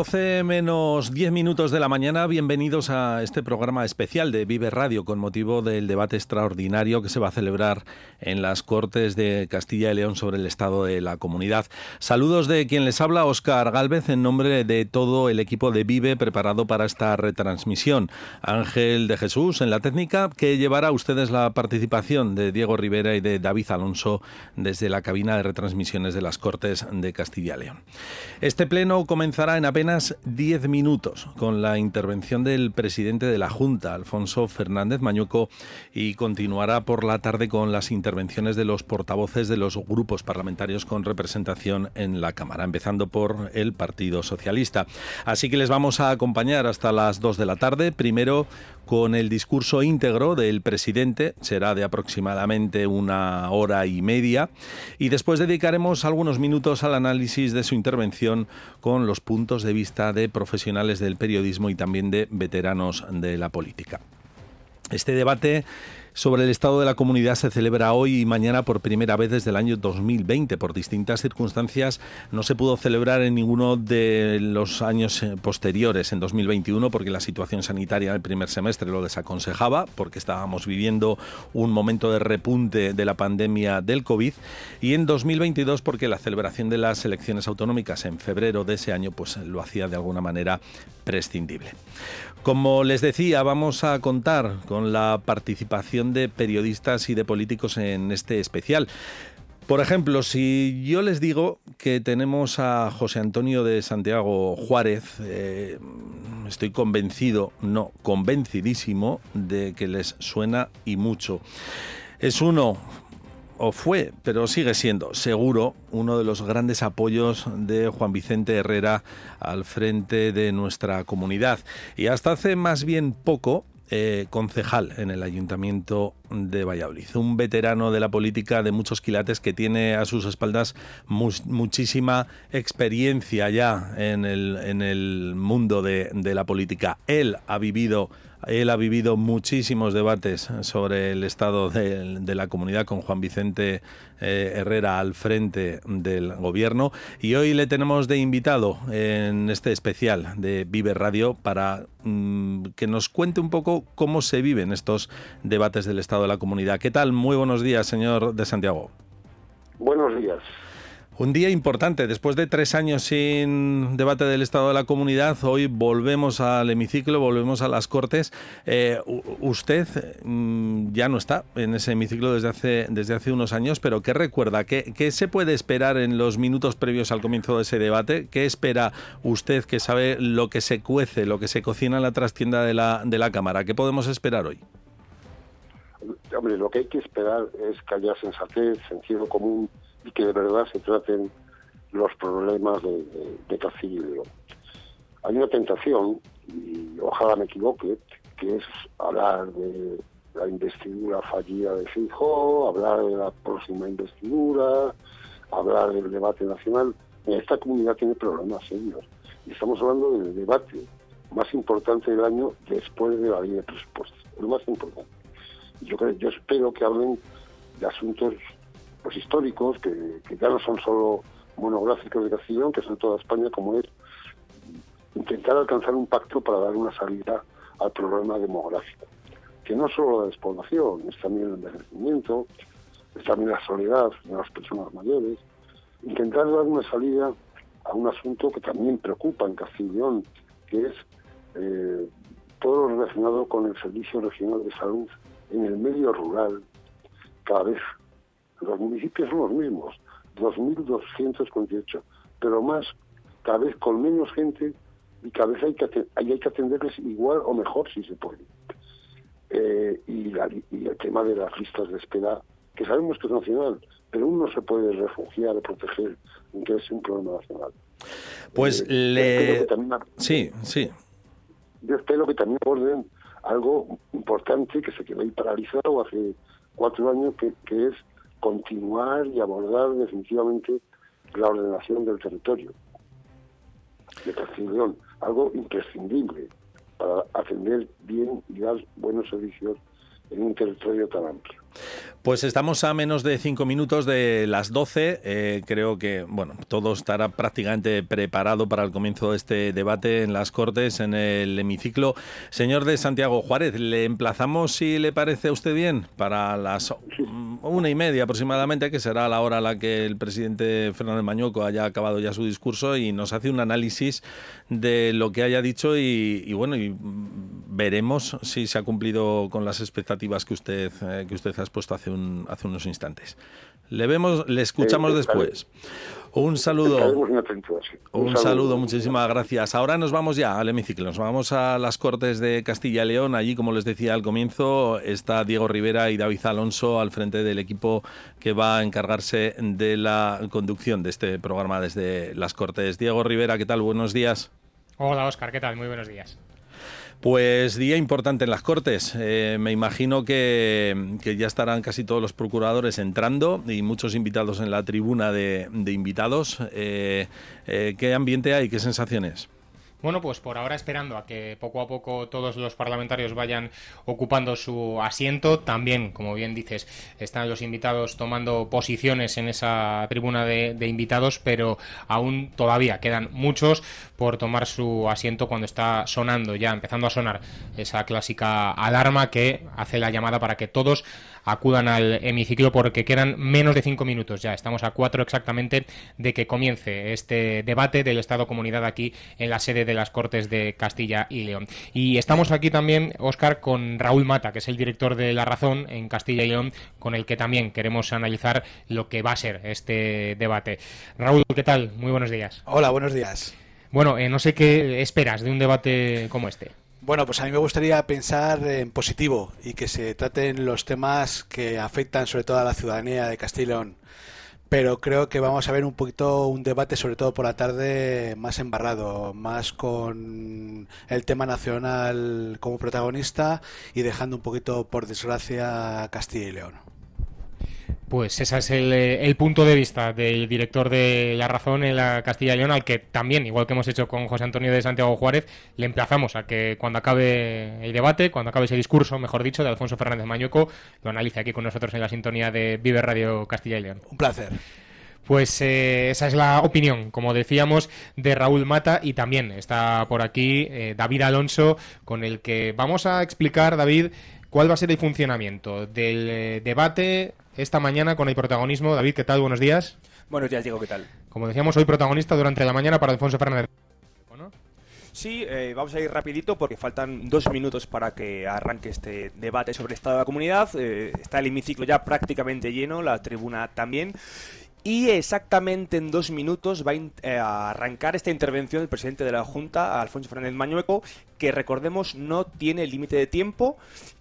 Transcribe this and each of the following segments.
12 menos 10 minutos de la mañana, bienvenidos a este programa especial de Vive Radio con motivo del debate extraordinario que se va a celebrar en las Cortes de Castilla y León sobre el estado de la comunidad. Saludos de quien les habla, Óscar Galvez, en nombre de todo el equipo de Vive preparado para esta retransmisión. Ángel de Jesús en la técnica que llevará a ustedes la participación de Diego Rivera y de David Alonso desde la cabina de retransmisiones de las Cortes de Castilla y León. Este pleno comenzará en apenas 10 minutos con la intervención del presidente de la Junta, Alfonso Fernández Mañuco, y continuará por la tarde con las intervenciones de los portavoces de los grupos parlamentarios con representación en la Cámara, empezando por el Partido Socialista. Así que les vamos a acompañar hasta las 2 de la tarde, primero con el discurso íntegro del presidente, será de aproximadamente una hora y media, y después dedicaremos algunos minutos al análisis de su intervención con los puntos de vista de profesionales del periodismo y también de veteranos de la política. Este debate sobre el estado de la comunidad se celebra hoy y mañana por primera vez desde el año 2020. Por distintas circunstancias no se pudo celebrar en ninguno de los años eh, posteriores, en 2021, porque la situación sanitaria del primer semestre lo desaconsejaba, porque estábamos viviendo un momento de repunte de la pandemia del COVID, y en 2022 porque la celebración de las elecciones autonómicas en febrero de ese año pues lo hacía de alguna manera prescindible. Como les decía, vamos a contar con la participación de periodistas y de políticos en este especial. Por ejemplo, si yo les digo que tenemos a José Antonio de Santiago Juárez, eh, estoy convencido, no, convencidísimo de que les suena y mucho. Es uno o fue, pero sigue siendo seguro uno de los grandes apoyos de Juan Vicente Herrera al frente de nuestra comunidad. Y hasta hace más bien poco eh, concejal en el Ayuntamiento de Valladolid. Un veterano de la política de muchos quilates que tiene a sus espaldas muchísima experiencia ya en el, en el mundo de, de la política. Él ha vivido él ha vivido muchísimos debates sobre el estado de, la comunidad con Juan Vicente eh, Herrera al frente del gobierno y hoy le tenemos de invitado en este especial de Vive Radio para mm, que nos cuente un poco cómo se viven estos debates del estado de la comunidad. ¿Qué tal? Muy buenos días, señor de Santiago. Buenos días. Un día importante, después de tres años sin debate del Estado de la Comunidad, hoy volvemos al hemiciclo, volvemos a las Cortes. Eh, usted mm, ya no está en ese hemiciclo desde hace, desde hace unos años, pero ¿qué recuerda? ¿Qué, ¿Qué se puede esperar en los minutos previos al comienzo de ese debate? ¿Qué espera usted que sabe lo que se cuece, lo que se cocina en la trastienda de la, de la Cámara? ¿Qué podemos esperar hoy? Hombre, lo que hay que esperar es que haya sensatez, sentido común que de verdad se traten los problemas de, de, de Hay una tentación, y ojalá me equivoque, que es hablar de la investidura fallida de Fijo, hablar de la próxima investidura, hablar del debate nacional. Esta comunidad tiene problemas serios. Y estamos hablando del debate más importante del año después de la ley de presupuestos. Lo más importante. Yo, creo, yo espero que hablen de asuntos pues históricos, que, ya no son solo monográficos de Castellón, que son toda España, como es intentar alcanzar un pacto para dar una salida al problema demográfico, que no solo la despoblación, es también el envejecimiento, es también la soledad de las personas mayores, intentar dar una salida a un asunto que también preocupa en Castellón, que es eh, todo lo relacionado con el Servicio Regional de Salud en el medio rural, cada vez los municipios son los mismos, 2.248, pero más, cada vez con menos gente y cada vez hay que, hay que atenderles igual o mejor si se puede. Eh, y, el tema de las listas de espera, que sabemos que es nacional, pero uno se puede refugiar o proteger que es un problema nacional. Pues eh, le... sí, sí. Yo espero que también aborden algo importante que se quedó ahí paralizado hace cuatro años, que, que es continuar y abordar definitivamente la ordenación del territorio de Castilla algo imprescindible para atender bien y dar buenos servicios en un territorio tan amplio. Pues estamos a menos de cinco minutos de las 12. Eh, creo que bueno, todo estará prácticamente preparado para el comienzo de este debate en las Cortes, en el hemiciclo. Señor de Santiago Juárez, le emplazamos, si le parece a usted bien, para las una y media aproximadamente, que será la hora a la que el presidente Fernández Mañueco haya acabado ya su discurso y nos hace un análisis de lo que haya dicho y, y bueno, y veremos si se ha cumplido con las expectativas que usted, eh, que usted ha expuesto hace, un, hace unos instantes. Le vemos, le escuchamos después. Un saludo. Un, saludo. muchísimas gracias. Ahora nos vamos ya al hemiciclo, nos vamos a las Cortes de Castilla y León. Allí, como les decía al comienzo, está Diego Rivera y David Alonso al frente del equipo que va a encargarse de la conducción de este programa desde las Cortes. Diego Rivera, ¿qué tal? Buenos días. Hola, Oscar, ¿qué tal? Muy buenos días. Pues día importante en las Cortes. Eh, me imagino que, ya estarán casi todos los procuradores entrando y muchos invitados en la tribuna de, invitados. Eh, eh, ¿Qué ambiente hay? ¿Qué sensaciones? Bueno, pues por ahora esperando a que poco a poco todos los parlamentarios vayan ocupando su asiento. También, como bien dices, están los invitados tomando posiciones en esa tribuna de, invitados, pero aún todavía quedan muchos por tomar su asiento cuando está sonando ya, empezando a sonar esa clásica alarma que hace la llamada para que todos acudan al hemiciclo porque quedan menos de cinco minutos ya. Estamos a cuatro exactamente de que comience este debate del Estado-Comunidad aquí en la sede de las Cortes de Castilla y León. Y estamos aquí también, Óscar, con Raúl Mata, que es el director de La Razón en Castilla y León, con el que también queremos analizar lo que va a ser este debate. Raúl, ¿qué tal? Muy buenos días. Hola, buenos días. Bueno, eh, no sé qué esperas de un debate como este. Bueno, pues a mí me gustaría pensar en positivo y que se traten los temas que afectan sobre todo a la ciudadanía de Castilla y León. Pero creo que vamos a ver un poquito un debate, sobre todo por la tarde, más embarrado, más con el tema nacional como protagonista y dejando un poquito, por desgracia, Castilla y León. Pues ese es eh, el, punto de vista del director de La Razón en la Castilla y León, al que también, igual que hemos hecho con José Antonio de Santiago Juárez, le emplazamos a que cuando acabe el debate, cuando acabe ese discurso, mejor dicho, de Alfonso Fernández Mañueco, lo analice aquí con nosotros en la sintonía de Vive Radio Castilla y León. Un placer. Pues eh, esa es la opinión, como decíamos, de Raúl Mata y también está por aquí eh, David Alonso, con el que vamos a explicar, David, cuál va a ser el funcionamiento del debate esta mañana con el protagonismo. David, ¿qué tal? Buenos días. Buenos días, Diego, ¿qué tal? Como decíamos, hoy protagonista durante la mañana para Alfonso Fernández. Sí, eh, vamos a ir rapidito porque faltan dos minutos para que arranque este debate sobre el estado de la comunidad. Eh, está el hemiciclo ya prácticamente lleno, la tribuna también. Y exactamente en dos minutos va eh, a arrancar esta intervención del presidente de la Junta, Alfonso Fernández Mañueco, que recordemos no tiene límite de tiempo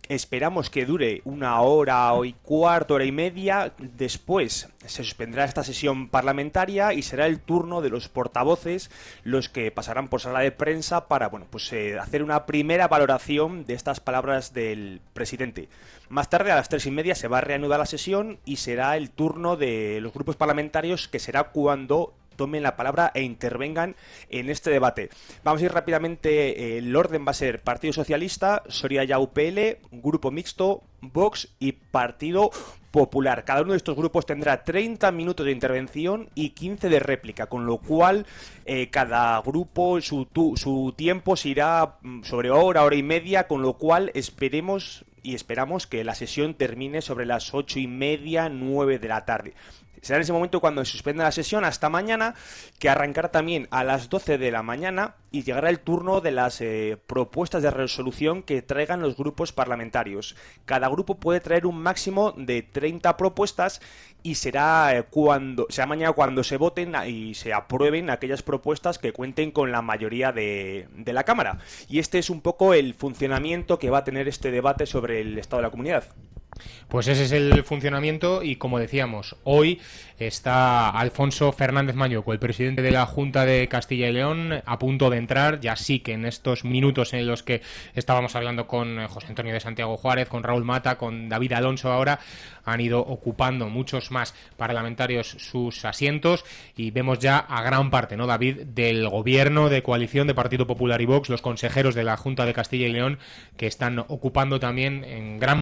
Esperamos que dure una hora y cuarto, hora y media. Después se suspendrá esta sesión parlamentaria y será el turno de los portavoces los que pasarán por sala de prensa para bueno, pues, eh, hacer una primera valoración de estas palabras del presidente. Más tarde, a las tres y media, se va a reanudar la sesión y será el turno de los grupos parlamentarios, que será cuando tomen la palabra e intervengan en este debate. Vamos a ir rápidamente, el orden va a ser Partido Socialista, Soria ya UPL, Grupo Mixto, Vox y Partido Popular. Cada uno de estos grupos tendrá 30 minutos de intervención y 15 de réplica, con lo cual eh, cada grupo, su, su tiempo se irá mm, sobre hora, hora y media, con lo cual esperemos y esperamos que la sesión termine sobre las ocho y media, nueve de la tarde. Será en ese momento cuando se suspenda la sesión hasta mañana, que arrancará también a las 12 de la mañana y llegará el turno de las eh, propuestas de resolución que traigan los grupos parlamentarios. Cada grupo puede traer un máximo de 30 propuestas y será eh, cuando será mañana cuando se voten y se aprueben aquellas propuestas que cuenten con la mayoría de, de la Cámara. Y este es un poco el funcionamiento que va a tener este debate sobre el estado de la comunidad. Pues ese es el funcionamiento y como decíamos, hoy está Alfonso Fernández Mañuco, el presidente de la Junta de Castilla y León, a punto de entrar, ya sí que en estos minutos en los que estábamos hablando con José Antonio de Santiago Juárez, con Raúl Mata, con David Alonso ahora, han ido ocupando muchos más parlamentarios sus asientos y vemos ya a gran parte, ¿no, David, del gobierno de coalición de Partido Popular y Vox, los consejeros de la Junta de Castilla y León, que están ocupando también en gran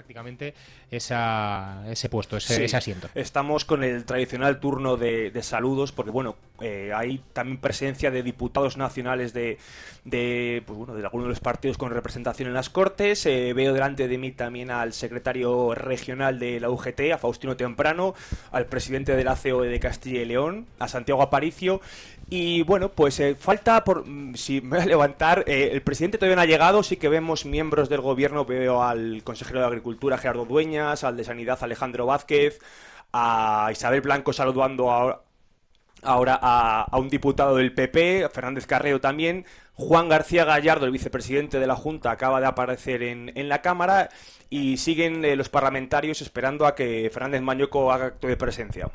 prácticamente ese puesto, ese, asiento. Estamos con el tradicional turno de, saludos, porque bueno, eh, hay también presencia de diputados nacionales de, de, pues, bueno, de algunos de los partidos con representación en las Cortes. Eh, veo delante de mí también al secretario regional de la UGT, a Faustino Temprano, al presidente de la COE de Castilla y León, a Santiago Aparicio. Y bueno, pues eh, falta, por mm, si me voy a levantar, el presidente todavía no ha llegado, sí que vemos miembros del gobierno, veo al consejero de Agricultura Gerardo Dueñas, al de Sanidad Alejandro Vázquez, a Isabel Blanco saludando ahora, ahora a, un diputado del PP, Fernández Carreo también, Juan García Gallardo, el vicepresidente de la Junta, acaba de aparecer en, en la Cámara y siguen eh, los parlamentarios esperando a que Fernández Mañueco haga acto de presencia.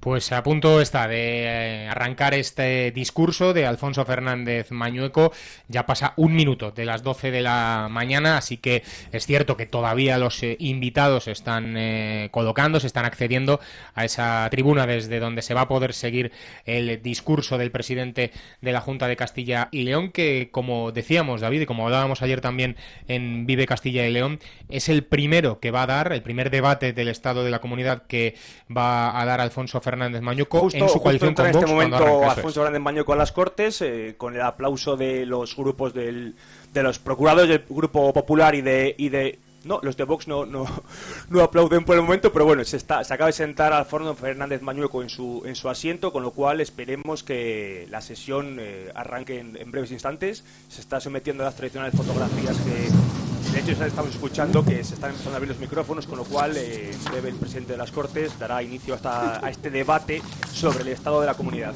Pues a punto está de eh, arrancar este discurso de Alfonso Fernández Mañueco. Ya pasa un minuto de las 12 de la mañana, así que es cierto que todavía los eh, invitados están eh, colocando, se están accediendo a esa tribuna desde donde se va a poder seguir el discurso del presidente de la Junta de Castilla y León, que como decíamos, David, y como hablábamos ayer también en Vive Castilla y León, es el primero que va a dar, el primer debate del Estado de la Comunidad que va a dar Alfonso Fernández Fernández Mañuco en su coalición con en este momento Alfonso Fernández Mañuco a las Cortes, eh, con el aplauso de los grupos del, de los procuradores del Grupo Popular y de, y de no, los de Vox no, no, no, aplauden por el momento, pero bueno, se, está, se acaba de sentar Alfonso Fernández Mañueco en su, en su asiento, con lo cual esperemos que la sesión eh, arranque en, en, breves instantes. Se está sometiendo a las tradicionales fotografías que, de hecho, estamos escuchando que se están empezando a abrir los micrófonos, con lo cual eh, el presidente de las Cortes dará inicio hasta, a este debate sobre el estado de la comunidad.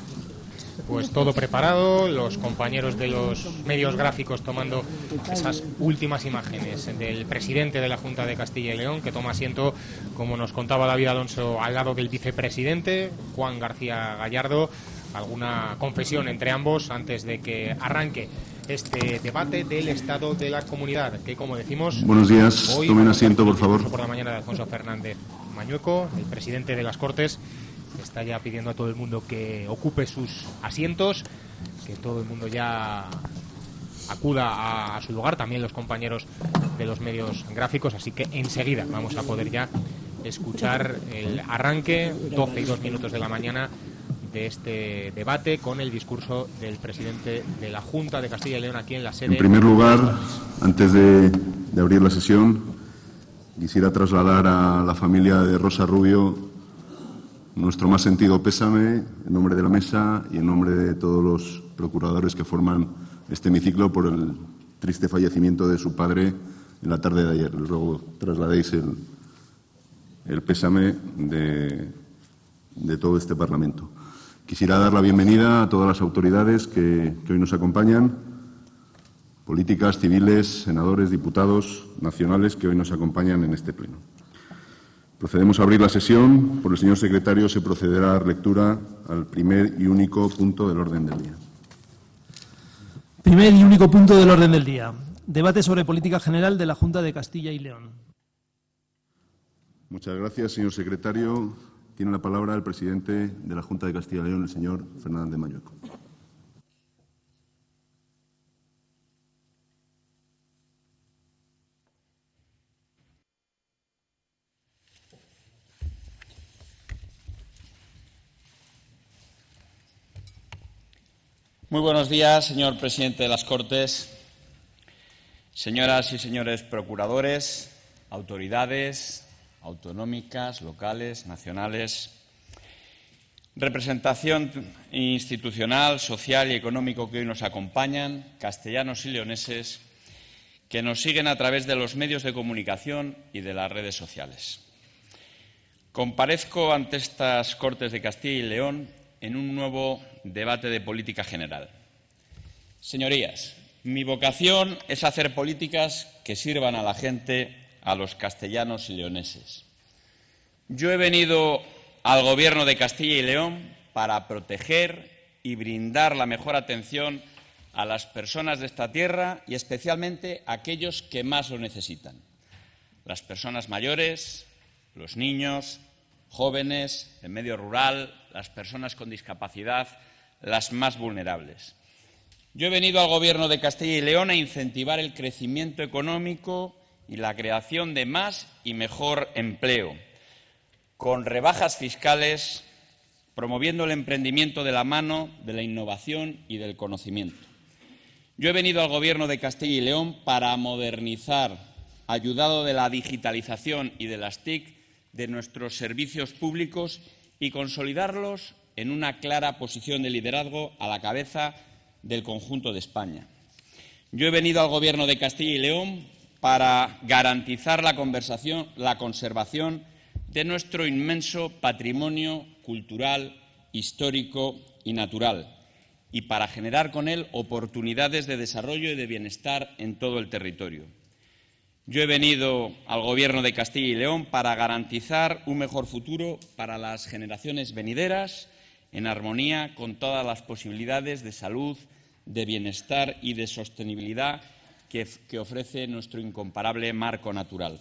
Pues todo preparado, los compañeros de los medios gráficos tomando esas últimas imágenes del presidente de la Junta de Castilla y León, que toma asiento, como nos contaba David Alonso, al lado del vicepresidente, Juan García Gallardo. Alguna confesión entre ambos antes de que arranque este debate del estado de la comunidad, que como decimos... Buenos días, tomen asiento, por favor. Por la mañana de Alfonso Fernández Mañueco, el presidente de las Cortes, está ya pidiendo a todo el mundo que ocupe sus asientos, que todo el mundo ya acuda a, su lugar, también los compañeros de los medios gráficos, así que enseguida vamos a poder ya escuchar el arranque, 12 y 2 minutos de la mañana de este debate con el discurso del presidente de la Junta de Castilla y León aquí en la sede. En primer lugar, antes de, abrir la sesión, quisiera trasladar a la familia de Rosa Rubio nuestro más sentido pésame en nombre de la mesa y en nombre de todos los procuradores que forman este hemiciclo por el triste fallecimiento de su padre en la tarde de ayer. Les ruego trasladéis el, el pésame de, de todo este Parlamento. Quisiera dar la bienvenida a todas las autoridades que, hoy nos acompañan, políticas, civiles, senadores, diputados nacionales que hoy nos acompañan en este pleno. Procedemos a abrir la sesión. Por el señor secretario se procederá a dar lectura al primer y único punto del orden del día. Primer y único punto del orden del día. Debate sobre política general de la Junta de Castilla y León. Muchas gracias, señor secretario. Tiene la palabra el presidente de la Junta de Castilla y León, el señor Fernández Mañueco. Muy buenos días, señor presidente de las Cortes, señoras y señores procuradores, autoridades, autonómicas, locales, nacionales, representación institucional, social y económico que hoy nos acompañan, castellanos y leoneses, que nos siguen a través de los medios de comunicación y de las redes sociales. Comparezco ante estas Cortes de Castilla y León en un nuevo debate de política general. Señorías, mi vocación es hacer políticas que sirvan a la gente a los castellanos y leoneses. Yo he venido al Gobierno de Castilla y León para proteger y brindar la mejor atención a las personas de esta tierra y especialmente a aquellos que más lo necesitan. Las personas mayores, los niños, jóvenes, el medio rural, las personas con discapacidad, las más vulnerables. Yo he venido al Gobierno de Castilla y León a incentivar el crecimiento económico y la creación de más y mejor empleo, con rebajas fiscales, promoviendo el emprendimiento de la mano de la innovación y del conocimiento. Yo he venido al Gobierno de Castilla y León para modernizar, ayudado de la digitalización y de las TIC, de nuestros servicios públicos y consolidarlos en una clara posición de liderazgo a la cabeza del conjunto de España. Yo he venido al Gobierno de Castilla y León para garantizar la, la conservación de nuestro inmenso patrimonio cultural, histórico y natural, y para generar con él oportunidades de desarrollo y de bienestar en todo el territorio. Yo he venido al Gobierno de Castilla y León para garantizar un mejor futuro para las generaciones venideras, en armonía con todas las posibilidades de salud, de bienestar y de sostenibilidad que, ofrece nuestro incomparable marco natural.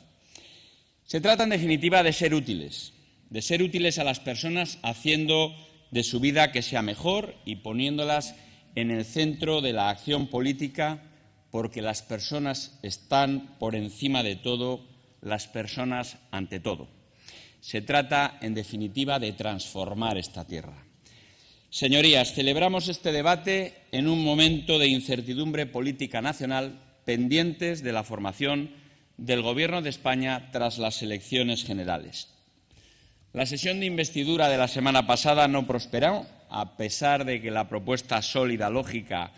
Se trata, en definitiva, de ser útiles, de ser útiles a las personas haciendo de su vida que sea mejor y poniéndolas en el centro de la acción política, porque las personas están por encima de todo, las personas ante todo. Se trata, en definitiva, de transformar esta tierra. Señorías, celebramos este debate en un momento de incertidumbre política nacional pendientes de la formación del Gobierno de España tras las elecciones generales. La sesión de investidura de la semana pasada no prosperó, a pesar de que la propuesta sólida, lógica,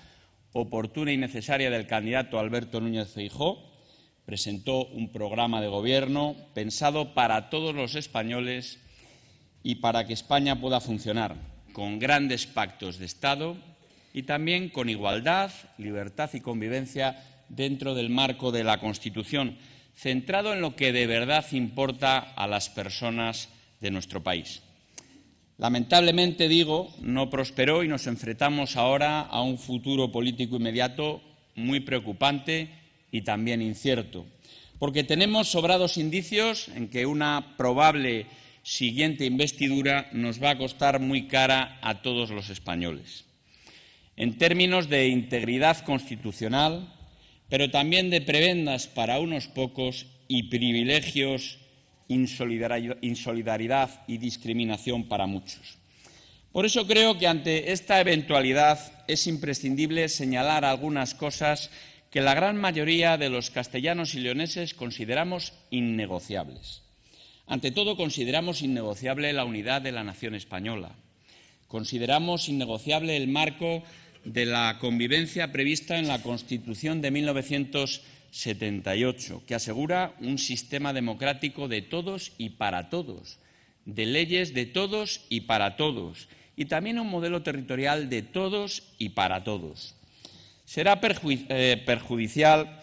oportuna y necesaria del candidato Alberto Núñez Feijó presentó un programa de gobierno pensado para todos los españoles y para que España pueda funcionar con grandes pactos de Estado y también con igualdad, libertad y convivencia dentro del marco de la Constitución, centrado en lo que de verdad importa a las personas de nuestro país. Lamentablemente, digo, no prosperó y nos enfrentamos ahora a un futuro político inmediato muy preocupante y también incierto, porque tenemos sobrados indicios en que una probable siguiente investidura nos va a costar muy cara a todos los españoles. En términos de integridad constitucional, pero también de prebendas para unos pocos y privilegios, insolidaridad y discriminación para muchos. Por eso creo que ante esta eventualidad es imprescindible señalar algunas cosas que la gran mayoría de los castellanos y leoneses consideramos innegociables. Ante todo, consideramos innegociable la unidad de la nación española. Consideramos innegociable el marco de la convivencia prevista en la Constitución de 1978, que asegura un sistema democrático de todos y para todos, de leyes de todos y para todos, y también un modelo territorial de todos y para todos. Será eh, perjudicial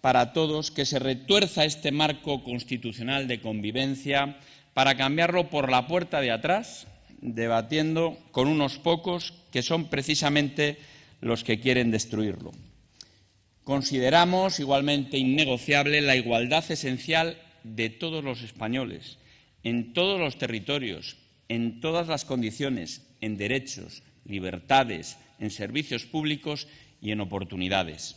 para todos que se retuerza este marco constitucional de convivencia para cambiarlo por la puerta de atrás debatiendo con unos pocos que son precisamente los que quieren destruirlo. Consideramos igualmente innegociable la igualdad esencial de todos los españoles, en todos los territorios, en todas las condiciones, en derechos, libertades, en servicios públicos y en oportunidades.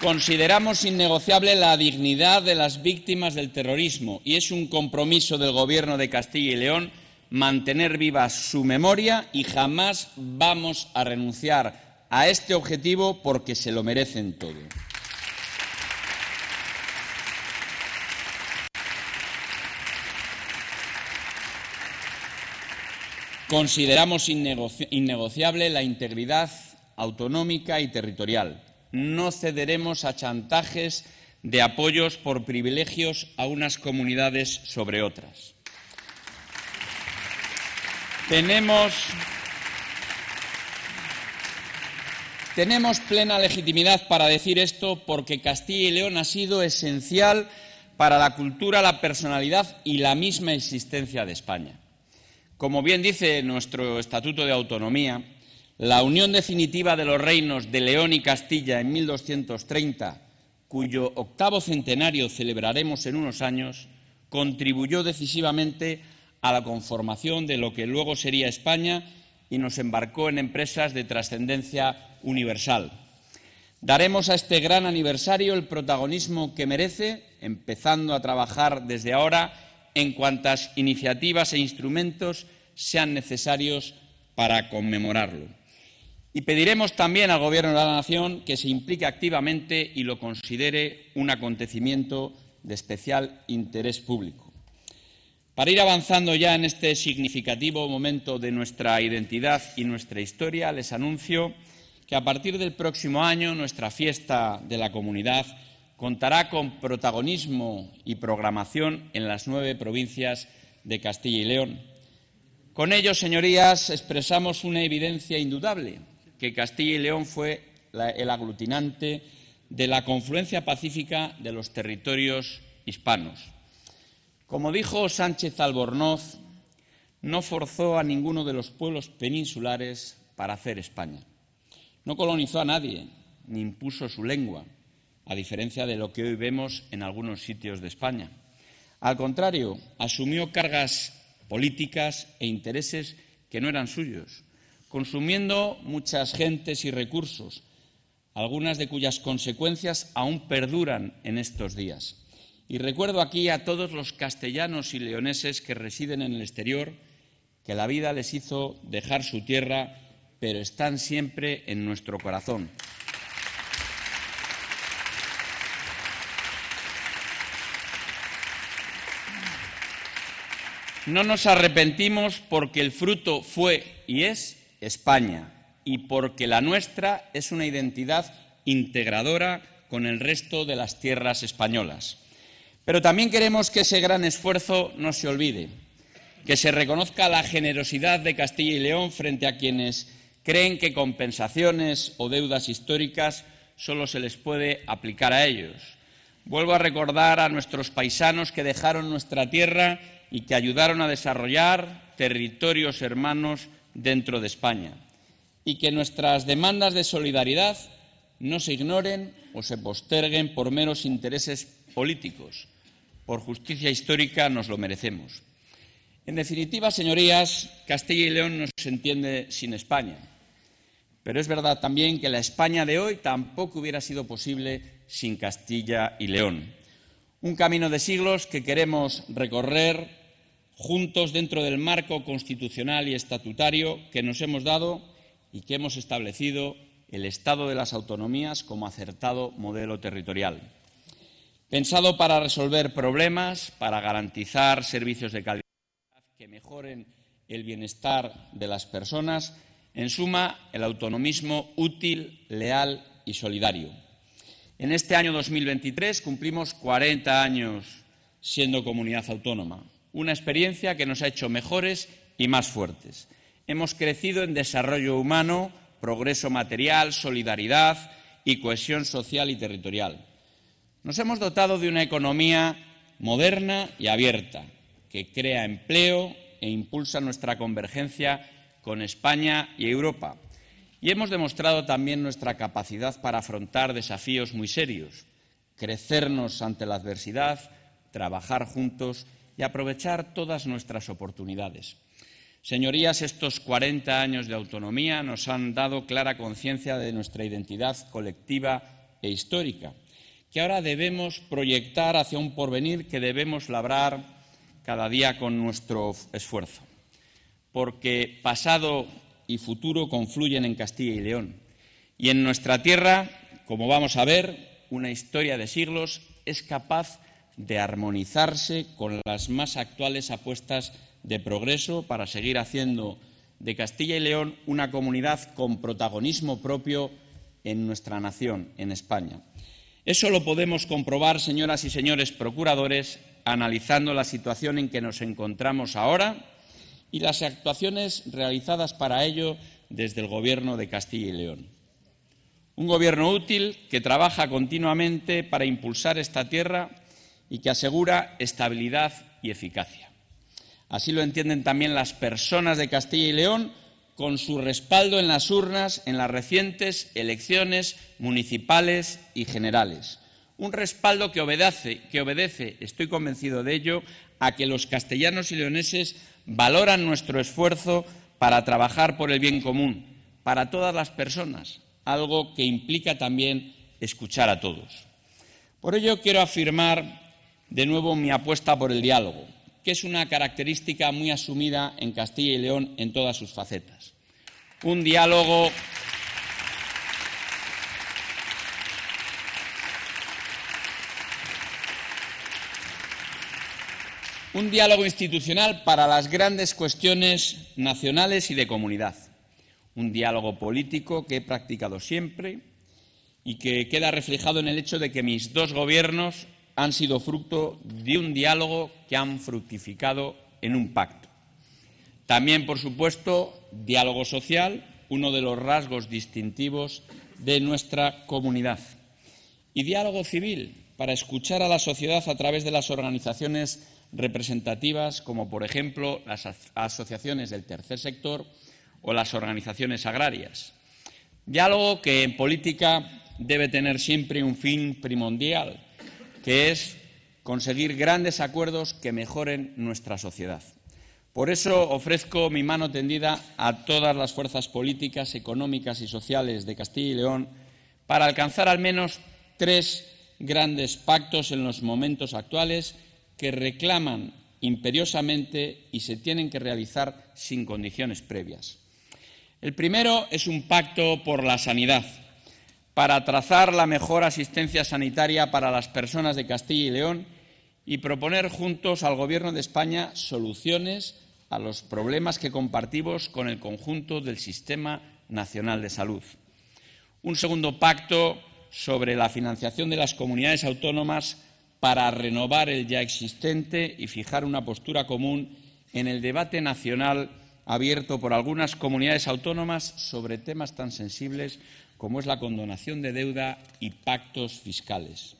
Consideramos innegociable la dignidad de las víctimas del terrorismo y es un compromiso del Gobierno de Castilla y León mantener viva su memoria y jamás vamos a renunciar a este objetivo porque se lo merecen todo. Consideramos innegociable la integridad autonómica y territorial no cederemos a chantajes de apoyos por privilegios a unas comunidades sobre otras. Tenemos, tenemos plena legitimidad para decir esto porque Castilla y León ha sido esencial para la cultura, la personalidad y la misma existencia de España. Como bien dice nuestro Estatuto de Autonomía, la unión definitiva de los reinos de León y Castilla en 1230, cuyo octavo centenario celebraremos en unos años, contribuyó decisivamente a la conformación de lo que luego sería España y nos embarcó en empresas de trascendencia universal. Daremos a este gran aniversario el protagonismo que merece, empezando a trabajar desde ahora en cuantas iniciativas e instrumentos sean necesarios para conmemorarlo. Y pediremos también al Gobierno de la Nación que se implique activamente y lo considere un acontecimiento de especial interés público. Para ir avanzando ya en este significativo momento de nuestra identidad y nuestra historia, les anuncio que a partir del próximo año nuestra fiesta de la comunidad contará con protagonismo y programación en las nueve provincias de Castilla y León. Con ello, señorías, expresamos una evidencia indudable que Castilla y León fue el aglutinante de la confluencia pacífica de los territorios hispanos. Como dijo Sánchez Albornoz, no forzó a ninguno de los pueblos peninsulares para hacer España. No colonizó a nadie, ni impuso su lengua, a diferencia de lo que hoy vemos en algunos sitios de España. Al contrario, asumió cargas políticas e intereses que no eran suyos, consumiendo muchas gentes y recursos, algunas de cuyas consecuencias aún perduran en estos días. Y recuerdo aquí a todos los castellanos y leoneses que residen en el exterior que la vida les hizo dejar su tierra, pero están siempre en nuestro corazón. No nos arrepentimos porque el fruto fue y es España y porque la nuestra es una identidad integradora con el resto de las tierras españolas. Pero también queremos que ese gran esfuerzo no se olvide, que se reconozca la generosidad de Castilla y León frente a quienes creen que compensaciones o deudas históricas solo se les puede aplicar a ellos. Vuelvo a recordar a nuestros paisanos que dejaron nuestra tierra y que ayudaron a desarrollar territorios hermanos dentro de España. Y que nuestras demandas de solidaridad no se ignoren o se posterguen por meros intereses políticos. Por justicia histórica nos lo merecemos. En definitiva, señorías, Castilla y León no se entiende sin España. Pero es verdad también que la España de hoy tampoco hubiera sido posible sin Castilla y León. Un camino de siglos que queremos recorrer juntos dentro del marco constitucional y estatutario que nos hemos dado y que hemos establecido el Estado de las Autonomías como acertado modelo territorial. Pensado para resolver problemas, para garantizar servicios de calidad que mejoren el bienestar de las personas, en suma, el autonomismo útil, leal y solidario. En este año 2023 cumplimos 40 años siendo comunidad autónoma una experiencia que nos ha hecho mejores y más fuertes. Hemos crecido en desarrollo humano, progreso material, solidaridad y cohesión social y territorial. Nos hemos dotado de una economía moderna y abierta, que crea empleo e impulsa nuestra convergencia con España y Europa. Y hemos demostrado también nuestra capacidad para afrontar desafíos muy serios, crecernos ante la adversidad, trabajar juntos aprovechar todas nuestras oportunidades. Señorías, estos 40 años de autonomía nos han dado clara conciencia de nuestra identidad colectiva e histórica, que ahora debemos proyectar hacia un porvenir que debemos labrar cada día con nuestro esfuerzo. Porque pasado y futuro confluyen en Castilla y León. Y en nuestra tierra, como vamos a ver, una historia de siglos es capaz de armonizarse con las más actuales apuestas de progreso para seguir haciendo de Castilla y León una comunidad con protagonismo propio en nuestra nación, en España. Eso lo podemos comprobar, señoras y señores procuradores, analizando la situación en que nos encontramos ahora y las actuaciones realizadas para ello desde el Gobierno de Castilla y León. Un gobierno útil que trabaja continuamente para impulsar esta tierra y que asegura estabilidad y eficacia. Así lo entienden también las personas de Castilla y León con su respaldo en las urnas en las recientes elecciones municipales y generales. Un respaldo que obedece, estoy convencido de ello, a que los castellanos y leoneses valoran nuestro esfuerzo para trabajar por el bien común, para todas las personas, algo que implica también escuchar a todos. Por ello quiero afirmar de nuevo mi apuesta por el diálogo, que es una característica muy asumida en Castilla y León en todas sus facetas. Un diálogo un diálogo institucional para las grandes cuestiones nacionales y de comunidad. Un diálogo político que he practicado siempre y que queda reflejado en el hecho de que mis dos gobiernos han sido fruto de un diálogo que han fructificado en un pacto. También, por supuesto, diálogo social, uno de los rasgos distintivos de nuestra comunidad. Y diálogo civil, para escuchar a la sociedad a través de las organizaciones representativas, como por ejemplo las asociaciones del tercer sector o las organizaciones agrarias. Diálogo que en política debe tener siempre un fin primordial, que es conseguir grandes acuerdos que mejoren nuestra sociedad. Por eso ofrezco mi mano tendida a todas las fuerzas políticas, económicas y sociales de Castilla y León para alcanzar al menos tres grandes pactos en los momentos actuales que reclaman imperiosamente y se tienen que realizar sin condiciones previas. El primero es un pacto por la sanidad, para trazar la mejor asistencia sanitaria para las personas de Castilla y León y proponer juntos al Gobierno de España soluciones a los problemas que compartimos con el conjunto del Sistema Nacional de Salud. Un segundo pacto sobre la financiación de las comunidades autónomas para renovar el ya existente y fijar una postura común en el debate nacional abierto por algunas comunidades autónomas sobre temas tan sensibles como es la condonación de deuda y pactos fiscales.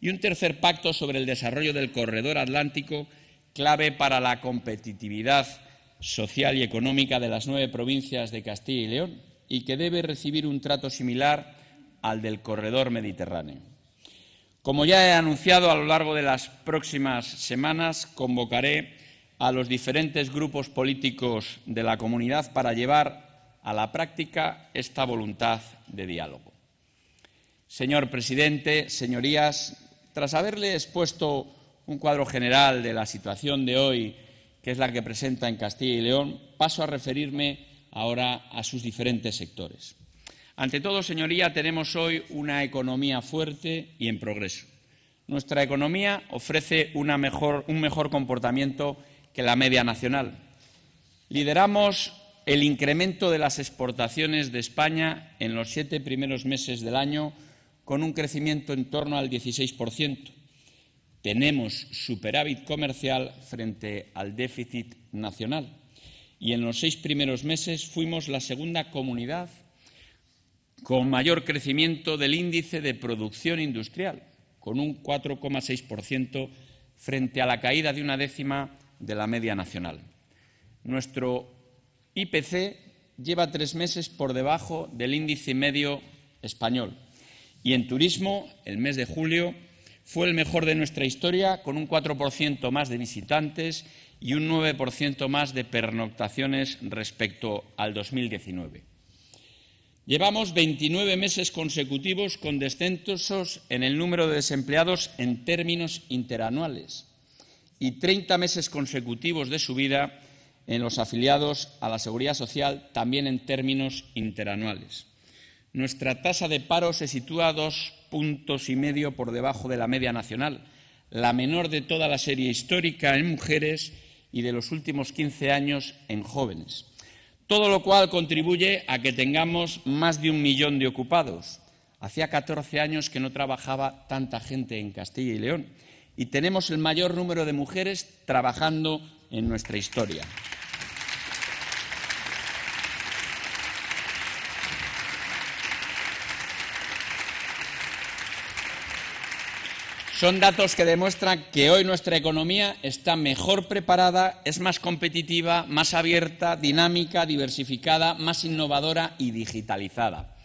Y un tercer pacto sobre el desarrollo del corredor atlántico, clave para la competitividad social y económica de las nueve provincias de Castilla y León y que debe recibir un trato similar al del corredor mediterráneo. Como ya he anunciado, a lo largo de las próximas semanas convocaré a los diferentes grupos políticos de la comunidad para llevar a la práctica esta voluntad de diálogo. Señor presidente, señorías, tras haberle expuesto un cuadro general de la situación de hoy, que es la que presenta en Castilla y León, paso a referirme ahora a sus diferentes sectores. Ante todo, señoría, tenemos hoy una economía fuerte y en progreso. Nuestra economía ofrece un mejor comportamiento que la media nacional. Lideramos el incremento de las exportaciones de España en los siete primeros meses del año con un crecimiento en torno al 16%. Tenemos superávit comercial frente al déficit nacional y en los seis primeros meses fuimos la segunda comunidad con mayor crecimiento del índice de producción industrial, con un 4,6% frente a la caída de una décima de la media nacional. Nuestro IPC lleva tres meses por debajo del índice medio español. Y en turismo, el mes de julio fue el mejor de nuestra historia, con un 4% más de visitantes y un 9% más de pernoctaciones respecto al 2019. Llevamos 29 meses consecutivos con descensos en el número de desempleados en términos interanuales y 30 meses consecutivos de subida en los afiliados a la Seguridad Social también en términos interanuales. Nuestra tasa de paro se sitúa a dos puntos y medio por debajo de la media nacional, la menor de toda la serie histórica en mujeres y de los últimos 15 años en jóvenes. Todo lo cual contribuye a que tengamos más de un millón de ocupados. Hacía 14 años que no trabajaba tanta gente en Castilla y León y tenemos el mayor número de mujeres trabajando en nuestra historia. Son datos que demuestran que hoy nuestra economía está mejor preparada, es más competitiva, más abierta, dinámica, diversificada, más innovadora y digitalizada.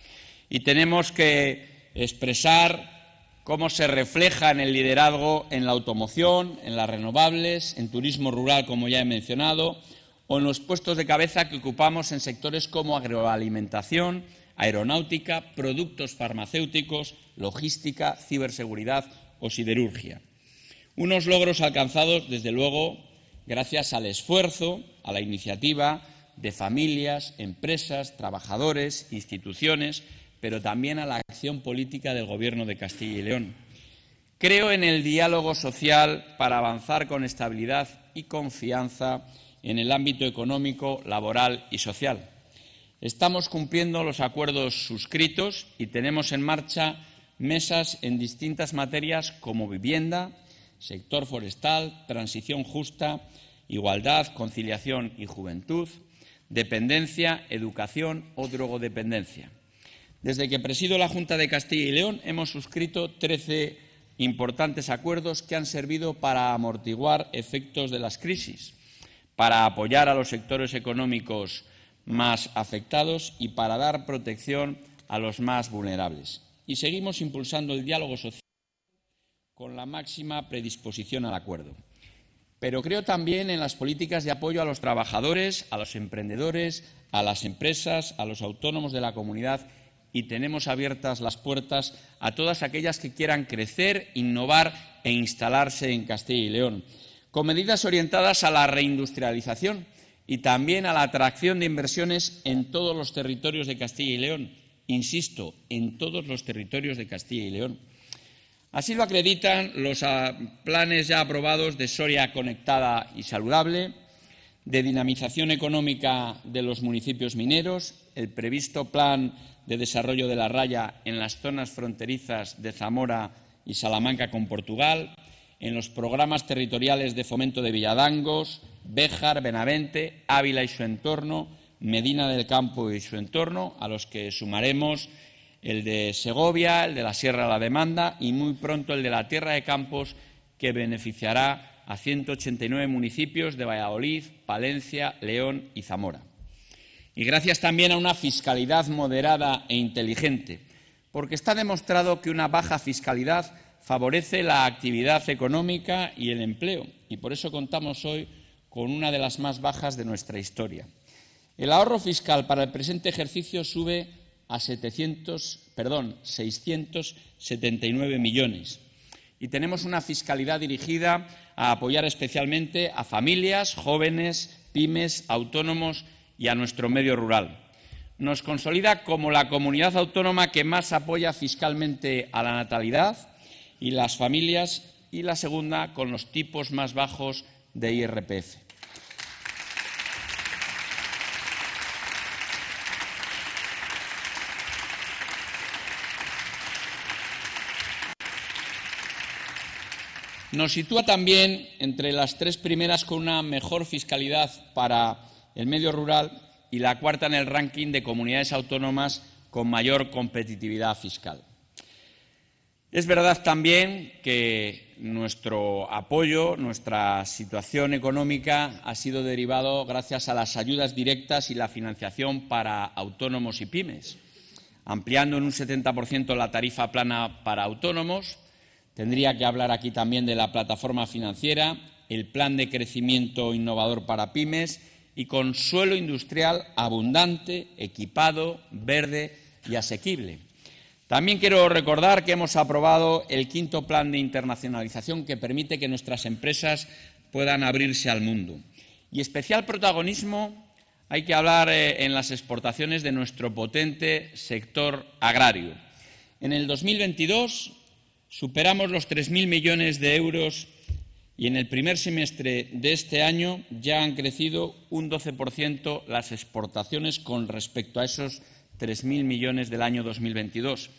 Y tenemos que expresar cómo se refleja en el liderazgo en la automoción, en las renovables, en turismo rural, como ya he mencionado, o en los puestos de cabeza que ocupamos en sectores como agroalimentación, aeronáutica, productos farmacéuticos, logística, ciberseguridad o siderurgia. Unos logros alcanzados, desde luego, gracias al esfuerzo, a la iniciativa de familias, empresas, trabajadores, instituciones pero también a la acción política del Gobierno de Castilla y León. Creo en el diálogo social para avanzar con estabilidad y confianza en el ámbito económico, laboral y social. Estamos cumpliendo los acuerdos suscritos y tenemos en marcha mesas en distintas materias como vivienda, sector forestal, transición justa, igualdad, conciliación y juventud, dependencia, educación o drogodependencia. Desde que presido la Junta de Castilla y León hemos suscrito 13 importantes acuerdos que han servido para amortiguar efectos de las crisis, para apoyar a los sectores económicos más afectados y para dar protección a los más vulnerables. Y seguimos impulsando el diálogo social con la máxima predisposición al acuerdo. Pero creo también en las políticas de apoyo a los trabajadores, a los emprendedores, a las empresas, a los autónomos de la comunidad y tenemos abiertas las puertas a todas aquellas que quieran crecer, innovar e instalarse en Castilla y León, con medidas orientadas a la reindustrialización y también a la atracción de inversiones en todos los territorios de Castilla y León. Insisto, en todos los territorios de Castilla y León. Así lo acreditan los ah, planes ya aprobados de Soria conectada y saludable, de dinamización económica de los municipios mineros, el previsto plan de desarrollo de la raya en las zonas fronterizas de Zamora y Salamanca con Portugal, en los programas territoriales de fomento de Villadangos, Béjar, Benavente, Ávila y su entorno, Medina del Campo y su entorno, a los que sumaremos el de Segovia, el de la Sierra La Demanda y muy pronto el de la Tierra de Campos, que beneficiará a 189 municipios de Valladolid, Palencia, León y Zamora y gracias también a una fiscalidad moderada e inteligente, porque está demostrado que una baja fiscalidad favorece la actividad económica y el empleo, y por eso contamos hoy con una de las más bajas de nuestra historia. El ahorro fiscal para el presente ejercicio sube a 700, perdón, 679 millones. Y tenemos una fiscalidad dirigida a apoyar especialmente a familias, jóvenes, pymes, autónomos y a nuestro medio rural. Nos consolida como la comunidad autónoma que más apoya fiscalmente a la natalidad y las familias y la segunda con los tipos más bajos de IRPF. Nos sitúa también entre las tres primeras con una mejor fiscalidad para el medio rural y la cuarta en el ranking de comunidades autónomas con mayor competitividad fiscal. Es verdad también que nuestro apoyo, nuestra situación económica ha sido derivado gracias a las ayudas directas y la financiación para autónomos y pymes, ampliando en un 70% la tarifa plana para autónomos. Tendría que hablar aquí también de la plataforma financiera, el plan de crecimiento innovador para pymes y con suelo industrial abundante, equipado, verde y asequible. También quiero recordar que hemos aprobado el quinto plan de internacionalización que permite que nuestras empresas puedan abrirse al mundo. Y especial protagonismo hay que hablar eh, en las exportaciones de nuestro potente sector agrario. En el 2022 superamos los 3.000 millones de euros y en el primer semestre de este año ya han crecido un 12% las exportaciones con respecto a esos 3.000 millones del año 2022.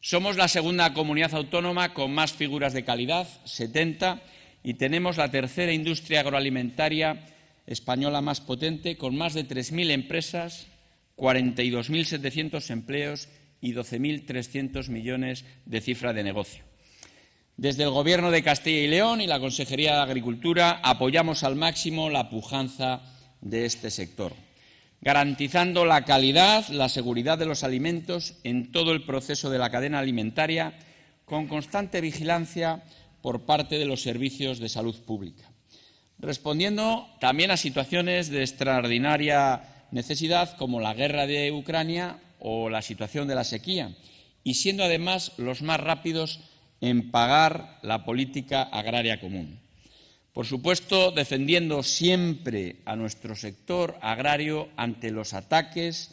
Somos la segunda comunidad autónoma con más figuras de calidad, 70, y tenemos la tercera industria agroalimentaria española más potente, con más de 3.000 empresas, 42.700 empleos y 12.300 millones de cifra de negocio. Desde el Gobierno de Castilla y León y la Consejería de Agricultura apoyamos al máximo la pujanza de este sector, garantizando la calidad, la seguridad de los alimentos en todo el proceso de la cadena alimentaria, con constante vigilancia por parte de los servicios de salud pública, respondiendo también a situaciones de extraordinaria necesidad como la guerra de Ucrania o la situación de la sequía, y siendo además los más rápidos en pagar la política agraria común. Por supuesto, defendiendo siempre a nuestro sector agrario ante los ataques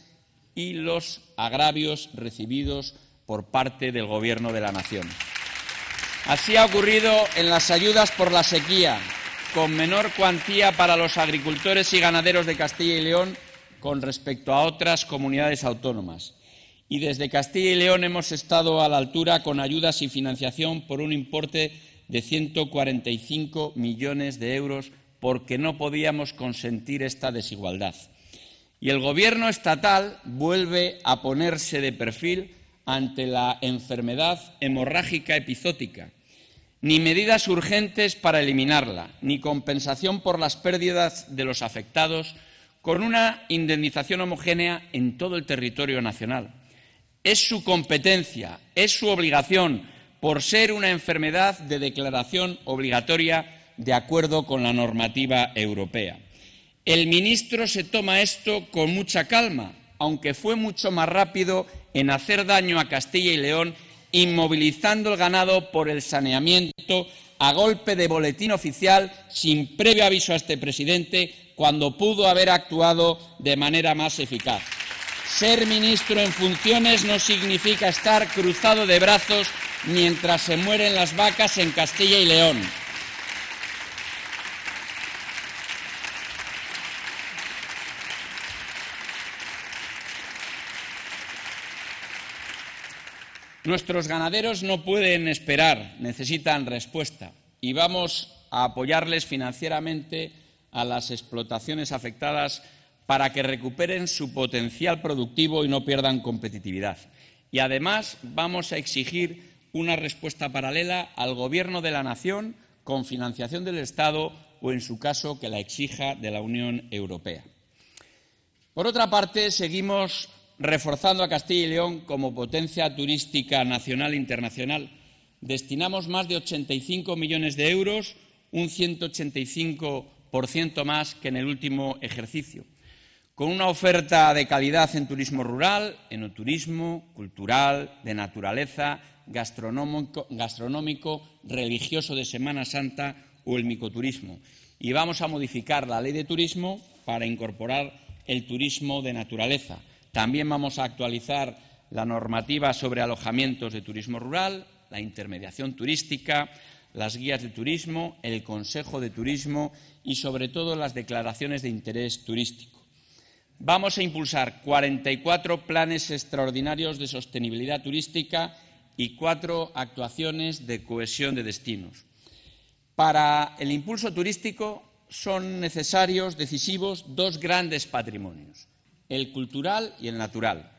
y los agravios recibidos por parte del Gobierno de la Nación. Así ha ocurrido en las ayudas por la sequía, con menor cuantía para los agricultores y ganaderos de Castilla y León con respecto a otras comunidades autónomas. Y desde Castilla y León hemos estado a la altura con ayudas y financiación por un importe de 145 millones de euros porque no podíamos consentir esta desigualdad. Y el Gobierno estatal vuelve a ponerse de perfil ante la enfermedad hemorrágica epizótica. Ni medidas urgentes para eliminarla, ni compensación por las pérdidas de los afectados con una indemnización homogénea en todo el territorio nacional. Es su competencia, es su obligación, por ser una enfermedad de declaración obligatoria de acuerdo con la normativa europea. El ministro se toma esto con mucha calma, aunque fue mucho más rápido en hacer daño a Castilla y León, inmovilizando el ganado por el saneamiento a golpe de boletín oficial sin previo aviso a este presidente, cuando pudo haber actuado de manera más eficaz. Ser ministro en funciones no significa estar cruzado de brazos mientras se mueren las vacas en Castilla y León. Nuestros ganaderos no pueden esperar, necesitan respuesta y vamos a apoyarles financieramente a las explotaciones afectadas para que recuperen su potencial productivo y no pierdan competitividad. Y además vamos a exigir una respuesta paralela al Gobierno de la Nación con financiación del Estado o, en su caso, que la exija de la Unión Europea. Por otra parte, seguimos reforzando a Castilla y León como potencia turística nacional e internacional. Destinamos más de 85 millones de euros, un 185% más que en el último ejercicio, con una oferta de calidad en turismo rural, enoturismo, cultural, de naturaleza, gastronómico, religioso de Semana Santa o el micoturismo. Y vamos a modificar la ley de turismo para incorporar el turismo de naturaleza. También vamos a actualizar la normativa sobre alojamientos de turismo rural, la intermediación turística, las guías de turismo, el Consejo de Turismo y, sobre todo, las declaraciones de interés turístico. Vamos a impulsar 44 planes extraordinarios de sostenibilidad turística y cuatro actuaciones de cohesión de destinos. Para el impulso turístico son necesarios, decisivos, dos grandes patrimonios, el cultural y el natural.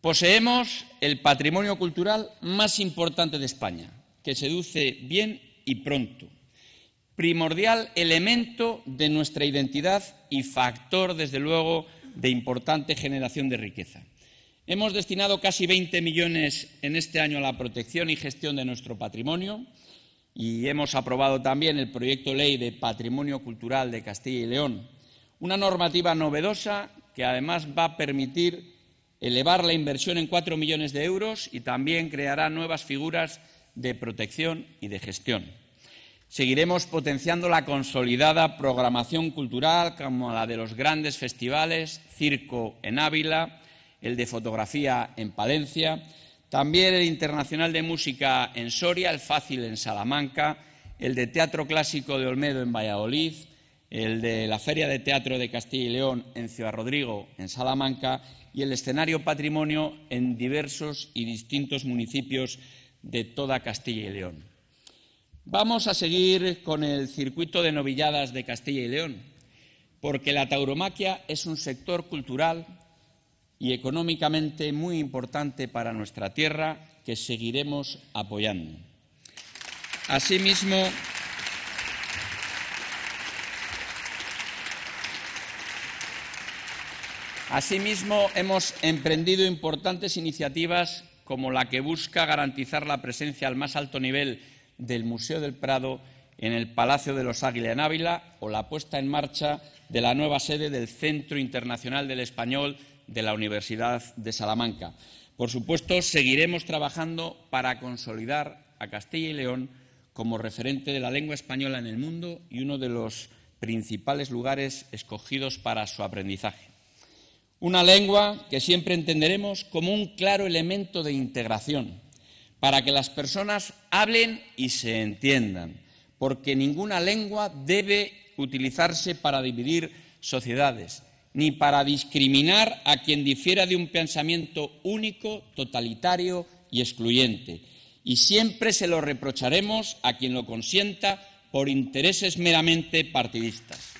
Poseemos el patrimonio cultural más importante de España, que seduce bien y pronto, primordial elemento de nuestra identidad y factor, desde luego, de importante generación de riqueza. Hemos destinado casi 20 millones en este año a la protección y gestión de nuestro patrimonio y hemos aprobado también el proyecto ley de Patrimonio Cultural de Castilla y León, una normativa novedosa que además va a permitir elevar la inversión en cuatro millones de euros y también creará nuevas figuras de protección y de gestión. Seguiremos potenciando la consolidada programación cultural como la de los grandes festivales, Circo en Ávila, el de fotografía en Palencia, también el Internacional de Música en Soria, el Fácil en Salamanca, el de Teatro Clásico de Olmedo en Valladolid, el de la Feria de Teatro de Castilla y León en Ciudad Rodrigo, en Salamanca, y el escenario patrimonio en diversos y distintos municipios de toda Castilla y León. Vamos a seguir con el circuito de novilladas de Castilla y León, porque la tauromaquia es un sector cultural y económicamente muy importante para nuestra tierra que seguiremos apoyando. Asimismo, Asimismo, hemos emprendido importantes iniciativas como la que busca garantizar la presencia al más alto nivel del Museo del Prado en el Palacio de los Águila en Ávila o la puesta en marcha de la nueva sede del Centro Internacional del Español de la Universidad de Salamanca. Por supuesto, seguiremos trabajando para consolidar a Castilla y León como referente de la lengua española en el mundo y uno de los principales lugares escogidos para su aprendizaje. Una lengua que siempre entenderemos como un claro elemento de integración, para que las personas hablen y se entiendan, porque ninguna lengua debe utilizarse para dividir sociedades, ni para discriminar a quien difiera de un pensamiento único, totalitario y excluyente. Y siempre se lo reprocharemos a quien lo consienta por intereses meramente partidistas.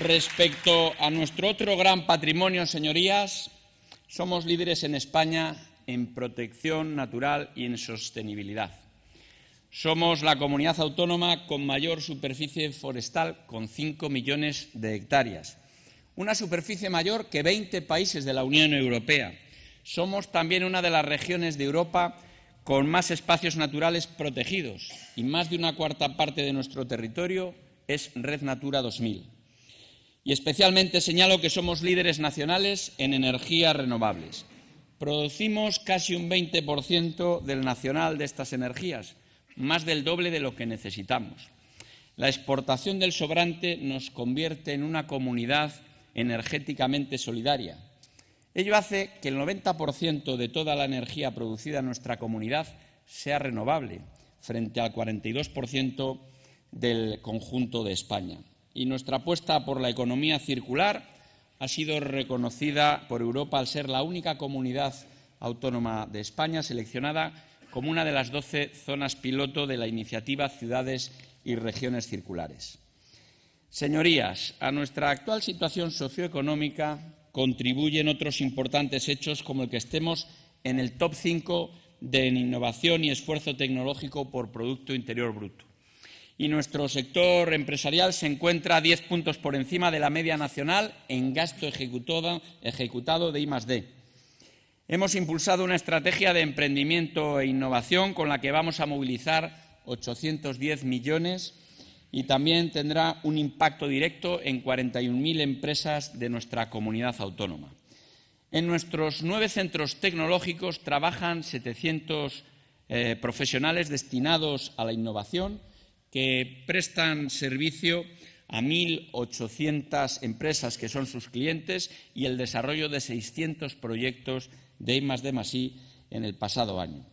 Respecto a nuestro otro gran patrimonio, señorías, somos líderes en España en protección natural y en sostenibilidad. Somos la comunidad autónoma con mayor superficie forestal, con 5 millones de hectáreas. Una superficie mayor que 20 países de la Unión Europea. Somos también una de las regiones de Europa con más espacios naturales protegidos y más de una cuarta parte de nuestro territorio es Red Natura 2000. Y especialmente señalo que somos líderes nacionales en energías renovables. Producimos casi un 20% del nacional de estas energías, más del doble de lo que necesitamos. La exportación del sobrante nos convierte en una comunidad energéticamente solidaria. Ello hace que el 90% de toda la energía producida en nuestra comunidad sea renovable, frente al 42% del conjunto de España. Y nuestra apuesta por la economía circular ha sido reconocida por Europa al ser la única comunidad autónoma de España seleccionada como una de las doce zonas piloto de la iniciativa Ciudades y Regiones Circulares. Señorías, a nuestra actual situación socioeconómica contribuyen otros importantes hechos como el que estemos en el top 5 de innovación y esfuerzo tecnológico por Producto Interior Bruto y nuestro sector empresarial se encuentra diez puntos por encima de la media nacional en gasto ejecutado, ejecutado de I+D. Hemos impulsado una estrategia de emprendimiento e innovación con la que vamos a movilizar 810 millones y también tendrá un impacto directo en 41.000 empresas de nuestra comunidad autónoma. En nuestros nueve centros tecnológicos trabajan 700 eh, profesionales destinados a la innovación que prestan servicio a 1.800 empresas que son sus clientes y el desarrollo de 600 proyectos de I+D+I en el pasado año.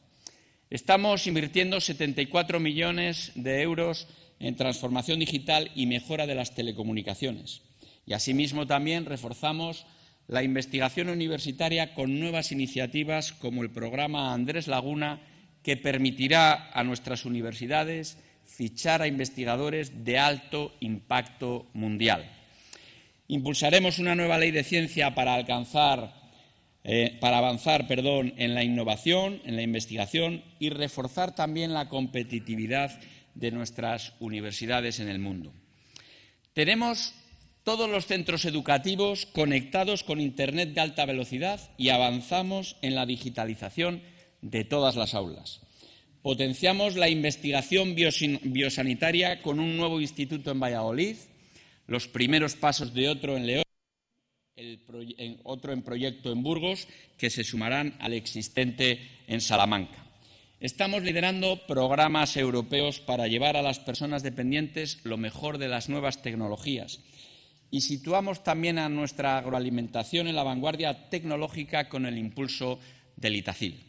Estamos invirtiendo 74 millones de euros en transformación digital y mejora de las telecomunicaciones. Y asimismo también reforzamos la investigación universitaria con nuevas iniciativas como el programa Andrés Laguna, que permitirá a nuestras universidades fichar a investigadores de alto impacto mundial. Impulsaremos una nueva ley de ciencia para alcanzar eh, para avanzar perdón, en la innovación, en la investigación y reforzar también la competitividad de nuestras universidades en el mundo. Tenemos todos los centros educativos conectados con Internet de alta velocidad y avanzamos en la digitalización de todas las aulas. Potenciamos la investigación biosanitaria con un nuevo instituto en Valladolid, los primeros pasos de otro en León, otro en proyecto en Burgos, que se sumarán al existente en Salamanca. Estamos liderando programas europeos para llevar a las personas dependientes lo mejor de las nuevas tecnologías y situamos también a nuestra agroalimentación en la vanguardia tecnológica con el impulso del Itacil.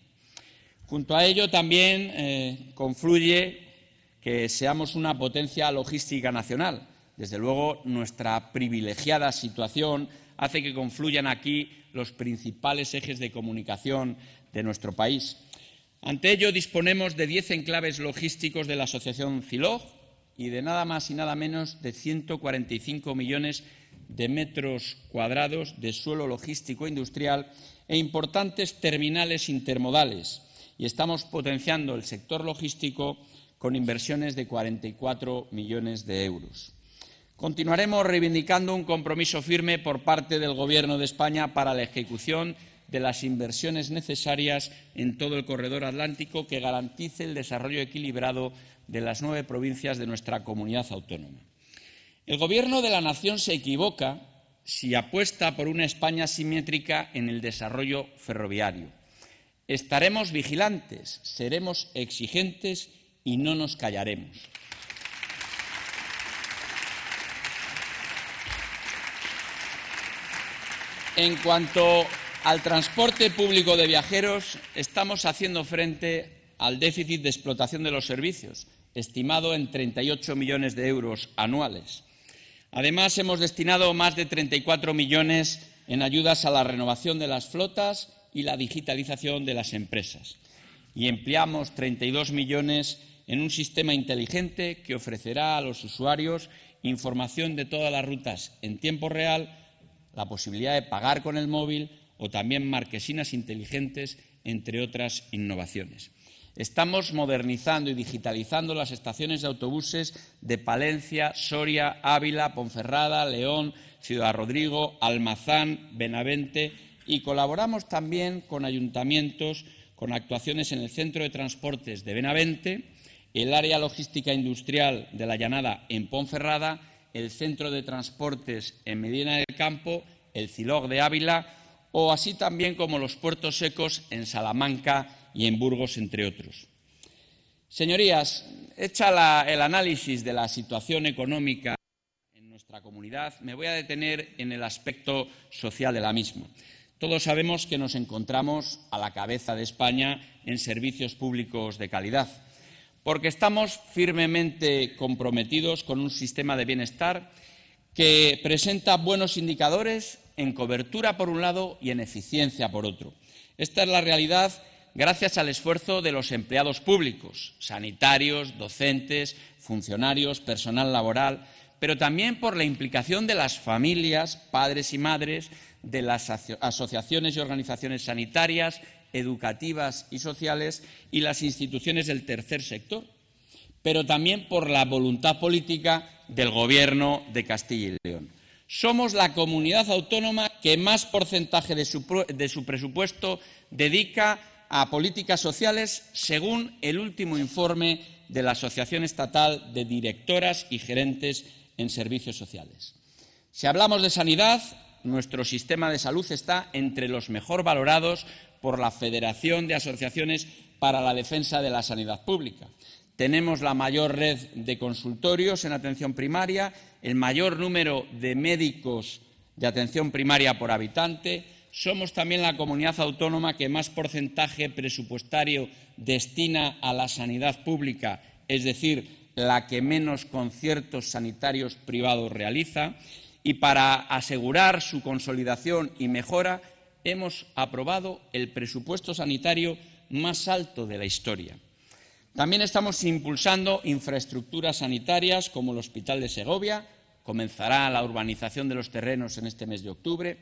Junto a ello también eh, confluye que seamos una potencia logística nacional. Desde luego, nuestra privilegiada situación hace que confluyan aquí los principales ejes de comunicación de nuestro país. Ante ello, disponemos de diez enclaves logísticos de la Asociación CILOG y de nada más y nada menos de 145 millones de metros cuadrados de suelo logístico industrial e importantes terminales intermodales y estamos potenciando el sector logístico con inversiones de 44 millones de euros. Continuaremos reivindicando un compromiso firme por parte del Gobierno de España para la ejecución de las inversiones necesarias en todo el corredor atlántico que garantice el desarrollo equilibrado de las nueve provincias de nuestra comunidad autónoma. El Gobierno de la Nación se equivoca si apuesta por una España simétrica en el desarrollo ferroviario. Estaremos vigilantes, seremos exigentes y no nos callaremos. En cuanto al transporte público de viajeros, estamos haciendo frente al déficit de explotación de los servicios, estimado en 38 millones de euros anuales. Además, hemos destinado más de 34 millones en ayudas a la renovación de las flotas y la digitalización de las empresas. Y empleamos 32 millones en un sistema inteligente que ofrecerá a los usuarios información de todas las rutas en tiempo real, la posibilidad de pagar con el móvil o también marquesinas inteligentes, entre otras innovaciones. Estamos modernizando y digitalizando las estaciones de autobuses de Palencia, Soria, Ávila, Ponferrada, León, Ciudad Rodrigo, Almazán, Benavente y colaboramos también con ayuntamientos con actuaciones en el Centro de Transportes de Benavente, el área logística industrial de la Llanada en Ponferrada, el Centro de Transportes en Medina del Campo, el CILOG de Ávila o así también como los puertos secos en Salamanca y en Burgos, entre otros. Señorías, hecha el análisis de la situación económica en nuestra comunidad, me voy a detener en el aspecto social de la misma. Todos sabemos que nos encontramos a la cabeza de España en servicios públicos de calidad, porque estamos firmemente comprometidos con un sistema de bienestar que presenta buenos indicadores en cobertura por un lado y en eficiencia por otro. Esta es la realidad gracias al esfuerzo de los empleados públicos, sanitarios, docentes, funcionarios, personal laboral, pero también por la implicación de las familias, padres y madres, de las asociaciones y organizaciones sanitarias, educativas y sociales y las instituciones del tercer sector, pero también por la voluntad política del Gobierno de Castilla y León. Somos la comunidad autónoma que más porcentaje de su, presupuesto dedica a políticas sociales según el último informe de la Asociación Estatal de Directoras y Gerentes en Servicios Sociales. Si hablamos de sanidad, nuestro sistema de salud está entre los mejor valorados por la Federación de Asociaciones para la Defensa de la Sanidad Pública. Tenemos la mayor red de consultorios en atención primaria, el mayor número de médicos de atención primaria por habitante. Somos también la comunidad autónoma que más porcentaje presupuestario destina a la sanidad pública, es decir, la que menos conciertos sanitarios privados realiza. Y para asegurar su consolidación y mejora, hemos aprobado el presupuesto sanitario más alto de la historia. También estamos impulsando infraestructuras sanitarias como el Hospital de Segovia, comenzará la urbanización de los terrenos en este mes de octubre,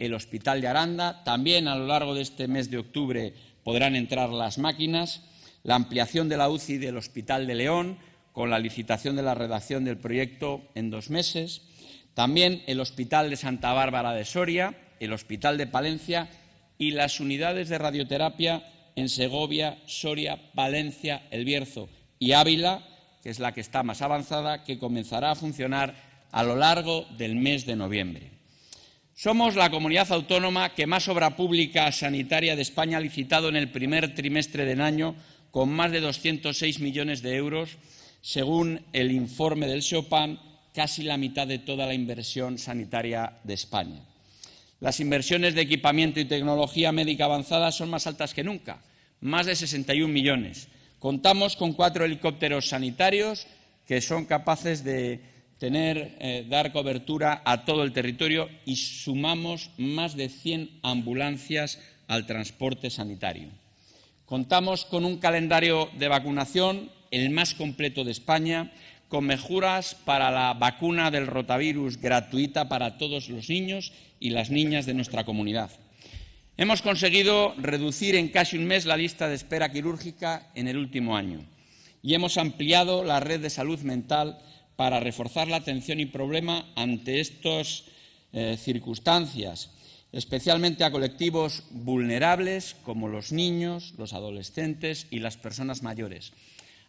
el Hospital de Aranda, también a lo largo de este mes de octubre podrán entrar las máquinas, la ampliación de la UCI del Hospital de León, con la licitación de la redacción del proyecto en dos meses, también el Hospital de Santa Bárbara de Soria, el Hospital de Palencia y las unidades de radioterapia en Segovia, Soria, Valencia, El Bierzo y Ávila, que es la que está más avanzada, que comenzará a funcionar a lo largo del mes de noviembre. Somos la comunidad autónoma que más obra pública sanitaria de España ha licitado en el primer trimestre del año, con más de 206 millones de euros, según el informe del SEOPAN, casi la mitad de toda la inversión sanitaria de España. Las inversiones de equipamiento y tecnología médica avanzada son más altas que nunca, más de 61 millones. Contamos con cuatro helicópteros sanitarios que son capaces de tener, eh, dar cobertura a todo el territorio y sumamos más de 100 ambulancias al transporte sanitario. Contamos con un calendario de vacunación, el más completo de España, con mejoras para la vacuna del rotavirus gratuita para todos los niños y las niñas de nuestra comunidad. Hemos conseguido reducir en casi un mes la lista de espera quirúrgica en el último año y hemos ampliado la red de salud mental para reforzar la atención y problema ante estas eh, circunstancias, especialmente a colectivos vulnerables como los niños, los adolescentes y las personas mayores.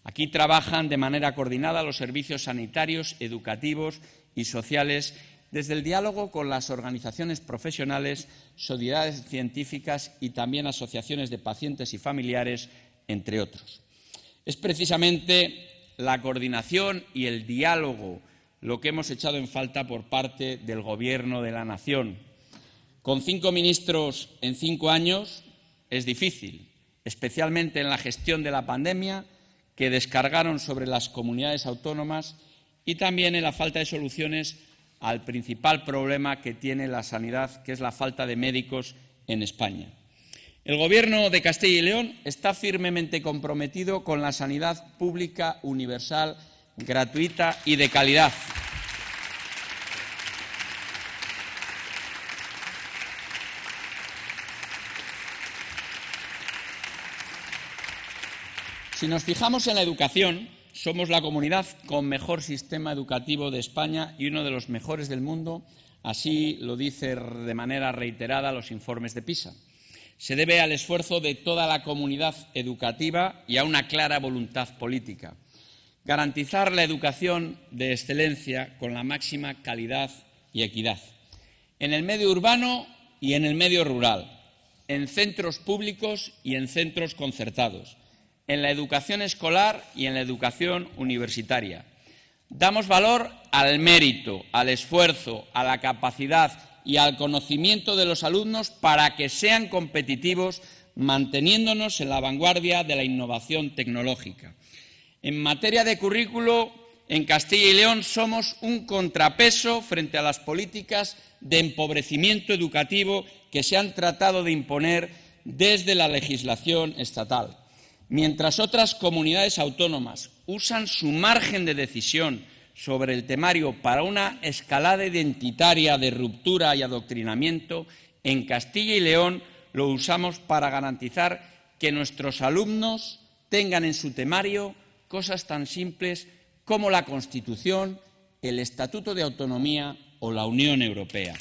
Aquí trabajan de manera coordinada los servicios sanitarios, educativos y sociales desde el diálogo con las organizaciones profesionales, sociedades científicas y también asociaciones de pacientes y familiares, entre otros. Es precisamente la coordinación y el diálogo lo que hemos echado en falta por parte del Gobierno de la Nación. Con cinco ministros en cinco años es difícil, especialmente en la gestión de la pandemia que descargaron sobre las comunidades autónomas y también en la falta de soluciones al principal problema que tiene la sanidad, que es la falta de médicos en España. El Gobierno de Castilla y León está firmemente comprometido con la sanidad pública, universal, gratuita y de calidad. Si nos fijamos en la educación, somos la comunidad con mejor sistema educativo de España y uno de los mejores del mundo, así lo dice de manera reiterada los informes de PISA. Se debe al esfuerzo de toda la comunidad educativa y a una clara voluntad política. Garantizar la educación de excelencia con la máxima calidad y equidad. En el medio urbano y en el medio rural, en centros públicos y en centros concertados en la educación escolar y en la educación universitaria. Damos valor al mérito, al esfuerzo, a la capacidad y al conocimiento de los alumnos para que sean competitivos, manteniéndonos en la vanguardia de la innovación tecnológica. En materia de currículo, en Castilla y León somos un contrapeso frente a las políticas de empobrecimiento educativo que se han tratado de imponer desde la legislación estatal. Mientras otras comunidades autónomas usan su margen de decisión sobre el temario para una escalada identitaria de ruptura y adoctrinamiento, en Castilla y León lo usamos para garantizar que nuestros alumnos tengan en su temario cosas tan simples como la Constitución, el Estatuto de Autonomía o la Unión Europea.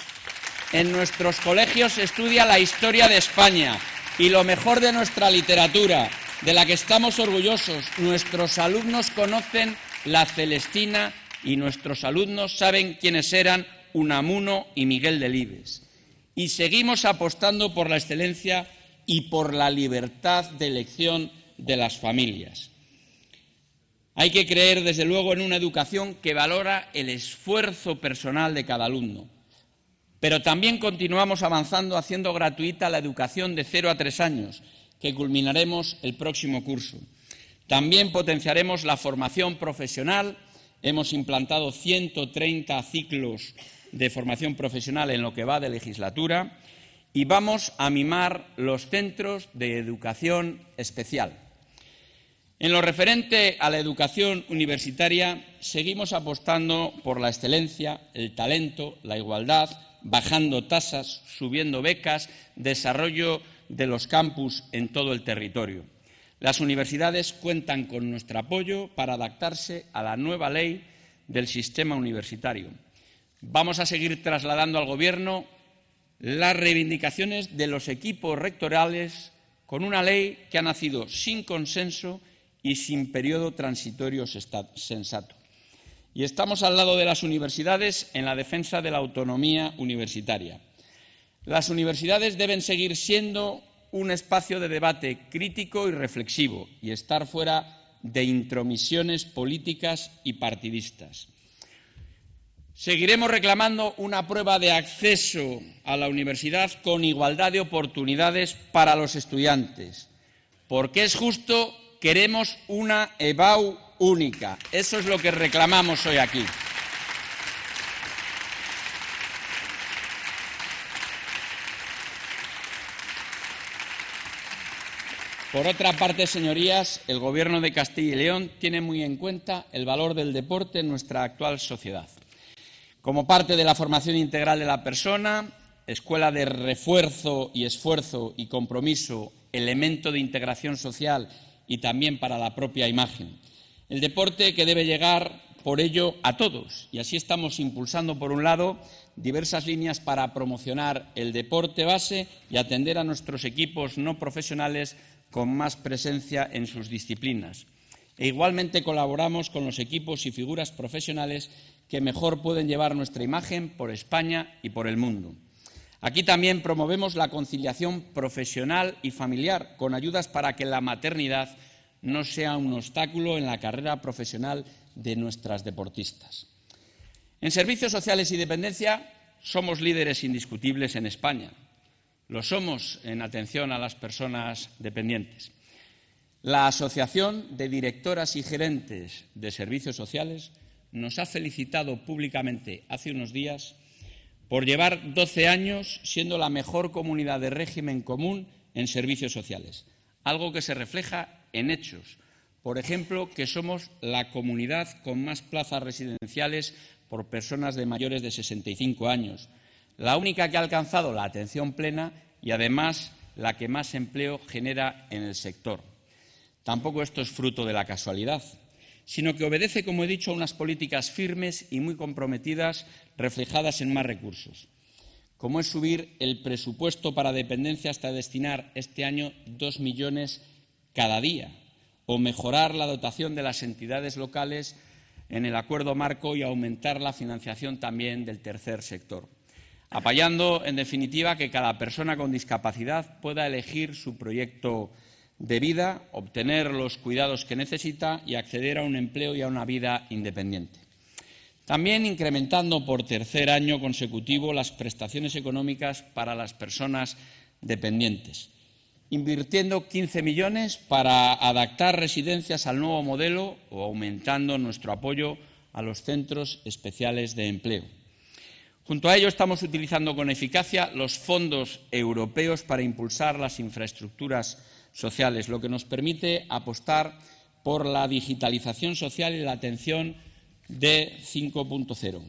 En nuestros colegios se estudia la historia de España y lo mejor de nuestra literatura, de la que estamos orgullosos. Nuestros alumnos conocen la Celestina y nuestros alumnos saben quiénes eran Unamuno y Miguel Delibes. Y seguimos apostando por la excelencia y por la libertad de elección de las familias. Hay que creer, desde luego, en una educación que valora el esfuerzo personal de cada alumno. Pero también continuamos avanzando haciendo gratuita la educación de cero a tres años que culminaremos el próximo curso. También potenciaremos la formación profesional. Hemos implantado 130 ciclos de formación profesional en lo que va de legislatura y vamos a mimar los centros de educación especial. En lo referente a la educación universitaria, seguimos apostando por la excelencia, el talento, la igualdad, bajando tasas, subiendo becas, desarrollo de los campus en todo el territorio. Las universidades cuentan con nuestro apoyo para adaptarse a la nueva ley del sistema universitario. Vamos a seguir trasladando al Gobierno las reivindicaciones de los equipos rectorales con una ley que ha nacido sin consenso y sin periodo transitorio sensato. Y estamos al lado de las universidades en la defensa de la autonomía universitaria. Las universidades deben seguir siendo un espacio de debate crítico y reflexivo y estar fuera de intromisiones políticas y partidistas. Seguiremos reclamando una prueba de acceso a la universidad con igualdad de oportunidades para los estudiantes. Porque es justo, queremos una EBAU única. Eso es lo que reclamamos hoy aquí. Por otra parte, señorías, el Gobierno de Castilla y León tiene muy en cuenta el valor del deporte en nuestra actual sociedad. Como parte de la formación integral de la persona, escuela de refuerzo y esfuerzo y compromiso, elemento de integración social y también para la propia imagen. El deporte que debe llegar por ello a todos. Y así estamos impulsando, por un lado, diversas líneas para promocionar el deporte base y atender a nuestros equipos no profesionales con más presencia en sus disciplinas. E igualmente colaboramos con los equipos y figuras profesionales que mejor pueden llevar nuestra imagen por España y por el mundo. Aquí también promovemos la conciliación profesional y familiar con ayudas para que la maternidad no sea un obstáculo en la carrera profesional de nuestras deportistas. En servicios sociales y dependencia somos líderes indiscutibles en España. Lo somos en atención a las personas dependientes. La Asociación de Directoras y Gerentes de Servicios Sociales nos ha felicitado públicamente hace unos días por llevar 12 años siendo la mejor comunidad de régimen común en servicios sociales, algo que se refleja en hechos. Por ejemplo, que somos la comunidad con más plazas residenciales por personas de mayores de 65 años, la única que ha alcanzado la atención plena y, además, la que más empleo genera en el sector. Tampoco esto es fruto de la casualidad, sino que obedece, como he dicho, a unas políticas firmes y muy comprometidas reflejadas en más recursos, como es subir el presupuesto para dependencia hasta destinar este año dos millones cada día, o mejorar la dotación de las entidades locales en el acuerdo marco y aumentar la financiación también del tercer sector, apoyando, en definitiva, que cada persona con discapacidad pueda elegir su proyecto de vida, obtener los cuidados que necesita y acceder a un empleo y a una vida independiente. También incrementando por tercer año consecutivo las prestaciones económicas para las personas dependientes invirtiendo 15 millones para adaptar residencias al nuevo modelo o aumentando nuestro apoyo a los centros especiales de empleo. Junto a ello, estamos utilizando con eficacia los fondos europeos para impulsar las infraestructuras sociales, lo que nos permite apostar por la digitalización social y la atención de 5.0.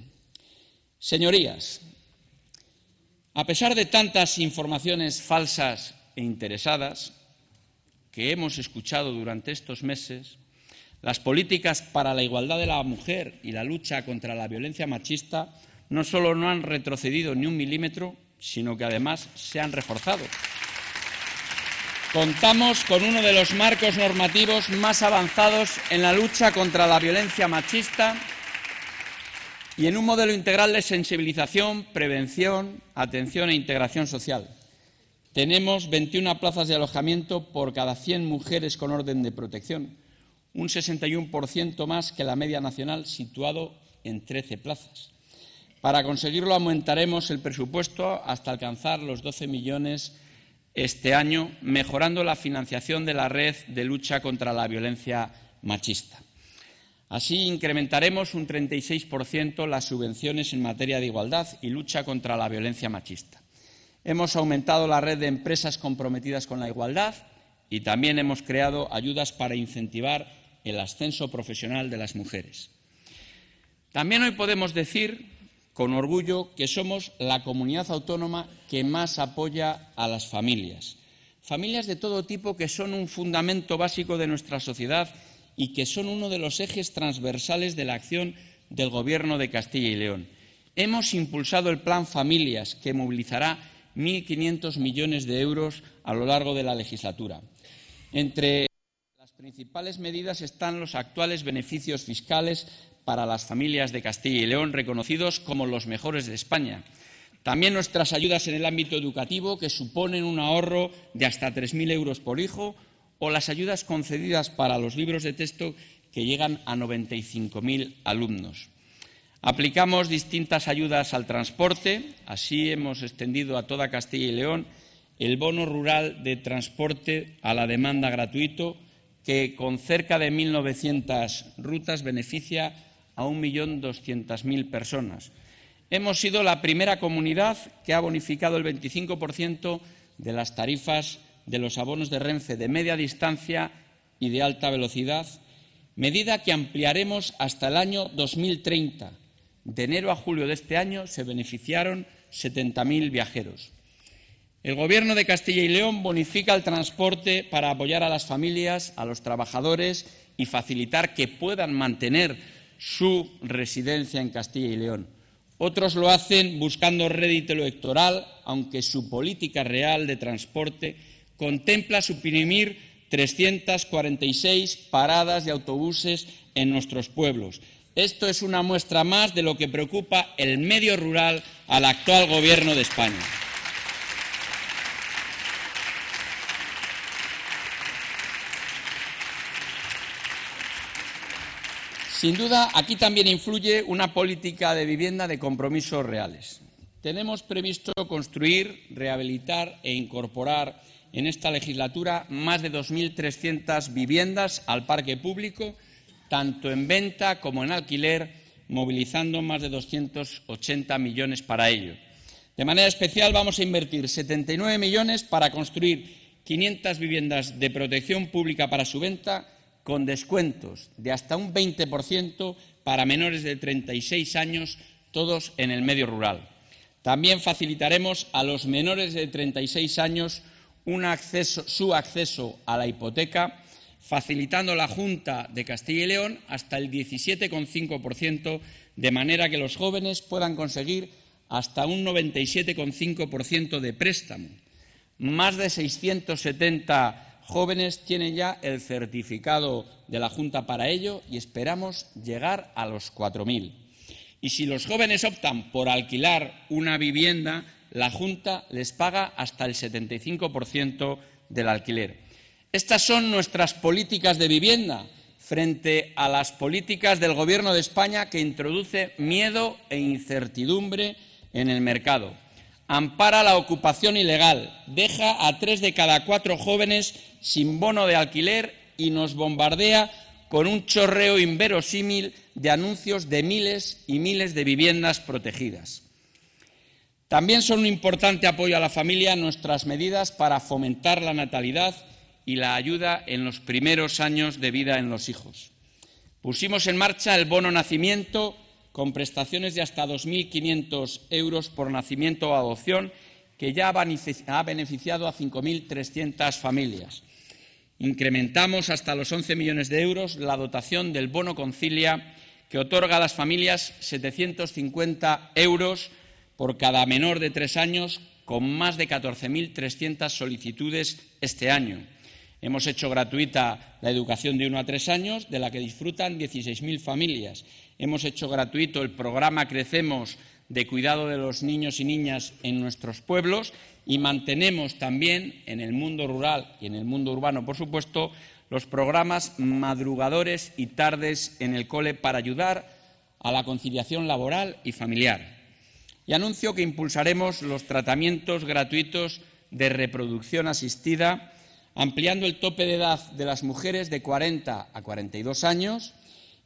Señorías, a pesar de tantas informaciones falsas e interesadas que hemos escuchado durante estos meses, las políticas para la igualdad de la mujer y la lucha contra la violencia machista no solo no han retrocedido ni un milímetro, sino que además se han reforzado. Contamos con uno de los marcos normativos más avanzados en la lucha contra la violencia machista y en un modelo integral de sensibilización, prevención, atención e integración social. Tenemos 21 plazas de alojamiento por cada 100 mujeres con orden de protección, un 61% más que la media nacional, situado en 13 plazas. Para conseguirlo aumentaremos el presupuesto hasta alcanzar los 12 millones este año, mejorando la financiación de la red de lucha contra la violencia machista. Así incrementaremos un 36% las subvenciones en materia de igualdad y lucha contra la violencia machista. Hemos aumentado la red de empresas comprometidas con la igualdad y también hemos creado ayudas para incentivar el ascenso profesional de las mujeres. También hoy podemos decir con orgullo que somos la comunidad autónoma que más apoya a las familias. Familias de todo tipo que son un fundamento básico de nuestra sociedad y que son uno de los ejes transversales de la acción del Gobierno de Castilla y León. Hemos impulsado el Plan Familias, que movilizará 1.500 millones de euros a lo largo de la legislatura. Entre las principales medidas están los actuales beneficios fiscales para las familias de Castilla y León, reconocidos como los mejores de España. También nuestras ayudas en el ámbito educativo, que suponen un ahorro de hasta 3.000 euros por hijo, o las ayudas concedidas para los libros de texto, que llegan a 95.000 alumnos. Aplicamos distintas ayudas al transporte, así hemos extendido a toda Castilla y León el bono rural de transporte a la demanda gratuito, que con cerca de 1.900 rutas beneficia a 1.200.000 personas. Hemos sido la primera comunidad que ha bonificado el 25% de las tarifas de los abonos de Renfe de media distancia y de alta velocidad, medida que ampliaremos hasta el año 2030 de enero a julio de este año se beneficiaron 70.000 viajeros. El Gobierno de Castilla y León bonifica el transporte para apoyar a las familias, a los trabajadores y facilitar que puedan mantener su residencia en Castilla y León. Otros lo hacen buscando rédito electoral, aunque su política real de transporte contempla suprimir 346 paradas de autobuses en nuestros pueblos. Esto es una muestra más de lo que preocupa el medio rural al actual Gobierno de España. Sin duda, aquí también influye una política de vivienda de compromisos reales. Tenemos previsto construir, rehabilitar e incorporar en esta legislatura más de 2.300 viviendas al parque público, tanto en venta como en alquiler, movilizando más de 280 millones para ello. De manera especial, vamos a invertir 79 millones para construir 500 viviendas de protección pública para su venta con descuentos de hasta un 20% para menores de 36 años, todos en el medio rural. También facilitaremos a los menores de 36 años su acceso a la hipoteca, facilitando la Junta de Castilla y León hasta el 17,5%, de manera que los jóvenes puedan conseguir hasta un 97,5% de préstamo. Más de 670 jóvenes tienen ya el certificado de la Junta para ello y esperamos llegar a los 4.000. Y si los jóvenes optan por alquilar una vivienda, la Junta les paga hasta el 75% del alquiler. Estas son nuestras políticas de vivienda frente a las políticas del Gobierno de España que introduce miedo e incertidumbre en el mercado ampara la ocupación ilegal, deja a tres de cada cuatro jóvenes sin bono de alquiler y nos bombardea con un chorreo inverosímil de anuncios de miles y miles de viviendas protegidas. También son un importante apoyo a la familia nuestras medidas para fomentar la natalidad y la ayuda en los primeros años de vida en los hijos. Pusimos en marcha el bono nacimiento con prestaciones de hasta 2.500 euros por nacimiento o adopción, que ya ha beneficiado a 5.300 familias. Incrementamos hasta los 11 millones de euros la dotación del bono concilia, que otorga a las familias 750 euros por cada menor de tres años, con más de 14.300 solicitudes este año. Hemos hecho gratuita la educación de uno a tres años, de la que disfrutan 16.000 familias. Hemos hecho gratuito el programa Crecemos de cuidado de los niños y niñas en nuestros pueblos y mantenemos también en el mundo rural y en el mundo urbano, por supuesto, los programas madrugadores y tardes en el cole para ayudar a la conciliación laboral y familiar. Y anuncio que impulsaremos los tratamientos gratuitos de reproducción asistida ampliando el tope de edad de las mujeres de 40 a 42 años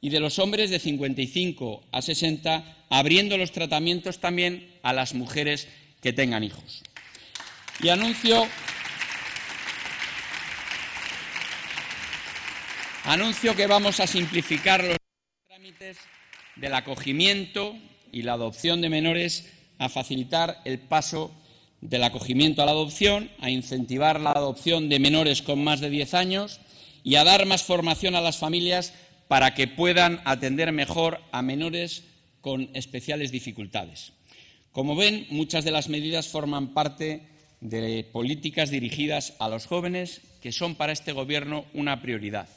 y de los hombres de 55 a 60, abriendo los tratamientos también a las mujeres que tengan hijos. Y anuncio, anuncio que vamos a simplificar los trámites del acogimiento y la adopción de menores a facilitar el paso del acogimiento a la adopción, a incentivar la adopción de menores con más de 10 años y a dar más formación a las familias para que puedan atender mejor a menores con especiales dificultades. Como ven, muchas de las medidas forman parte de políticas dirigidas a los jóvenes que son para este Gobierno una prioridad.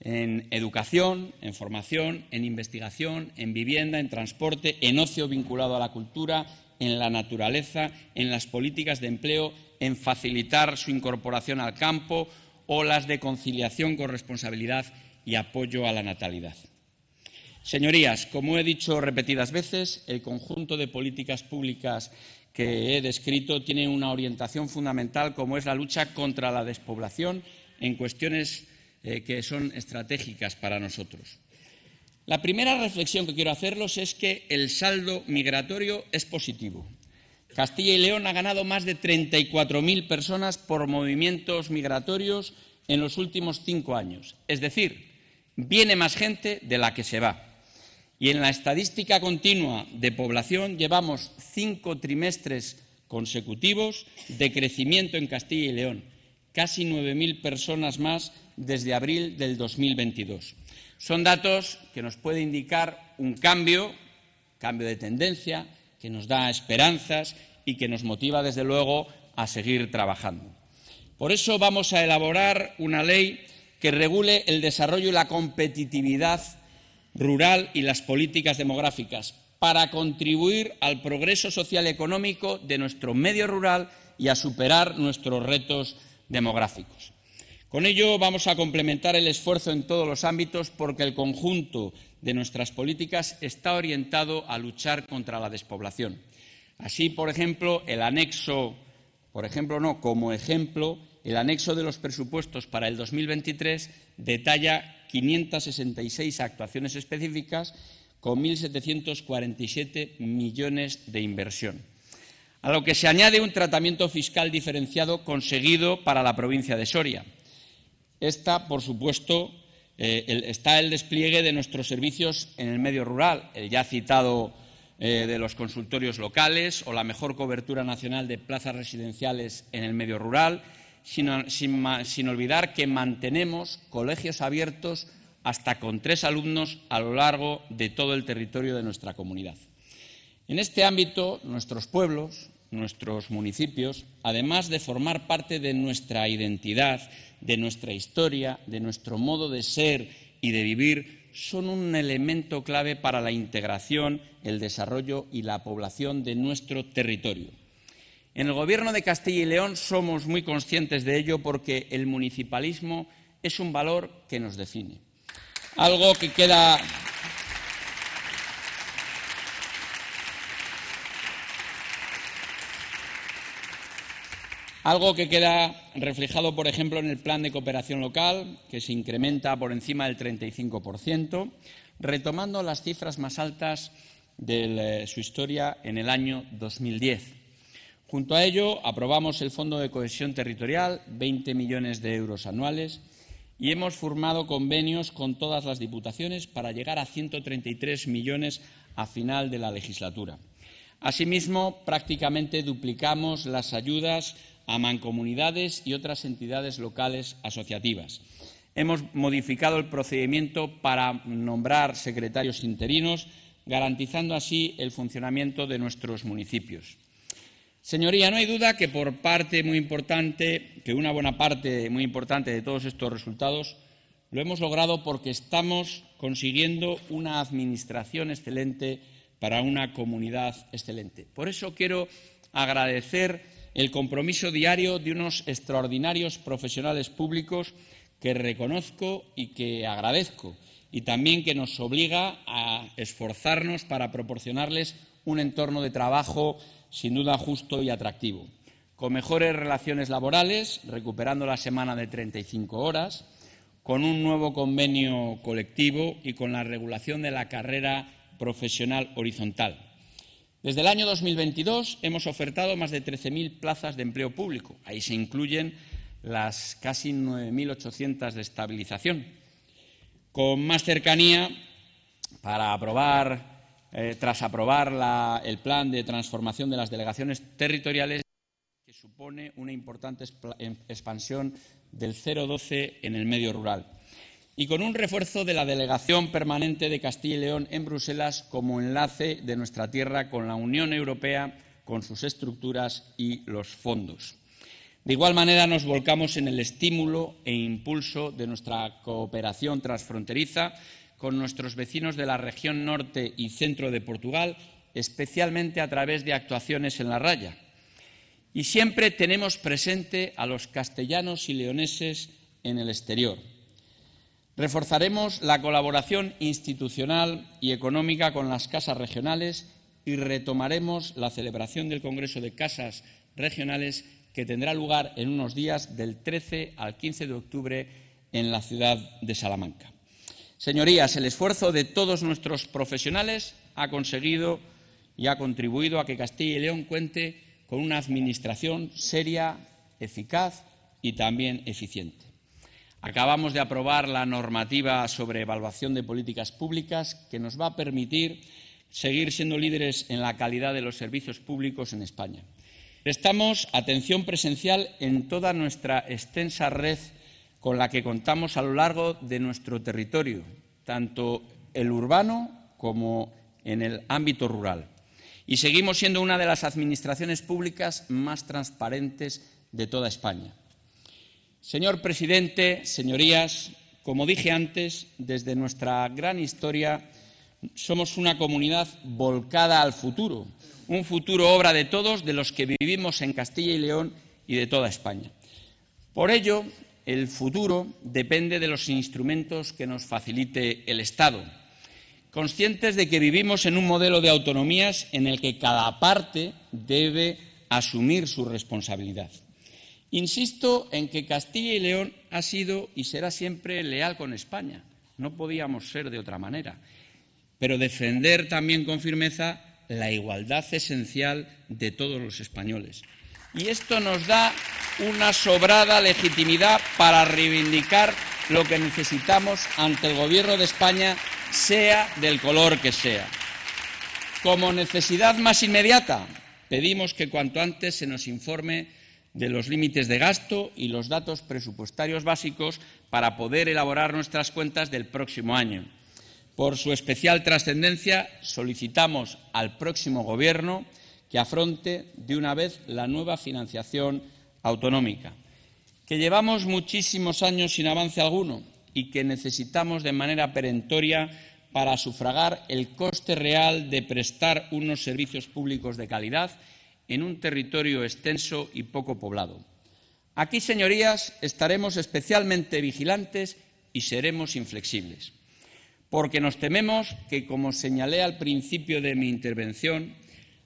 En educación, en formación, en investigación, en vivienda, en transporte, en ocio vinculado a la cultura, en la naturaleza, en las políticas de empleo, en facilitar su incorporación al campo o las de conciliación con responsabilidad y apoyo a la natalidad. Señorías, como he dicho repetidas veces, el conjunto de políticas públicas que he descrito tiene una orientación fundamental como es la lucha contra la despoblación en cuestiones eh, que son estratégicas para nosotros. La primera reflexión que quiero hacerlos es que el saldo migratorio es positivo. Castilla y León ha ganado más de 34.000 personas por movimientos migratorios en los últimos cinco años. Es decir, viene más gente de la que se va. Y en la estadística continua de población llevamos cinco trimestres consecutivos de crecimiento en Castilla y León, casi 9.000 personas más desde abril del 2022. Son datos que nos pueden indicar un cambio, cambio de tendencia, que nos da esperanzas y que nos motiva, desde luego, a seguir trabajando. Por eso vamos a elaborar una ley que regule el desarrollo y la competitividad rural y las políticas demográficas para contribuir al progreso social y económico de nuestro medio rural y a superar nuestros retos demográficos. Con ello vamos a complementar el esfuerzo en todos los ámbitos porque el conjunto de nuestras políticas está orientado a luchar contra la despoblación. Así, por ejemplo, el anexo, por ejemplo, no, como ejemplo, el anexo de los presupuestos para el 2023 detalla 566 actuaciones específicas con 1.747 millones de inversión, a lo que se añade un tratamiento fiscal diferenciado conseguido para la provincia de Soria. Esta, por supuesto, eh, está el despliegue de nuestros servicios en el medio rural, el ya citado eh, de los consultorios locales o la mejor cobertura nacional de plazas residenciales en el medio rural, sin, olvidar que mantenemos colegios abiertos hasta con tres alumnos a lo largo de todo el territorio de nuestra comunidad. En este ámbito, nuestros pueblos, nuestros municipios, además de formar parte de nuestra identidad, de nuestra historia, de nuestro modo de ser y de vivir, son un elemento clave para la integración, el desarrollo y la población de nuestro territorio. En el Gobierno de Castilla y León somos muy conscientes de ello porque el municipalismo es un valor que nos define. Algo que queda Algo que queda reflejado, por ejemplo, en el plan de cooperación local, que se incrementa por encima del 35%, retomando las cifras más altas de su historia en el año 2010. Junto a ello, aprobamos el Fondo de Cohesión Territorial, 20 millones de euros anuales, y hemos firmado convenios con todas las diputaciones para llegar a 133 millones a final de la legislatura. Asimismo, prácticamente duplicamos las ayudas a mancomunidades y otras entidades locales asociativas. Hemos modificado el procedimiento para nombrar secretarios interinos, garantizando así el funcionamiento de nuestros municipios. Señoría, no hay duda que por parte muy importante, que una buena parte muy importante de todos estos resultados lo hemos logrado porque estamos consiguiendo una administración excelente para una comunidad excelente. Por eso quiero agradecer el compromiso diario de unos extraordinarios profesionales públicos que reconozco y que agradezco, y también que nos obliga a esforzarnos para proporcionarles un entorno de trabajo sin duda justo y atractivo, con mejores relaciones laborales, recuperando la semana de 35 horas, con un nuevo convenio colectivo y con la regulación de la carrera profesional horizontal. Desde el año 2022 hemos ofertado más de 13.000 plazas de empleo público. Ahí se incluyen las casi 9.800 de estabilización. Con más cercanía, para aprobar eh, tras aprobar el plan de transformación de las delegaciones territoriales, que supone una importante em, expansión del 012 en el medio rural. Y con un refuerzo de la delegación permanente de Castilla y León en Bruselas como enlace de nuestra tierra con la Unión Europea, con sus estructuras y los fondos. De igual manera, nos volcamos en el estímulo e impulso de nuestra cooperación transfronteriza con nuestros vecinos de la región norte y centro de Portugal, especialmente a través de actuaciones en la raya. Y siempre tenemos presente a los castellanos y leoneses en el exterior. Reforzaremos la colaboración institucional y económica con las casas regionales y retomaremos la celebración del Congreso de Casas Regionales que tendrá lugar en unos días del 13 al 15 de octubre en la ciudad de Salamanca. Señorías, el esfuerzo de todos nuestros profesionales ha conseguido y ha contribuido a que Castilla y León cuente con una administración seria, eficaz y también eficiente. Acabamos de aprobar la normativa sobre evaluación de políticas públicas que nos va a permitir seguir siendo líderes en la calidad de los servicios públicos en España. Prestamos atención presencial en toda nuestra extensa red con la que contamos a lo largo de nuestro territorio tanto el urbano como en el ámbito rural. Y seguimos siendo una de las administraciones públicas más transparentes de toda España. Señor presidente, señorías, como dije antes, desde nuestra gran historia somos una comunidad volcada al futuro, un futuro obra de todos, de los que vivimos en Castilla y León y de toda España. Por ello, el futuro depende de los instrumentos que nos facilite el Estado, conscientes de que vivimos en un modelo de autonomías en el que cada parte debe asumir su responsabilidad. Insisto en que Castilla y León ha sido y será siempre leal con España. No podíamos ser de otra manera. Pero defender también con firmeza la igualdad esencial de todos los españoles. Y esto nos da una sobrada legitimidad para reivindicar lo que necesitamos ante el Gobierno de España, sea del color que sea. Como necesidad más inmediata, pedimos que cuanto antes se nos informe de los límites de gasto y los datos presupuestarios básicos para poder elaborar nuestras cuentas del próximo año. Por su especial trascendencia, solicitamos al próximo Gobierno que afronte de una vez la nueva financiación autonómica, que llevamos muchísimos años sin avance alguno y que necesitamos de manera perentoria para sufragar el coste real de prestar unos servicios públicos de calidad en un territorio extenso y poco poblado. Aquí, señorías, estaremos especialmente vigilantes y seremos inflexibles, porque nos tememos que, como señalé al principio de mi intervención,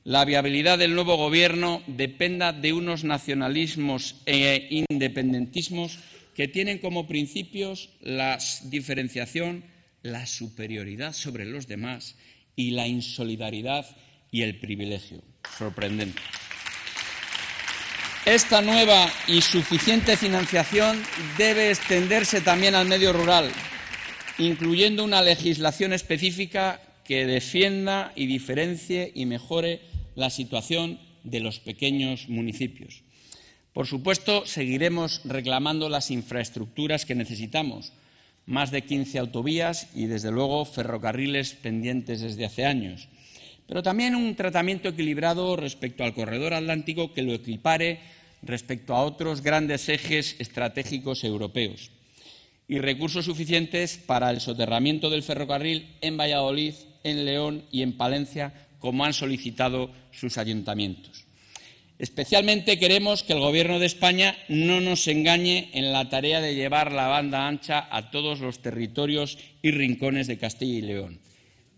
la viabilidad del nuevo Gobierno dependa de unos nacionalismos e independentismos que tienen como principios la diferenciación, la superioridad sobre los demás y la insolidaridad y el privilegio. Sorprendente. Esta nueva y suficiente financiación debe extenderse también al medio rural, incluyendo una legislación específica que defienda y diferencie y mejore la situación de los pequeños municipios. Por supuesto, seguiremos reclamando las infraestructuras que necesitamos, más de 15 autovías y, desde luego, ferrocarriles pendientes desde hace años, pero también un tratamiento equilibrado respecto al corredor atlántico que lo equipare respecto a otros grandes ejes estratégicos europeos y recursos suficientes para el soterramiento del ferrocarril en Valladolid, en León y en Palencia como han solicitado sus ayuntamientos. Especialmente queremos que el Gobierno de España no nos engañe en la tarea de llevar la banda ancha a todos los territorios y rincones de Castilla y León.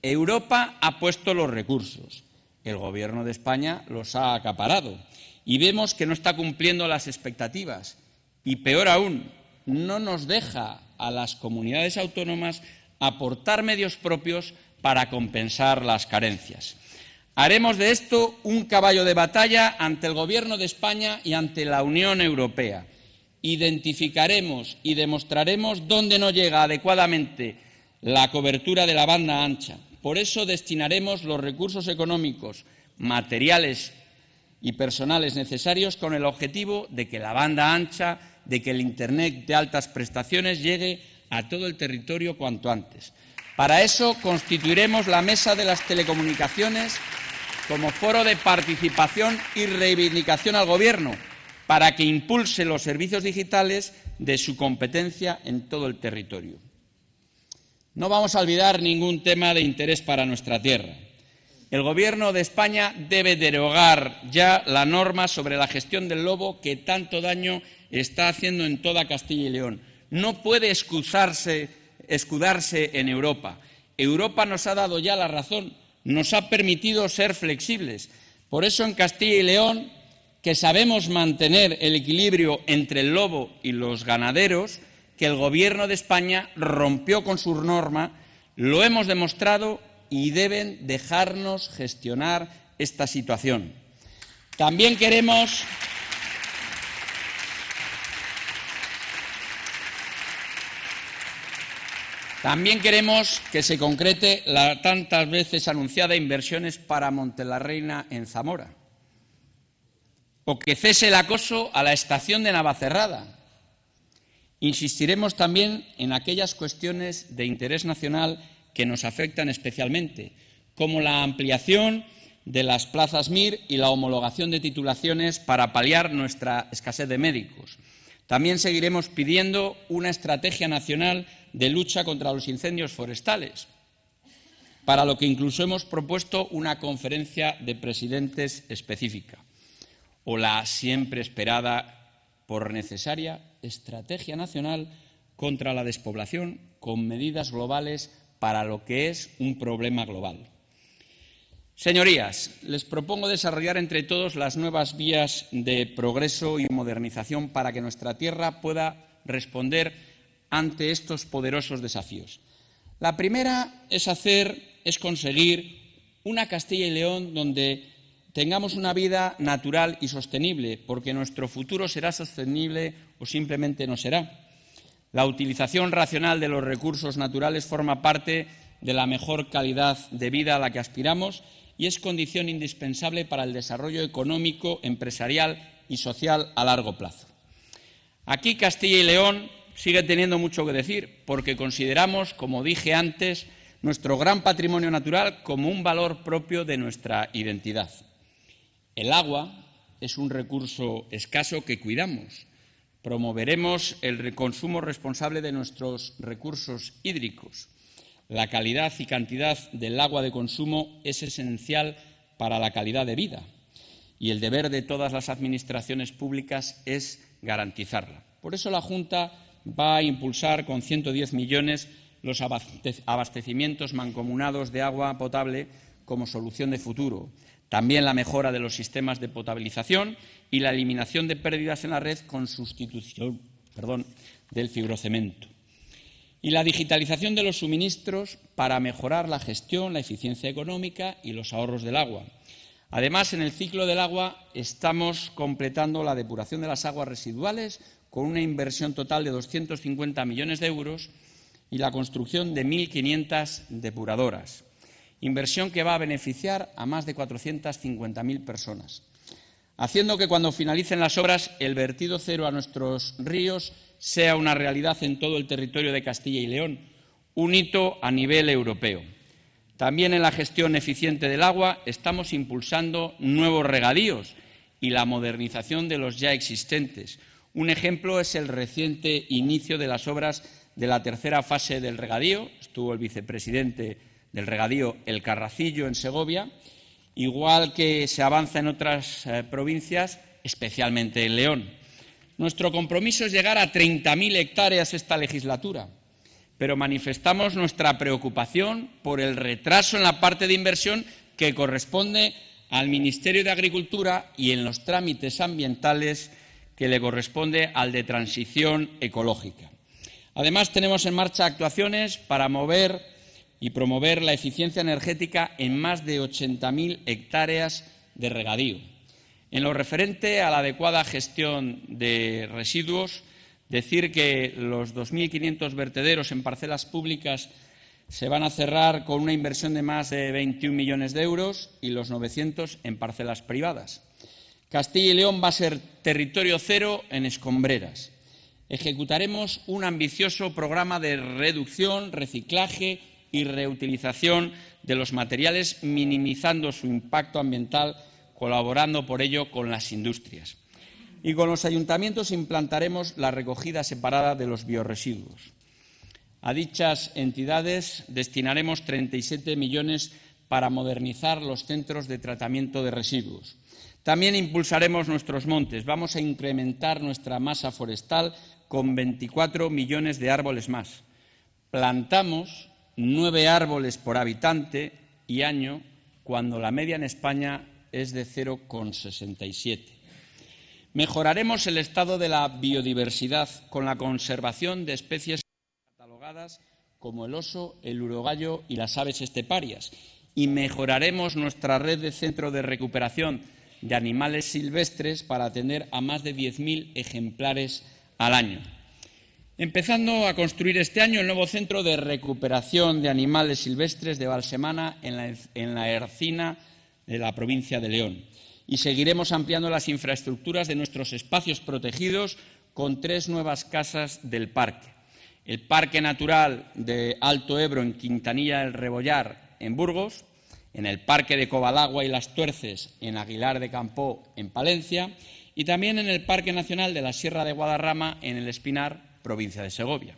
Europa ha puesto los recursos, el Gobierno de España los ha acaparado y vemos que no está cumpliendo las expectativas y, peor aún, no nos deja a las comunidades autónomas aportar medios propios para compensar las carencias. Haremos de esto un caballo de batalla ante el Gobierno de España y ante la Unión Europea. Identificaremos y demostraremos dónde no llega adecuadamente la cobertura de la banda ancha. Por eso destinaremos los recursos económicos, materiales y personales necesarios con el objetivo de que la banda ancha, de que el Internet de altas prestaciones llegue a todo el territorio cuanto antes. Para eso constituiremos la Mesa de las Telecomunicaciones como foro de participación y reivindicación al Gobierno para que impulse los servicios digitales de su competencia en todo el territorio. No vamos a olvidar ningún tema de interés para nuestra tierra. El Gobierno de España debe derogar ya la norma sobre la gestión del lobo que tanto daño está haciendo en toda Castilla y León. No puede excusarse, escudarse en Europa. Europa nos ha dado ya la razón nos ha permitido ser flexibles. Por eso en Castilla y León, que sabemos mantener el equilibrio entre el lobo y los ganaderos, que el Gobierno de España rompió con su norma, lo hemos demostrado y deben dejarnos gestionar esta situación. También queremos También queremos que se concrete la tantas veces anunciada inversiones para Montelarreina en Zamora, o que cese el acoso a la estación de Navacerrada, Insistiremos también en aquellas cuestiones de interés nacional que nos afectan especialmente, como la ampliación de las plazas MIR y la homologación de titulaciones para paliar nuestra escasez de médicos. También seguiremos pidiendo una estrategia nacional de lucha contra los incendios forestales, para lo que incluso hemos propuesto una conferencia de presidentes específica, o la siempre esperada por necesaria estrategia nacional contra la despoblación con medidas globales para lo que es un problema global. Señorías, les propongo desarrollar entre todos las nuevas vías de progreso y modernización para que nuestra tierra pueda responder ante estos poderosos desafíos. La primera es hacer, es conseguir una Castilla y León donde tengamos una vida natural y sostenible, porque nuestro futuro será sostenible o simplemente no será. La utilización racional de los recursos naturales forma parte de la mejor calidad de vida a la que aspiramos y es condición indispensable para el desarrollo económico, empresarial y social a largo plazo. Aquí Castilla y León sigue teniendo mucho que decir, porque consideramos, como dije antes, nuestro gran patrimonio natural como un valor propio de nuestra identidad. El agua es un recurso escaso que cuidamos. Promoveremos el consumo responsable de nuestros recursos hídricos. La calidad y cantidad del agua de consumo es esencial para la calidad de vida y el deber de todas las administraciones públicas es garantizarla. Por eso la Junta va a impulsar con 110 millones los abastecimientos mancomunados de agua potable como solución de futuro también la mejora de los sistemas de potabilización y la eliminación de pérdidas en la red con sustitución del fibrocemento. Y la digitalización de los suministros para mejorar la gestión, la eficiencia económica y los ahorros del agua. Además, en el ciclo del agua estamos completando la depuración de las aguas residuales con una inversión total de 250 millones de euros y la construcción de 1.500 depuradoras inversión que va a beneficiar a más de 450.000 personas, haciendo que cuando finalicen las obras el vertido cero a nuestros ríos sea una realidad en todo el territorio de Castilla y León, un hito a nivel europeo. También en la gestión eficiente del agua estamos impulsando nuevos regadíos y la modernización de los ya existentes. Un ejemplo es el reciente inicio de las obras de la tercera fase del regadío. Estuvo el vicepresidente del regadío El Carracillo en Segovia, igual que se avanza en otras eh, provincias, especialmente en León. Nuestro compromiso es llegar a 30.000 hectáreas esta legislatura, pero manifestamos nuestra preocupación por el retraso en la parte de inversión que corresponde al Ministerio de Agricultura y en los trámites ambientales que le corresponde al de transición ecológica. Además, tenemos en marcha actuaciones para mover y promover la eficiencia energética en más de 80.000 hectáreas de regadío. En lo referente a la adecuada gestión de residuos, decir que los 2.500 vertederos en parcelas públicas se van a cerrar con una inversión de más de 21 millones de euros y los 900 en parcelas privadas. Castilla y León va a ser territorio cero en escombreras. Ejecutaremos un ambicioso programa de reducción, reciclaje y reutilización de los materiales, minimizando su impacto ambiental, colaborando por ello con las industrias. Y con los ayuntamientos implantaremos la recogida separada de los bioresiduos. A dichas entidades destinaremos 37 millones para modernizar los centros de tratamiento de residuos. También impulsaremos nuestros montes. Vamos a incrementar nuestra masa forestal con 24 millones de árboles más. Plantamos nueve árboles por habitante y año, cuando la media en España es de 0,67. Mejoraremos el estado de la biodiversidad con la conservación de especies catalogadas como el oso, el urogallo y las aves esteparias. Y mejoraremos nuestra red de centro de recuperación de animales silvestres para atender a más de 10.000 ejemplares al año empezando a construir este año el nuevo centro de recuperación de animales silvestres de Valsemana en la, en Ercina de la provincia de León. Y seguiremos ampliando las infraestructuras de nuestros espacios protegidos con tres nuevas casas del parque. El Parque Natural de Alto Ebro en Quintanilla del Rebollar, en Burgos, en el Parque de Cobalagua y Las Tuerces, en Aguilar de Campó, en Palencia, y también en el Parque Nacional de la Sierra de Guadarrama, en el Espinar, provincia de Segovia.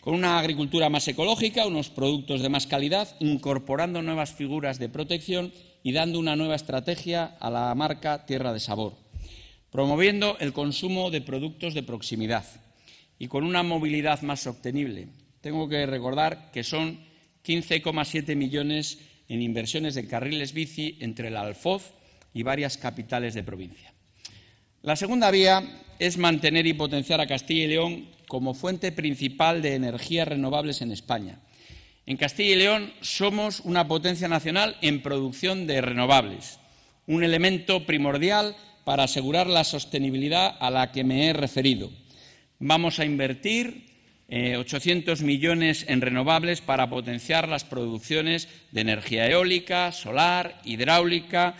Con una agricultura más ecológica, unos productos de más calidad, incorporando nuevas figuras de protección y dando una nueva estrategia a la marca Tierra de Sabor, promoviendo el consumo de productos de proximidad y con una movilidad más sostenible. Tengo que recordar que son 15,7 millones en inversiones de carriles bici entre el Alfoz y varias capitales de provincia. La segunda vía es mantener y potenciar a Castilla y León como fuente principal de energías renovables en España. En Castilla y León somos una potencia nacional en producción de renovables, un elemento primordial para asegurar la sostenibilidad a la que me he referido. Vamos a invertir 800 eh, millones en renovables para potenciar las producciones de energía eólica, solar, hidráulica,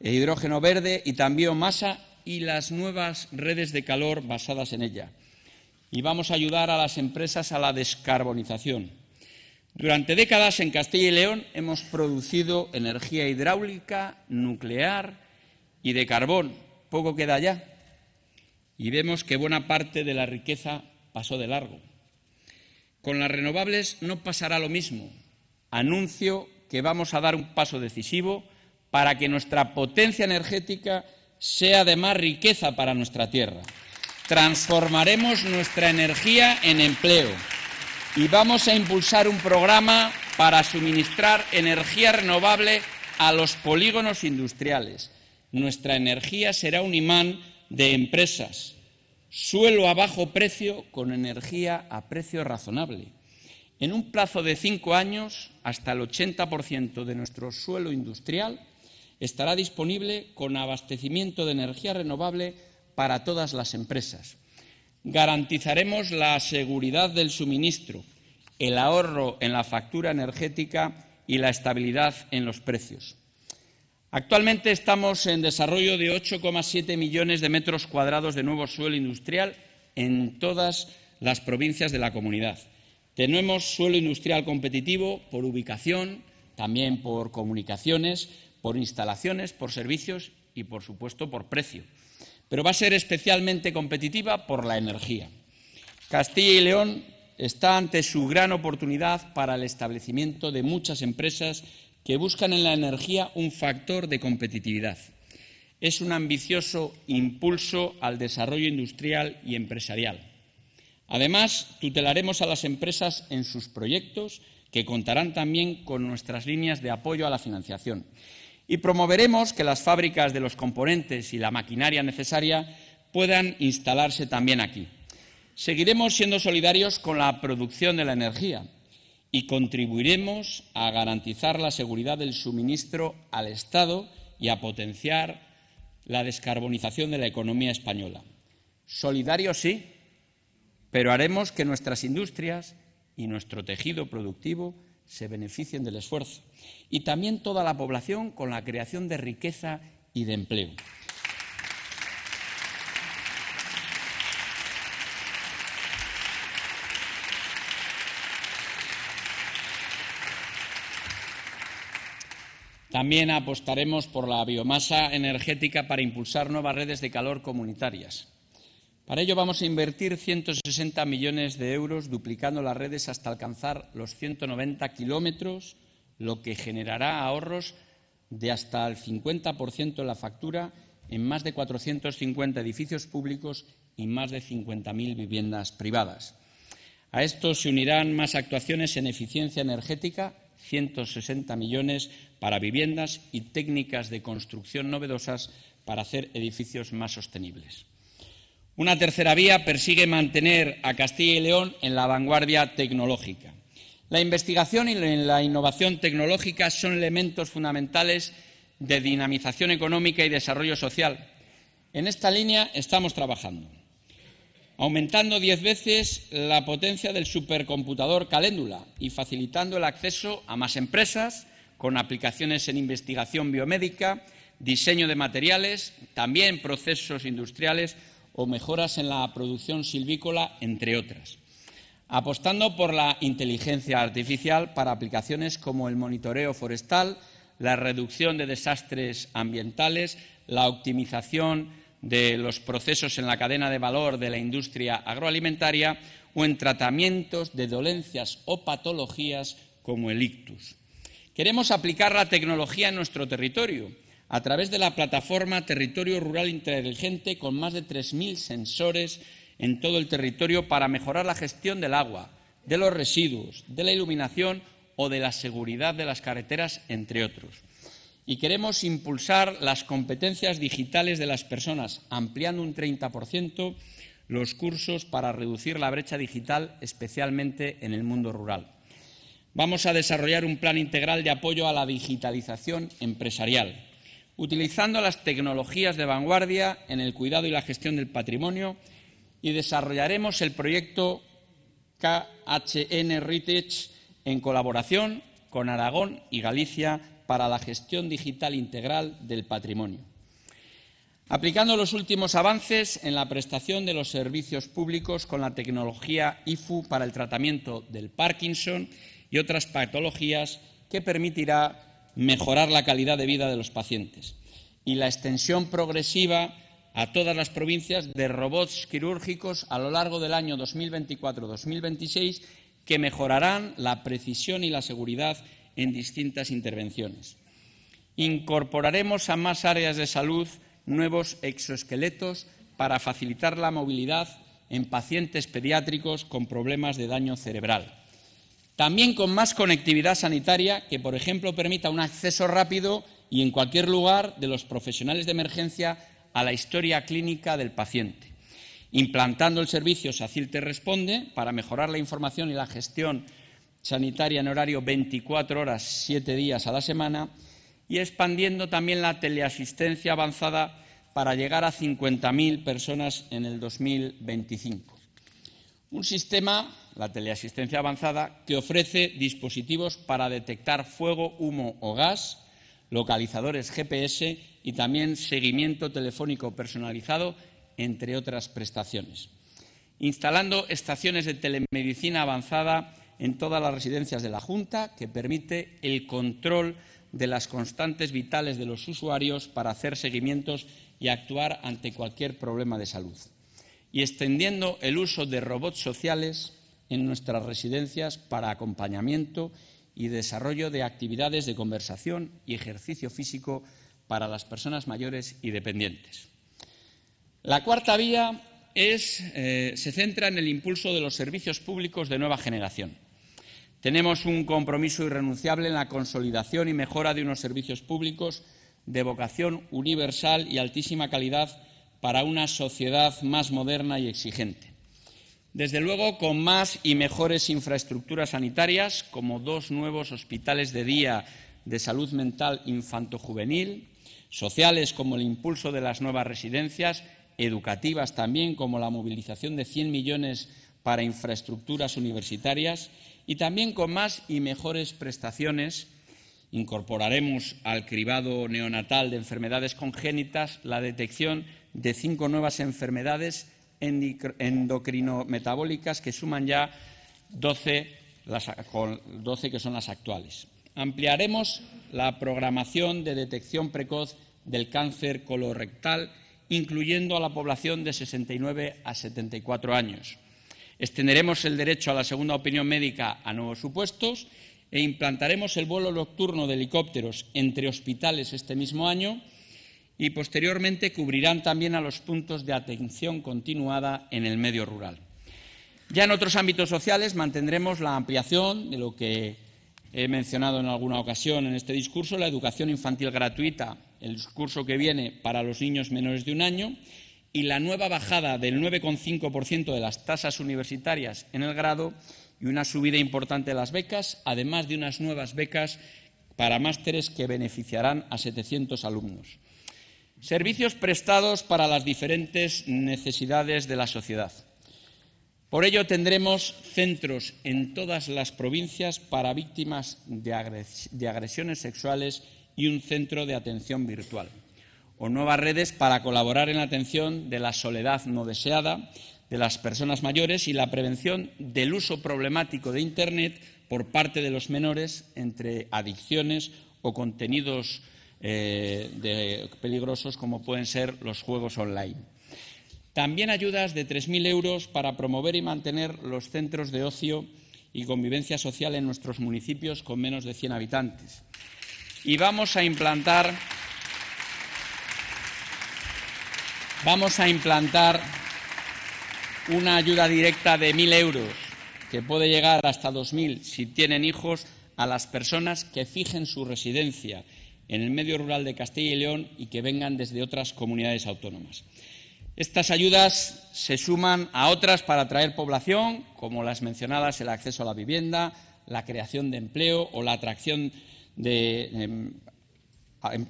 e hidrógeno verde y también biomasa y las nuevas redes de calor basadas en ella. Y vamos a ayudar a las empresas a la descarbonización. Durante décadas en Castilla y León hemos producido energía hidráulica, nuclear y de carbón. Poco queda ya. Y vemos que buena parte de la riqueza pasó de largo. Con las renovables no pasará lo mismo. Anuncio que vamos a dar un paso decisivo para que nuestra potencia energética sea de más riqueza para nuestra tierra. Transformaremos nuestra energía en empleo y vamos a impulsar un programa para suministrar energía renovable a los polígonos industriales. Nuestra energía será un imán de empresas, suelo a bajo precio con energía a precio razonable. En un plazo de cinco años, hasta el 80% de nuestro suelo industrial estará disponible con abastecimiento de energía renovable para todas las empresas. Garantizaremos la seguridad del suministro, el ahorro en la factura energética y la estabilidad en los precios. Actualmente estamos en desarrollo de 8,7 millones de metros cuadrados de nuevo suelo industrial en todas las provincias de la comunidad. Tenemos suelo industrial competitivo por ubicación, también por comunicaciones, por instalaciones, por servicios y, por supuesto, por precio. Pero va a ser especialmente competitiva por la energía. Castilla y León está ante su gran oportunidad para el establecimiento de muchas empresas que buscan en la energía un factor de competitividad. Es un ambicioso impulso al desarrollo industrial y empresarial. Además, tutelaremos a las empresas en sus proyectos, que contarán también con nuestras líneas de apoyo a la financiación. Y promoveremos que las fábricas de los componentes y la maquinaria necesaria puedan instalarse también aquí. Seguiremos siendo solidarios con la producción de la energía, y contribuiremos a garantizar la seguridad del suministro al Estado y a potenciar la descarbonización de la economía española. Solidario sí, pero haremos que nuestras industrias y nuestro tejido productivo se beneficien del esfuerzo y también toda la población con la creación de riqueza y de empleo. También apostaremos por la biomasa energética para impulsar nuevas redes de calor comunitarias. Para ello vamos a invertir 160 millones de euros duplicando las redes hasta alcanzar los 190 kilómetros, lo que generará ahorros de hasta el 50% en la factura en más de 450 edificios públicos y más de 50.000 viviendas privadas. A esto se unirán más actuaciones en eficiencia energética 160 millones para viviendas y técnicas de construcción novedosas para hacer edificios más sostenibles. Una tercera vía persigue mantener a Castilla y León en la vanguardia tecnológica. La investigación y la innovación tecnológica son elementos fundamentales de dinamización económica y desarrollo social. En esta línea estamos trabajando aumentando diez veces la potencia del supercomputador Caléndula y facilitando el acceso a más empresas con aplicaciones en investigación biomédica, diseño de materiales, también procesos industriales o mejoras en la producción silvícola, entre otras. Apostando por la inteligencia artificial para aplicaciones como el monitoreo forestal, la reducción de desastres ambientales, la optimización de los procesos en la cadena de valor de la industria agroalimentaria o en tratamientos de dolencias o patologías como el ictus. Queremos aplicar la tecnología en nuestro territorio a través de la plataforma Territorio Rural Inteligente con más de 3.000 sensores en todo el territorio para mejorar la gestión del agua, de los residuos, de la iluminación o de la seguridad de las carreteras, entre otros. Y queremos impulsar las competencias digitales de las personas, ampliando un 30% los cursos para reducir la brecha digital, especialmente en el mundo rural. Vamos a desarrollar un plan integral de apoyo a la digitalización empresarial, utilizando las tecnologías de vanguardia en el cuidado y la gestión del patrimonio y desarrollaremos el proyecto KHN Retech en colaboración con Aragón y Galicia para la gestión digital integral del patrimonio. Aplicando los últimos avances en la prestación de los servicios públicos con la tecnología IFU para el tratamiento del Parkinson y otras patologías que permitirá mejorar la calidad de vida de los pacientes y la extensión progresiva a todas las provincias de robots quirúrgicos a lo largo del año 2024-2026 que mejorarán la precisión y la seguridad en distintas intervenciones. Incorporaremos a más áreas de salud nuevos exoesqueletos para facilitar la movilidad en pacientes pediátricos con problemas de daño cerebral. También con más conectividad sanitaria que, por ejemplo, permita un acceso rápido y en cualquier lugar de los profesionales de emergencia a la historia clínica del paciente. Implantando el servicio SACIL Te Responde para mejorar la información y la gestión sanitaria en horario 24 horas, 7 días a la semana y expandiendo también la teleasistencia avanzada para llegar a 50.000 personas en el 2025. Un sistema la teleasistencia avanzada, que ofrece dispositivos para detectar fuego, humo o gas, localizadores GPS y también seguimiento telefónico personalizado, entre otras prestaciones. Instalando estaciones de telemedicina avanzada en todas las residencias de la Junta, que permite el control de las constantes vitales de los usuarios para hacer seguimientos y actuar ante cualquier problema de salud. Y extendiendo el uso de robots sociales en nuestras residencias para acompañamiento y desarrollo de actividades de conversación y ejercicio físico para las personas mayores y dependientes. La cuarta vía eh, se centra en el impulso de los servicios públicos de nueva generación. Tenemos un compromiso irrenunciable en la consolidación y mejora de unos servicios públicos de vocación universal y altísima calidad para una sociedad más moderna y exigente. Desde luego, con más y mejores infraestructuras sanitarias, como dos nuevos hospitales de día de salud mental infanto-juvenil, sociales como el impulso de las nuevas residencias, educativas también como la movilización de 100 millones para infraestructuras universitarias y también con más y mejores prestaciones incorporaremos al cribado neonatal de enfermedades congénitas la detección de cinco nuevas enfermedades endocrinometabólicas que suman ya 12, las, 12 que son las actuales. Ampliaremos la programación de detección precoz del cáncer colorectal, incluyendo a la población de 69 a 74 años. Extenderemos el derecho a la segunda opinión médica a nuevos supuestos e implantaremos el vuelo nocturno de helicópteros entre hospitales este mismo año y posteriormente cubrirán también a los puntos de atención continuada en el medio rural. Ya en otros ámbitos sociales mantendremos la ampliación de lo que he mencionado en alguna ocasión en este discurso, la educación infantil gratuita, el curso que viene para los niños menores de un año y la nueva bajada del 9,5% de las tasas universitarias en el grado y una subida importante de las becas, además de unas nuevas becas para másteres que beneficiarán a 700 alumnos. Servicios prestados para las diferentes necesidades de la sociedad. Por ello tendremos centros en todas las provincias para víctimas de, agresiones sexuales y un centro de atención virtual. O nuevas redes para colaborar en la atención de la soledad no deseada de las personas mayores y la prevención del uso problemático de Internet por parte de los menores entre adicciones o contenidos eh, peligrosos como pueden ser los juegos online. También ayudas de 3.000 euros para promover y mantener los centros de ocio y convivencia social en nuestros municipios con menos de 100 habitantes. Y vamos a implantar vamos a implantar una ayuda directa de 1.000 euros que puede llegar hasta 2.000 si tienen hijos a las personas que fijen su residencia en el medio rural de Castilla y León y que vengan desde otras comunidades autónomas. Estas ayudas se suman a otras para atraer población, como las mencionadas el acceso a la vivienda, la creación de empleo o la atracción de em,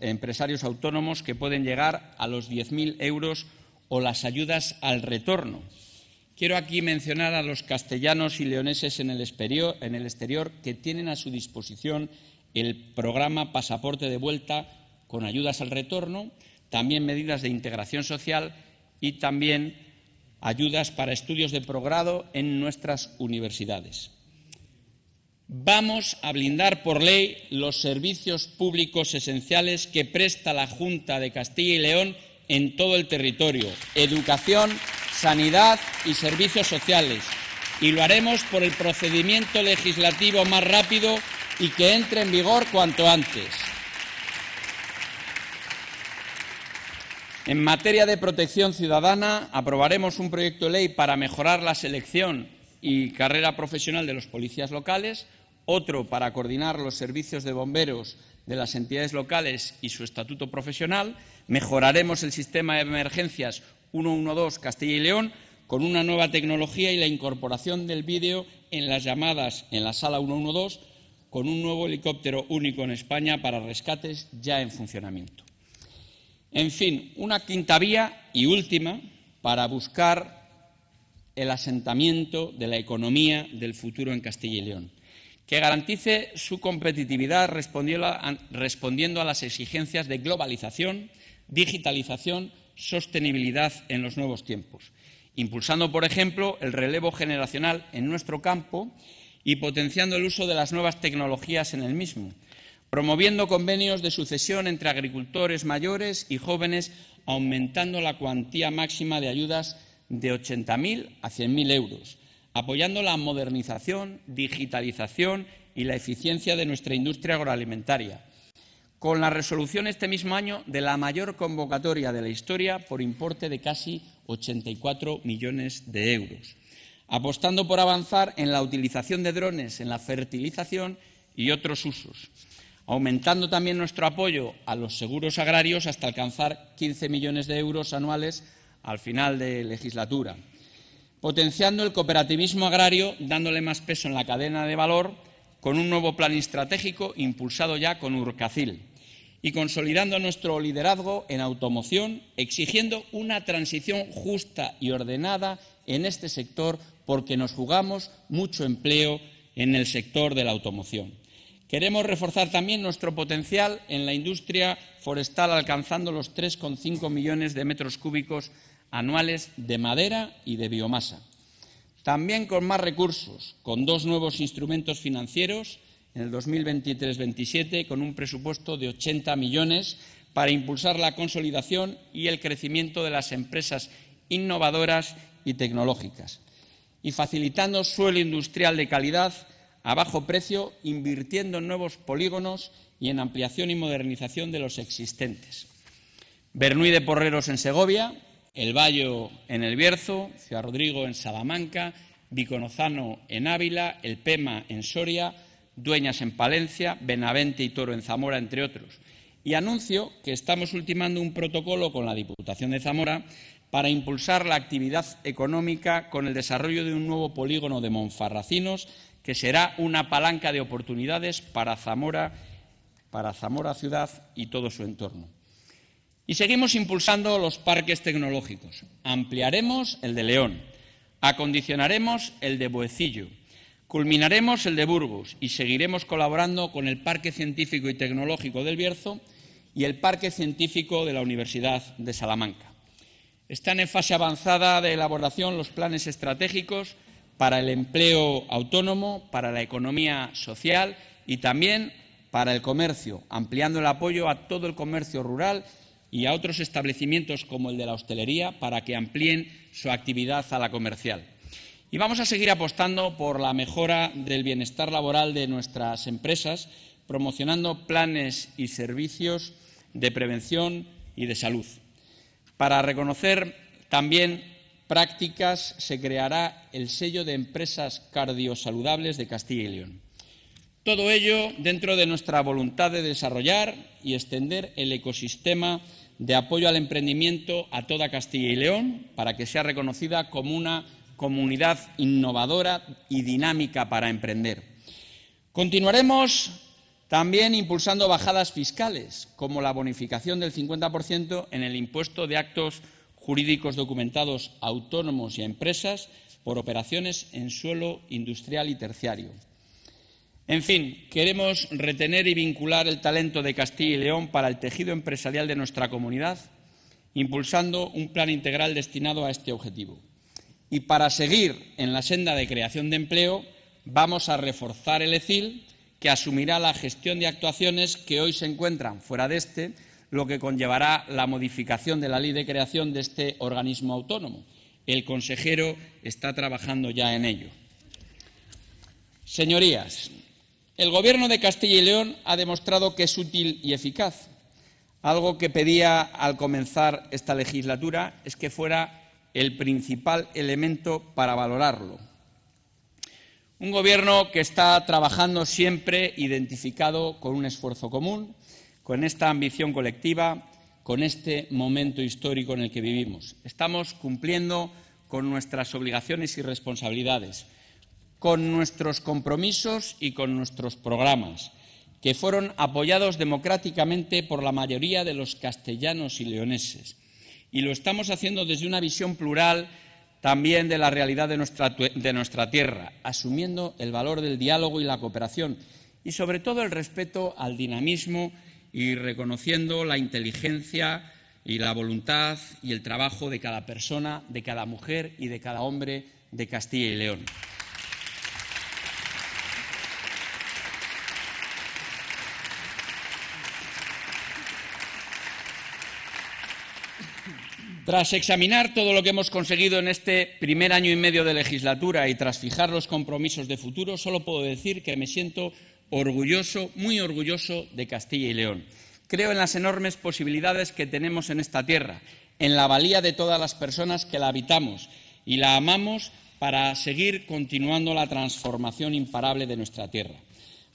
empresarios autónomos que pueden llegar a los 10.000 euros o las ayudas al retorno, Quiero aquí mencionar a los castellanos y leoneses en el, exterior, que tienen a su disposición el programa Pasaporte de Vuelta con ayudas al retorno, también medidas de integración social y también ayudas para estudios de progrado en nuestras universidades. Vamos a blindar por ley los servicios públicos esenciales que presta la Junta de Castilla y León en todo el territorio. Educación, sanidad y servicios sociales. Y lo haremos por el procedimiento legislativo más rápido y que entre en vigor cuanto antes. En materia de protección ciudadana, aprobaremos un proyecto de ley para mejorar la selección y carrera profesional de los policías locales, otro para coordinar los servicios de bomberos de las entidades locales y su estatuto profesional, mejoraremos el sistema de emergencias 112 Castilla y León con una nueva tecnología y la incorporación del vídeo en las llamadas en la sala 112 con un nuevo helicóptero único en España para rescates ya en funcionamiento. En fin, una quinta vía y última para buscar el asentamiento de la economía del futuro en Castilla y León, que garantice su competitividad respondiendo a las exigencias de globalización, digitalización sostenibilidad en los nuevos tiempos, impulsando, por ejemplo, el relevo generacional en nuestro campo y potenciando el uso de las nuevas tecnologías en el mismo, promoviendo convenios de sucesión entre agricultores mayores y jóvenes, aumentando la cuantía máxima de ayudas de 80.000 a 100.000 euros, apoyando la modernización, digitalización y la eficiencia de nuestra industria agroalimentaria, con la resolución este mismo año de la mayor convocatoria de la historia por importe de casi 84 millones de euros, apostando por avanzar en la utilización de drones en la fertilización y otros usos, aumentando también nuestro apoyo a los seguros agrarios hasta alcanzar 15 millones de euros anuales al final de legislatura, potenciando el cooperativismo agrario, dándole más peso en la cadena de valor con un nuevo plan estratégico impulsado ya con Urcacil y consolidando nuestro liderazgo en automoción, exigiendo una transición justa y ordenada en este sector porque nos jugamos mucho empleo en el sector de la automoción. Queremos reforzar también nuestro potencial en la industria forestal, alcanzando los 3,5 millones de metros cúbicos anuales de madera y de biomasa. También con más recursos, con dos nuevos instrumentos financieros en el 2023-27, con un presupuesto de 80 millones para impulsar la consolidación y el crecimiento de las empresas innovadoras y tecnológicas. Y facilitando suelo industrial de calidad a bajo precio, invirtiendo en nuevos polígonos y en ampliación y modernización de los existentes. Bernuy de Porreros en Segovia, el Bayo en El Bierzo, Ciudad Rodrigo en Salamanca, Viconozano en Ávila, El Pema en Soria, Dueñas en Palencia, Benavente y Toro en Zamora, entre otros. Y anuncio que estamos ultimando un protocolo con la Diputación de Zamora para impulsar la actividad económica con el desarrollo de un nuevo polígono de Monfarracinos, que será una palanca de oportunidades para Zamora, para Zamora ciudad y todo su entorno. Y seguimos impulsando los parques tecnológicos. Ampliaremos el de León, acondicionaremos el de Boecillo, culminaremos el de Burgos y seguiremos colaborando con el Parque Científico y Tecnológico del Bierzo y el Parque Científico de la Universidad de Salamanca. Están en fase avanzada de elaboración los planes estratégicos para el empleo autónomo, para la economía social y también para el comercio, ampliando el apoyo a todo el comercio rural y a otros establecimientos como el de la hostelería para que amplíen su actividad a la comercial. Y vamos a seguir apostando por la mejora del bienestar laboral de nuestras empresas, promocionando planes y servicios de prevención y de salud. Para reconocer también prácticas se creará el sello de empresas cardiosaludables de Castilla y León. Todo ello dentro de nuestra voluntad de desarrollar y extender el ecosistema de apoyo al emprendimiento a toda Castilla y León para que sea reconocida como una comunidad innovadora y dinámica para emprender. Continuaremos también impulsando bajadas fiscales, como la bonificación del 50% en el impuesto de actos jurídicos documentados autónomos y a empresas por operaciones en suelo industrial y terciario. En fin, queremos retener y vincular el talento de Castilla y León para el tejido empresarial de nuestra comunidad, impulsando un plan integral destinado a este objetivo. Y para seguir en la senda de creación de empleo, vamos a reforzar el ECIL, que asumirá la gestión de actuaciones que hoy se encuentran fuera de este, lo que conllevará la modificación de la ley de creación de este organismo autónomo. El consejero está trabajando ya en ello. Señorías, el Gobierno de Castilla y León ha demostrado que es útil y eficaz. Algo que pedía al comenzar esta legislatura es que fuera el principal elemento para valorarlo. Un Gobierno que está trabajando siempre identificado con un esfuerzo común, con esta ambición colectiva, con este momento histórico en el que vivimos. Estamos cumpliendo con nuestras obligaciones y responsabilidades con nuestros compromisos y con nuestros programas, que fueron apoyados democráticamente por la mayoría de los castellanos y leoneses. Y lo estamos haciendo desde una visión plural también de la realidad de nuestra, tierra, asumiendo el valor del diálogo y la cooperación y, sobre todo, el respeto al dinamismo y reconociendo la inteligencia y la voluntad y el trabajo de cada persona, de cada mujer y de cada hombre de Castilla y León. Tras examinar todo lo que hemos conseguido en este primer año y medio de legislatura y tras fijar los compromisos de futuro, solo puedo decir que me siento orgulloso, muy orgulloso de Castilla y León. Creo en las enormes posibilidades que tenemos en esta tierra, en la valía de todas las personas que la habitamos y la amamos para seguir continuando la transformación imparable de nuestra tierra.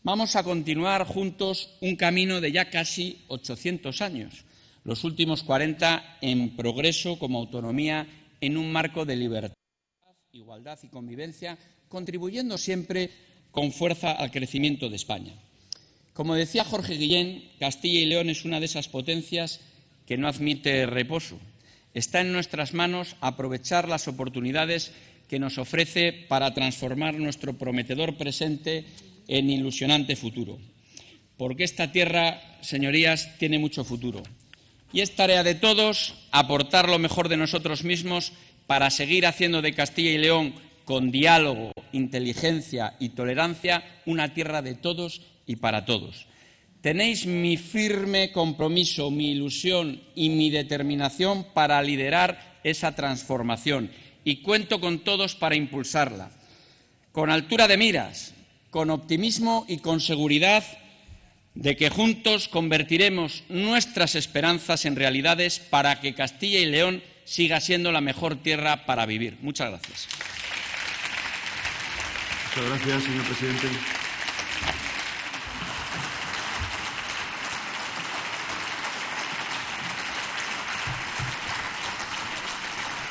Vamos a continuar juntos un camino de ya casi 800 años los últimos 40 en progreso como autonomía en un marco de libertad, igualdad y convivencia, contribuyendo siempre con fuerza al crecimiento de España. Como decía Jorge Guillén, Castilla y León es una de esas potencias que no admite reposo. Está en nuestras manos aprovechar las oportunidades que nos ofrece para transformar nuestro prometedor presente en ilusionante futuro. Porque esta tierra, señorías, tiene mucho futuro. Y es tarea de todos aportar lo mejor de nosotros mismos para seguir haciendo de Castilla y León, con diálogo, inteligencia y tolerancia, una tierra de todos y para todos. Tenéis mi firme compromiso, mi ilusión y mi determinación para liderar esa transformación y cuento con todos para impulsarla. Con altura de miras, con optimismo y con seguridad de que juntos convertiremos nuestras esperanzas en realidades para que Castilla y León siga siendo la mejor tierra para vivir. Muchas gracias. Muchas gracias, señor presidente.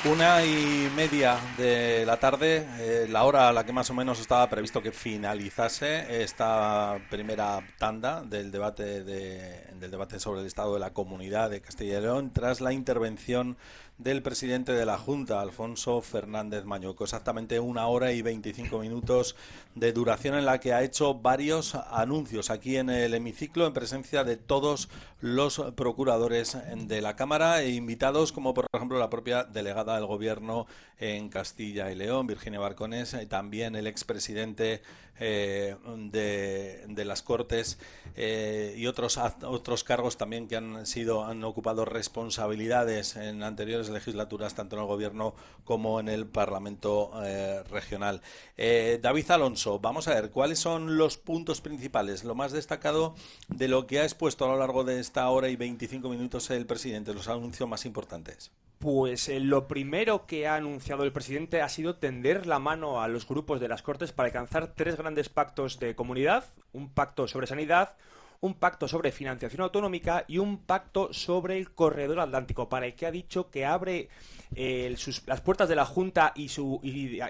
Una y media de la tarde, eh, la hora a la que más o menos estaba previsto que finalizase esta primera tanda del debate, del debate sobre el estado de la comunidad de Castilla y León, tras la intervención del presidente de la Junta, Alfonso Fernández Mañoco. Exactamente una hora y 25 minutos de duración en la que ha hecho varios anuncios aquí en el hemiciclo en presencia de todos los procuradores de la Cámara e invitados como por ejemplo la propia delegada del Gobierno en Castilla y León, Virginia Barcones, y también el expresidente eh, de, las Cortes eh, y otros otros cargos también que han sido han ocupado responsabilidades en anteriores legislaturas tanto en el Gobierno como en el Parlamento eh, regional. David Alonso, vamos a ver cuáles son los puntos principales, lo más destacado de lo que ha expuesto a lo largo de esta hora y 25 minutos el presidente, los anuncios más importantes. Pues eh, lo primero que ha anunciado el presidente ha sido tender la mano a los grupos de las Cortes para alcanzar tres grandes pactos de comunidad, un pacto sobre sanidad, un pacto sobre financiación autonómica y un pacto sobre el corredor atlántico, para el que ha dicho que abre eh, las puertas de la Junta y, su,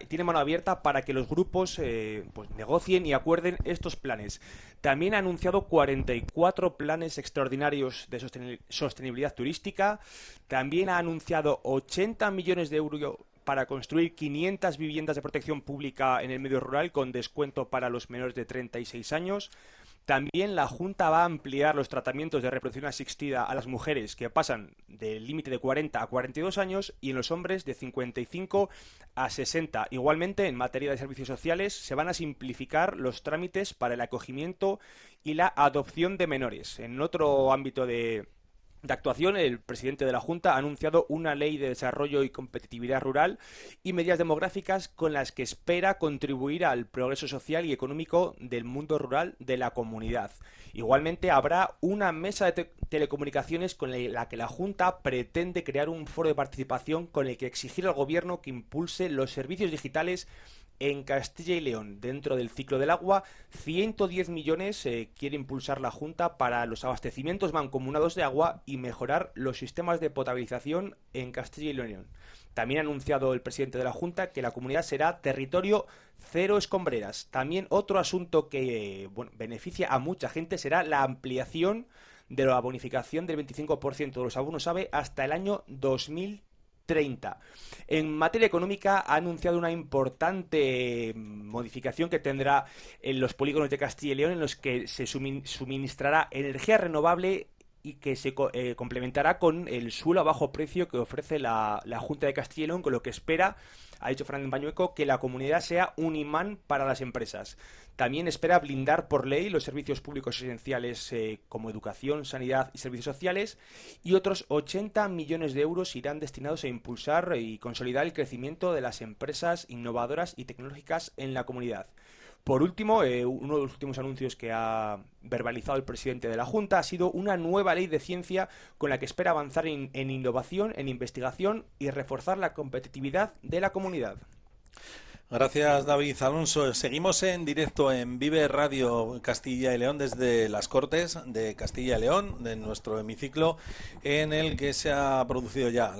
tiene mano abierta para que los grupos eh, pues, negocien y acuerden estos planes. También ha anunciado 44 planes extraordinarios de sostenibilidad turística. También ha anunciado 80 millones de euros para construir 500 viviendas de protección pública en el medio rural con descuento para los menores de 36 años. También la Junta va a ampliar los tratamientos de reproducción asistida a las mujeres que pasan del límite de 40 a 42 años y en los hombres de 55 a 60. Igualmente, en materia de servicios sociales, se van a simplificar los trámites para el acogimiento y la adopción de menores. En otro ámbito de, de actuación, el presidente de la Junta ha anunciado una ley de desarrollo y competitividad rural y medidas demográficas con las que espera contribuir al progreso social y económico del mundo rural de la comunidad. Igualmente habrá una mesa de telecomunicaciones con la que la Junta pretende crear un foro de participación con el que exigir al gobierno que impulse los servicios digitales en Castilla y León, dentro del ciclo del agua, 110 millones eh, quiere impulsar la Junta para los abastecimientos mancomunados de agua y mejorar los sistemas de potabilización en Castilla y León. También ha anunciado el presidente de la Junta que la comunidad será territorio cero escombreras. También otro asunto que beneficia a mucha gente será la ampliación de la bonificación del 25% de los abonos AVE hasta el año 2030. En materia económica ha anunciado una importante modificación que tendrá en los polígonos de Castilla y León en los que se suministrará energía renovable y que se eh, complementará con el suelo a bajo precio que ofrece la, Junta de Castilla y León, con lo que espera ha dicho Fernández Bañueco que la comunidad sea un imán para las empresas. También espera blindar por ley los servicios públicos esenciales eh, como educación, sanidad y servicios sociales y otros 80 millones de euros irán destinados a impulsar y consolidar el crecimiento de las empresas innovadoras y tecnológicas en la comunidad. Por último, eh, uno de los últimos anuncios que ha verbalizado el presidente de la Junta ha sido una nueva ley de ciencia con la que espera avanzar en, innovación, en investigación y reforzar la competitividad de la comunidad. Gracias, David Alonso. Seguimos en directo en Vive Radio Castilla y León desde las Cortes de Castilla y León, de nuestro hemiciclo, en el que se ha producido ya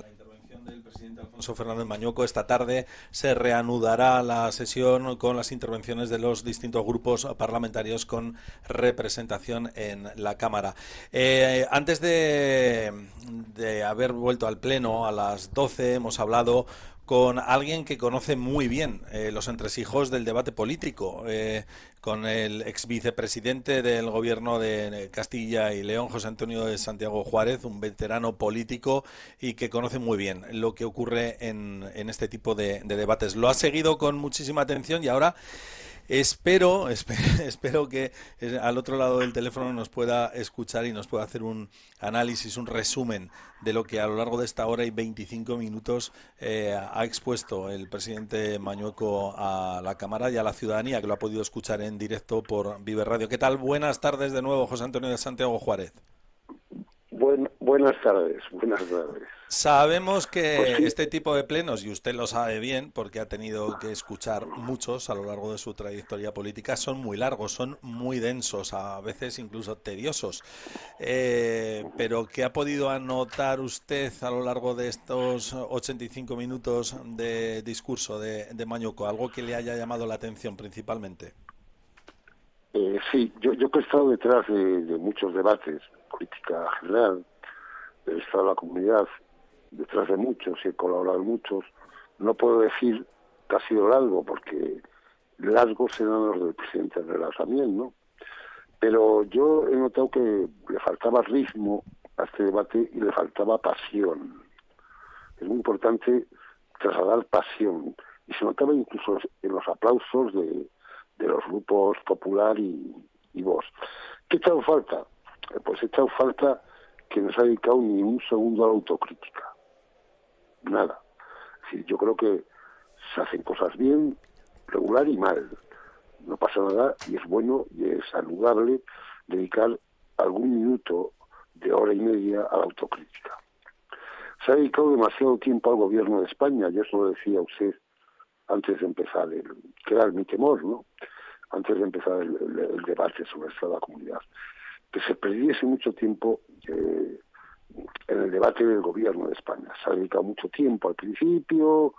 del presidente Alfonso Fernández Mañoco. Esta tarde se reanudará la sesión con las intervenciones de los distintos grupos parlamentarios con representación en la Cámara. Eh, antes de, de haber vuelto al Pleno a las 12 hemos hablado con alguien que conoce muy bien eh, los entresijos del debate político, eh, con el ex vicepresidente del gobierno de Castilla y León, José Antonio de Santiago Juárez, un veterano político y que conoce muy bien lo que ocurre en, en este tipo de debates. Lo ha seguido con muchísima atención y ahora Espero, espero, que eh, al otro lado del teléfono nos pueda escuchar y nos pueda hacer un análisis, un resumen de lo que a lo largo de esta hora y 25 minutos eh, ha expuesto el presidente Mañueco a la Cámara y a la ciudadanía que lo ha podido escuchar en directo por Vive Radio. ¿Qué tal? Buenas tardes de nuevo, José Antonio de Santiago Juárez. buenas tardes, buenas tardes. Sabemos que este tipo de plenos, y usted lo sabe bien porque ha tenido que escuchar muchos a lo largo de su trayectoria política, son muy largos, son muy densos, a veces incluso tediosos. Eh, pero ¿qué ha podido anotar usted a lo largo de estos 85 minutos de discurso de, de Mañuco? ¿Algo que le haya llamado la atención principalmente? Eh, sí, yo, yo he estado detrás de, de muchos debates, política general, del Estado de la Comunidad, detrás de muchos y he colaborado muchos. No puedo decir que ha sido largo, porque largos serán los del presidente Herrera también, ¿no? Pero yo he notado que le faltaba ritmo a este debate y le faltaba pasión. Es muy importante trasladar pasión. Y se notaba incluso en los aplausos de, los grupos Popular y, y Vox. ¿Qué ha echado falta? Eh, pues he echado falta que no se ha dedicado ni un segundo a la autocrítica. Nada. yo creo que se hacen cosas bien, regular y mal. No pasa nada y es bueno y es saludable dedicar algún minuto de hora y media a la autocrítica. Se ha dedicado demasiado tiempo al gobierno de España, y eso lo decía usted antes de empezar, el, que era mi temor, ¿no? Antes de empezar el, debate sobre la comunidad. Que se perdiese mucho tiempo debate del gobierno de España. Se ha dedicado mucho tiempo al principio,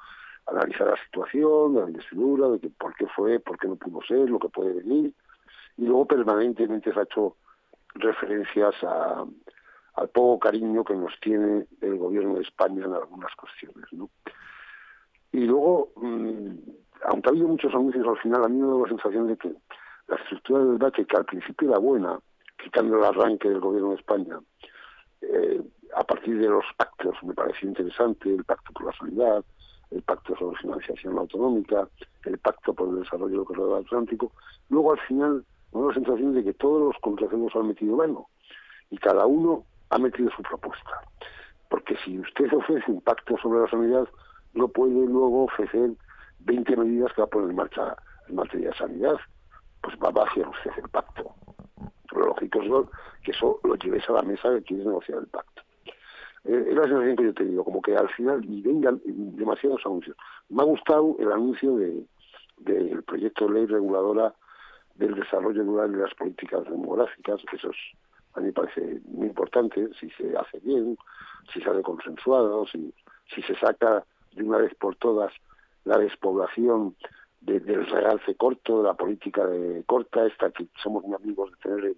analizar la situación, la investidura, de que por qué fue, por qué no pudo ser, lo que puede venir, y luego permanentemente se ha hecho referencias a, al poco cariño que nos tiene el gobierno de España en algunas cuestiones. ¿no? Y luego, mm, aunque ha habido muchos anuncios al final, a mí me da la sensación de que la estructura del debate, que al principio era buena, quitando el arranque del gobierno de España, eh, a partir de los pactos me pareció interesante, el pacto por la sanidad, el Pacto sobre Financiación Autonómica, el Pacto por el Desarrollo del Corredor Atlántico. Luego, al final, me da la sensación de que todos los contratos han metido mano y cada uno ha metido su propuesta. Porque si usted ofrece un pacto sobre la sanidad, no puede luego ofrecer 20 medidas que va a poner en marcha en materia de sanidad. Pues va a hacer usted el pacto. Lo lógico es que eso lo lleves a la mesa que quiere negociar el pacto. Eh, es la sensación que yo he tenido, como que al final y vengan demasiados anuncios. Me ha gustado el anuncio de del proyecto de ley reguladora del desarrollo rural y las políticas demográficas, eso es, a mí me parece muy importante, si se hace bien, si se hace consensuado, si, si se saca de una vez por todas la despoblación del realce corto, de la política de corta, esta que somos muy amigos de tener en,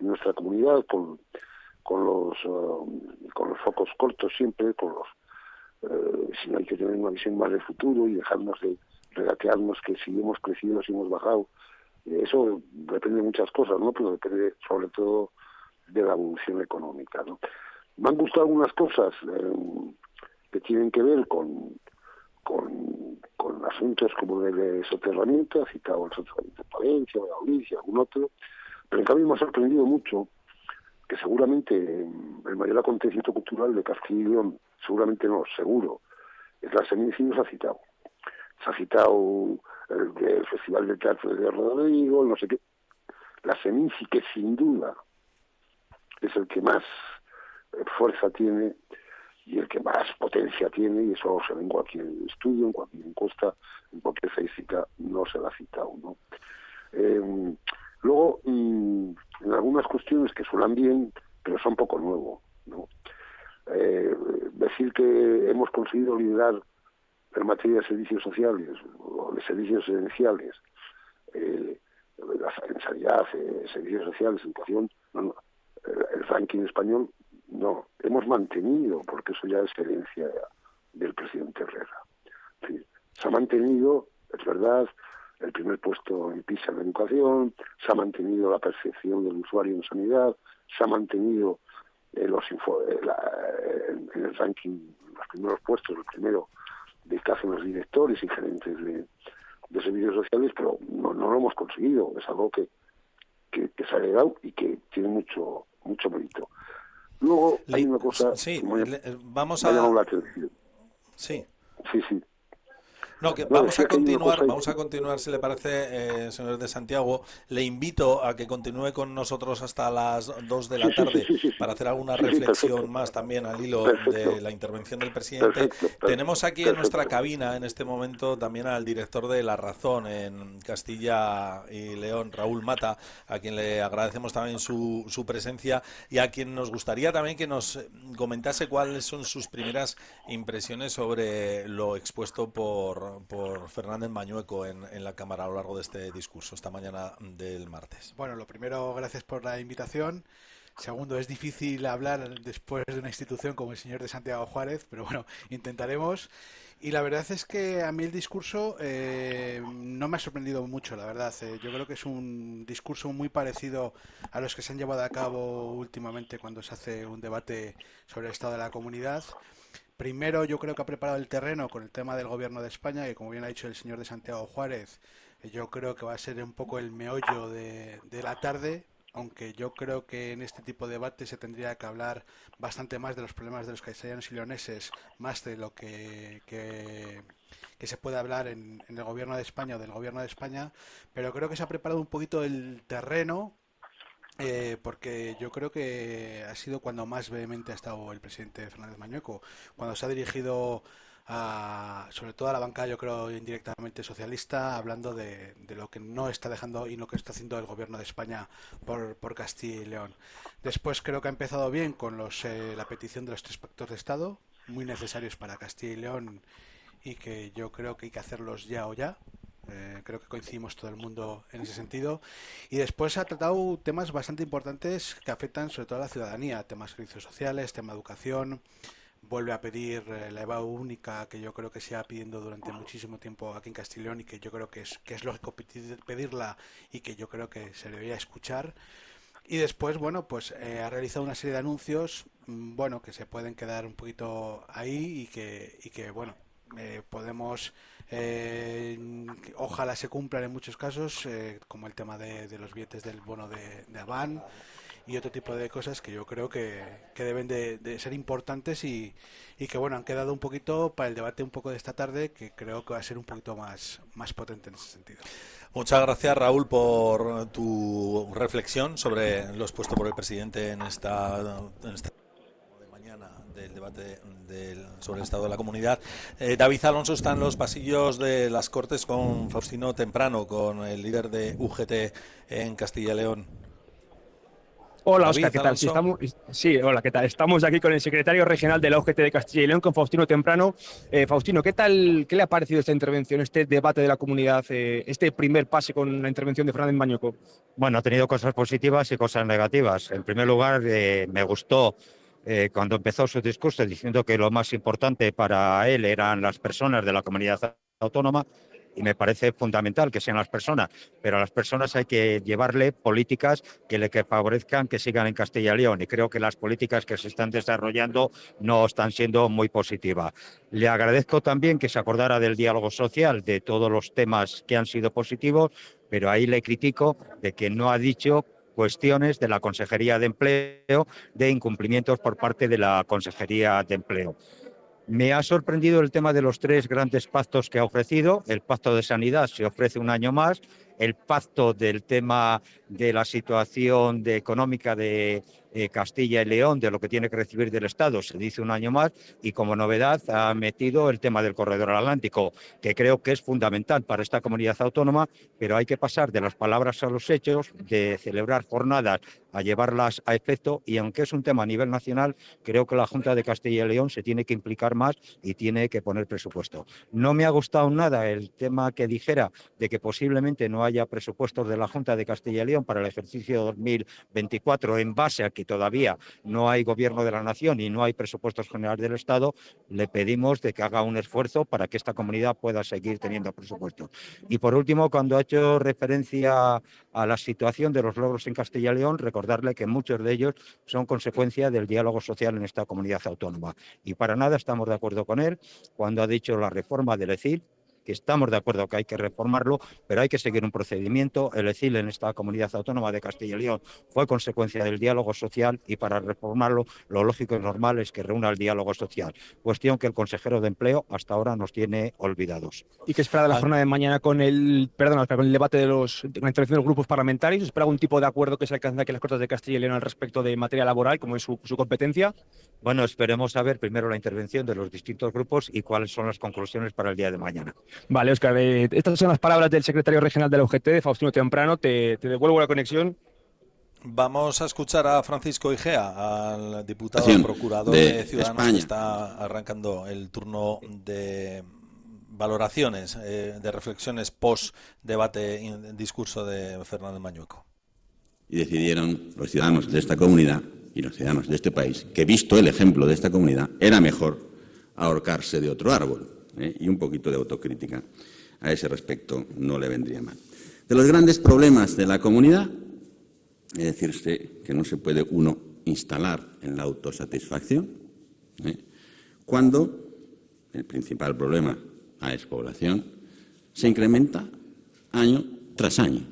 en nuestra comunidad, con con los eh, con los focos cortos siempre, con los eh, si no hay que tener una visión más de futuro y dejarnos de regatearnos que si hemos crecido, si hemos bajado. Eh, eso depende de muchas cosas, ¿no? Pero depende sobre todo de la evolución económica, ¿no? Me han gustado algunas cosas que tienen que ver con, con, asuntos como el de soterramiento, ha citado el soterramiento de Palencia, Valladolid y algún otro, pero en cambio me ha sorprendido mucho que seguramente el mayor acontecimiento cultural de Castilla seguramente no, seguro, es la Semín nos ha citado. Se ha citado el, Festival de Teatro de Rodrigo, no sé qué. La Semín sí que sin duda es el que más eh, fuerza tiene y el que más potencia tiene, y eso se ve en cualquier estudio, en cualquier encuesta, en cualquier estadística, no se la ha citado. ¿no? Eh, luego, mm, en algunas cuestiones que suenan bien, pero son poco nuevo. ¿no? Eh, decir que hemos conseguido liderar en materia de servicios sociales o de servicios esenciales, eh, en sanidad, eh, servicios sociales, educación, no, el ranking español, no, hemos mantenido, porque eso ya es herencia del presidente Herrera. se ha mantenido, es verdad, el primer puesto en PISA en la educación, se ha mantenido la percepción del usuario en sanidad, se ha mantenido eh, los eh, en el ranking, los primeros puestos, el primero de que hacen los directores y gerentes de, servicios sociales, pero no, no, lo hemos conseguido. Es algo que, que, se ha llegado y que tiene mucho mucho mérito. Luego hay una cosa sí, vamos a... la atención. Sí. Sí, sí. No, que vamos a continuar, vamos a continuar, si le parece, eh, señor de Santiago. Le invito a que continúe con nosotros hasta las 2 de la tarde para hacer alguna reflexión más también al hilo de la intervención del presidente. Tenemos aquí en nuestra cabina en este momento también al director de La Razón en Castilla y León, Raúl Mata, a quien le agradecemos también su, su presencia y a quien nos gustaría también que nos comentase cuáles son sus primeras impresiones sobre lo expuesto por por Fernández Mañueco en, la Cámara a lo largo de este discurso, esta mañana del martes. Bueno, lo primero, gracias por la invitación. Segundo, es difícil hablar después de una institución como el señor de Santiago Juárez, pero bueno, intentaremos. Y la verdad es que a mí el discurso eh, no me ha sorprendido mucho, la verdad. Eh, yo creo que es un discurso muy parecido a los que se han llevado a cabo últimamente cuando se hace un debate sobre el estado de la comunidad. Primero, yo creo que ha preparado el terreno con el tema del gobierno de España, que como bien ha dicho el señor de Santiago Juárez, yo creo que va a ser un poco el meollo de, la tarde aunque yo creo que en este tipo de debate se tendría que hablar bastante más de los problemas de los castellanos y leoneses, más de lo que, que, se puede hablar en, el gobierno de España o del gobierno de España, pero creo que se ha preparado un poquito el terreno eh, porque yo creo que ha sido cuando más vehemente ha estado el presidente Fernández Mañueco, cuando se ha dirigido sobre todo a la banca, yo creo, indirectamente socialista, hablando de, lo que no está dejando y lo que está haciendo el gobierno de España por, por Castilla y León. Después creo que ha empezado bien con los, eh, la petición de los tres pactos de Estado, muy necesarios para Castilla y León y que yo creo que hay que hacerlos ya o ya. Eh, creo que coincidimos todo el mundo en ese sentido. Y después ha tratado temas bastante importantes que afectan sobre todo a la ciudadanía, temas servicios sociales, tema educación, vuelve a pedir eh, la EVA única que yo creo que se ha pidiendo durante muchísimo tiempo aquí en Castellón y que yo creo que es, que es lógico pedirla y que yo creo que se debería escuchar. Y después, bueno, pues eh, ha realizado una serie de anuncios, mm, bueno, que se pueden quedar un poquito ahí y que, y que bueno, eh, ojalá se cumplan en muchos casos, como el tema de, los billetes del bono de, de Avan y otro tipo de cosas que yo creo que, que deben de, ser importantes y, y, que bueno han quedado un poquito para el debate un poco de esta tarde que creo que va a ser un poquito más, más potente en ese sentido. Muchas gracias Raúl por tu reflexión sobre lo expuesto por el presidente en esta, del debate del, sobre el estado de la comunidad. Eh, David Alonso está en los pasillos de las Cortes con Faustino Temprano, con el líder de UGT en Castilla y León. Hola, Oscar, ¿qué tal? Sí, estamos, sí, hola, ¿qué tal? Estamos aquí con el secretario regional de la OGT de Castilla y León, con Faustino Temprano. Eh, Faustino, ¿qué tal, qué le ha parecido esta intervención, este debate de la comunidad, eh, este primer pase con la intervención de Fernández Mañoco? Bueno, ha tenido cosas positivas y cosas negativas. En primer lugar, eh, me gustó cuando empezó su discurso diciendo que lo más importante para él eran las personas de la comunidad autónoma y me parece fundamental que sean las personas, pero a las personas hay que llevarle políticas que le que favorezcan que sigan en Castilla y León y creo que las políticas que se están desarrollando no están siendo muy positivas. Le agradezco también que se acordara del diálogo social, de todos los temas que han sido positivos, pero ahí le critico de que no ha dicho cuestiones de la Consejería de Empleo, de incumplimientos por parte de la Consejería de Empleo. Me ha sorprendido el tema de los tres grandes pactos que ha ofrecido. El pacto de sanidad se ofrece un año más, el pacto del tema de la situación de económica de eh, Castilla y León, de lo que tiene que recibir del Estado, se dice un año más, y como novedad ha metido el tema del corredor atlántico, que creo que es fundamental para esta comunidad autónoma, pero hay que pasar de las palabras a los hechos, de celebrar jornadas a llevarlas a efecto, y aunque es un tema a nivel nacional, creo que la Junta de Castilla y León se tiene que implicar más y tiene que poner presupuesto. No me ha gustado nada el tema que dijera de que posiblemente no haya presupuestos de la Junta de Castilla y León para el ejercicio 2024 en base a que todavía no hay gobierno de la nación y no hay presupuestos generales del Estado, le pedimos de que haga un esfuerzo para que esta comunidad pueda seguir teniendo presupuestos. Y por último, cuando ha hecho referencia a la situación de los logros en Castilla y León, recordarle que muchos de ellos son consecuencia del diálogo social en esta comunidad autónoma. Y para nada estamos de acuerdo con él cuando ha dicho la reforma del ECIL, que estamos de acuerdo que hay que reformarlo, pero hay que seguir un procedimiento. El ECIL en esta comunidad autónoma de Castilla y León fue consecuencia del diálogo social y para reformarlo lo lógico y normal es que reúna el diálogo social. Cuestión que el consejero de empleo hasta ahora nos tiene olvidados. ¿Y qué espera de la jornada de mañana con el, perdón, con el debate de los, la intervención de los grupos parlamentarios? ¿Espera algún tipo de acuerdo que se alcance aquí en las Cortes de Castilla y León al respecto de materia laboral, como es su, su competencia? Bueno, esperemos a ver primero la intervención de los distintos grupos y cuáles son las conclusiones para el día de mañana. Vale, Oscar, eh, estas son las palabras del secretario regional de la UGT, de Faustino Temprano. Te, devuelvo la conexión. Vamos a escuchar a Francisco Igea, al diputado procurador de, Ciudadanos, que está arrancando el turno de valoraciones, eh, de reflexiones post debate, discurso de Fernando Mañueco. y decidieron los ciudadanos de esta comunidad y los ciudadanos de este país que, visto el ejemplo de esta comunidad, era mejor ahorcarse de otro árbol. ¿Eh? Y un poquito de autocrítica a ese respecto no le vendría mal. De los grandes problemas de la comunidad, es decirse que no se puede uno instalar en la autosatisfacción, ¿eh? cuando el principal problema, la despoblación, se incrementa año tras año.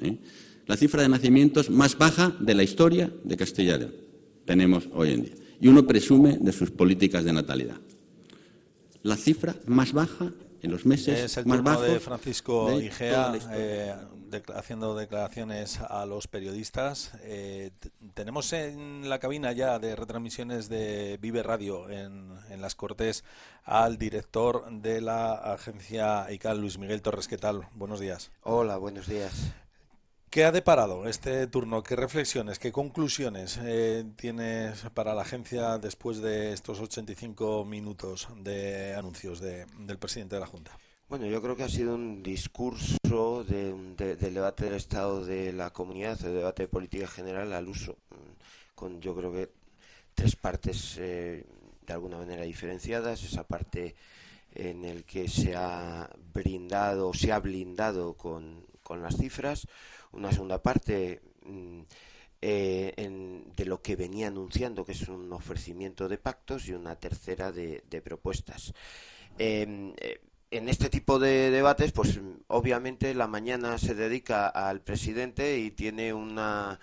¿eh? La cifra de nacimientos más baja de la historia de Castilla y León tenemos hoy en día. Y uno presume de sus políticas de natalidad. La cifra más baja en los meses es el más bajos de Francisco de Igea eh, haciendo declaraciones a los periodistas. Eh, tenemos en la cabina ya de retransmisiones de Vive Radio en, en las Cortes al director de la agencia ICAL, Luis Miguel Torres. ¿Qué tal? Buenos días. Hola, buenos días. ¿Qué ha deparado este turno? ¿Qué reflexiones, qué conclusiones eh, tienes para la agencia después de estos 85 minutos de anuncios de- del presidente de la Junta? Bueno, yo creo que ha sido un discurso de, del debate del estado de la comunidad, el debate de política general al uso, con yo creo que tres partes eh, de alguna manera diferenciadas. Esa parte en el que se ha brindado, se ha blindado con las cifras. Una segunda parte mm, eh, en- de lo que venía anunciando, que es un ofrecimiento de pactos, y una tercera de, propuestas. Eh, eh, en este tipo de debates, pues obviamente la mañana se dedica al presidente y tiene una,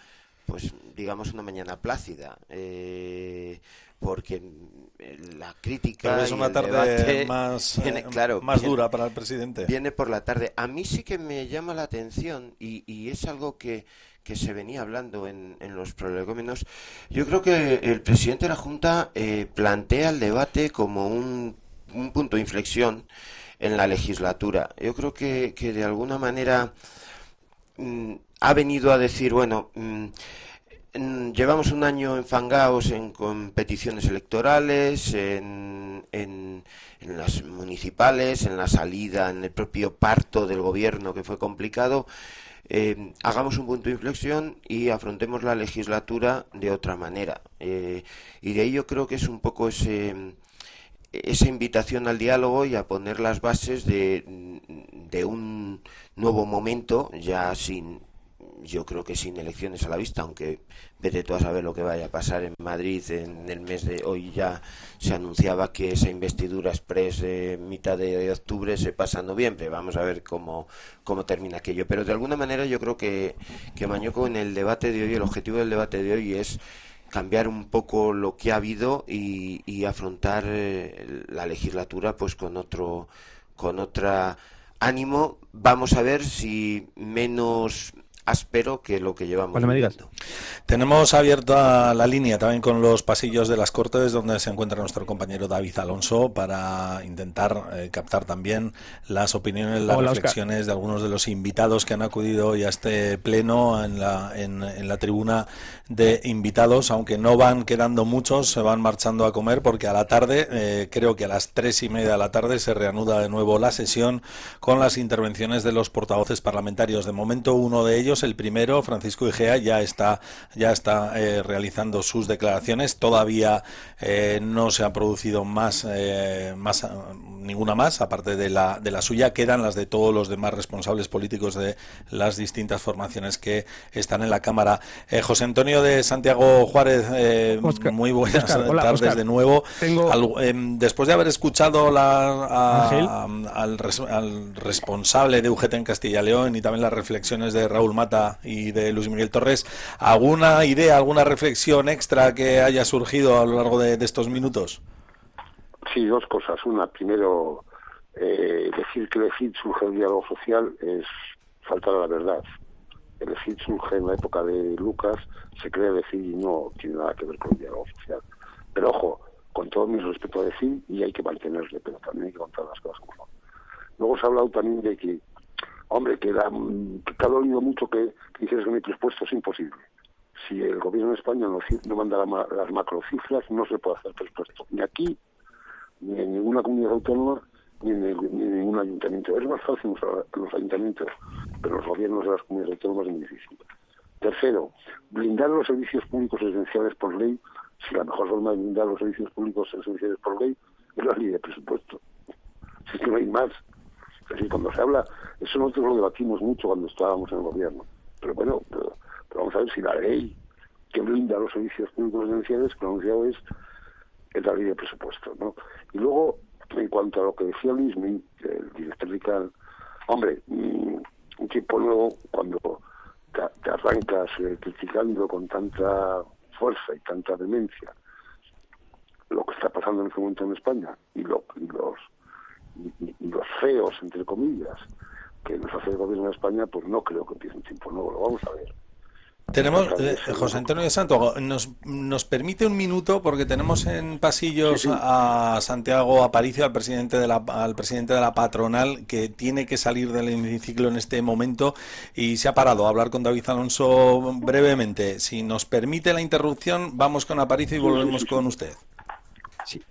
pues digamos, una mañana plácida, eh, porque la crítica Pero es una tarde debate más, viene, eh, claro, más viene- dura para el presidente. Viene por la tarde. A mí sí que me llama la atención y, y es algo que, que se venía hablando en, en los prolegómenos. Yo creo que el presidente de la Junta eh, plantea el debate como un, un punto de inflexión en la legislatura. Yo creo que, que de alguna manera mm, ha venido a decir, bueno, mm, llevamos un año enfangados en competiciones electorales, en, en, las municipales, en la salida, en el propio parto del gobierno que fue complicado. Eh, hagamos un punto de inflexión y afrontemos la legislatura de otra manera. Eh, y de ahí yo creo que es un poco ese, esa invitación al diálogo y a poner las bases de un nuevo momento, ya sin, yo creo que sin elecciones a la vista, aunque vete tú a saber lo que vaya a pasar en Madrid en el mes de hoy ya se anunciaba que esa investidura express de mitad de octubre se pasa a noviembre. Vamos a ver cómo, cómo termina aquello. Pero de alguna manera yo creo que, que Mañoco en el debate de hoy, el objetivo del debate de hoy es cambiar un poco lo que ha habido y, y afrontar eh, la legislatura pues con otro con otra ánimo vamos a ver si menos áspero que lo que llevamos Cuando me digas. Tenemos abierta la línea también con los pasillos de las Cortes, donde se encuentra nuestro compañero David Alonso, para intentar eh, captar también las opiniones, las Hola, reflexiones de algunos de los invitados que han acudido hoy a este pleno en la, en, en la tribuna de invitados, aunque no van quedando muchos, se van marchando a comer, porque a la tarde, eh, creo que a las tres y media de la tarde, se reanuda de nuevo la sesión con las intervenciones de los portavoces parlamentarios. De momento, uno de ellos, el primero, Francisco Igea, ya está, ya está eh, realizando sus declaraciones. Todavía eh, no se ha producido más, eh, más ninguna más, aparte de la, de la suya. Quedan las de todos los demás responsables políticos de las distintas formaciones que están en la Cámara. José Antonio de Santiago Juárez, Oscar, muy buenas Oscar, hola, tardes Oscar. de nuevo. Tengo- Al- em, después de haber escuchado la- a- Ángel. a- al, res- al responsable de UGT en Castilla y León y también las reflexiones de Raúl Mata y de Luis Miguel Torres, ¿alguna idea, alguna reflexión extra que haya surgido a lo largo de, de estos minutos? Sí, dos cosas. Una, primero, eh, decir que el CID surge del diálogo social es faltar a la verdad. El CID surge en la época de Lucas, se cree decir y no tiene nada que ver con el diálogo social. Pero ojo, con todo mi respeto a decir y hay que mantenerle, pero también hay que contar las cosas como. Luego se ha hablado también de que, hombre, que, ha dolido mucho que, que no hay presupuesto, es imposible. Si el gobierno de España no, manda la las macrocifras, no se puede hacer presupuesto. Ni aquí, ni en ninguna comunidad autónoma, ni en, el- ni en ningún ayuntamiento. Es más fácil los ayuntamientos, pero los gobiernos de las comunidades autónomas es muy difícil. Tercero, blindar los servicios públicos esenciales por ley. Si la mejor forma de blindar los servicios públicos esenciales por ley es la ley de presupuesto. Si es que no hay más. Decir, cuando se habla, eso nosotros lo debatimos mucho cuando estábamos en el gobierno. Pero bueno, pero, vamos a ver si la ley que blinda los servicios públicos esenciales, pronunciado es, es la ley de presupuesto. ¿no? Y luego, en cuanto a lo que decía Luis el director de hombre, mm, un tipo nuevo, cuando te, arrancas eh, criticando con tanta fuerza y tanta demencia lo que está pasando en este momento en España y, lo, y los los feos, entre comillas, que nos hace el gobierno de España, pues no creo que empiece un tiempo nuevo, lo vamos a ver. Tenemos, eh, José Antonio de Santo, nos, nos permite un minuto porque tenemos en pasillos a Santiago Aparicio, al presidente, de la, al presidente de la patronal, que tiene que salir del hemiciclo en este momento y se ha parado a hablar con David Alonso brevemente. Si nos permite la interrupción, vamos con Aparicio y volvemos con usted. Sí.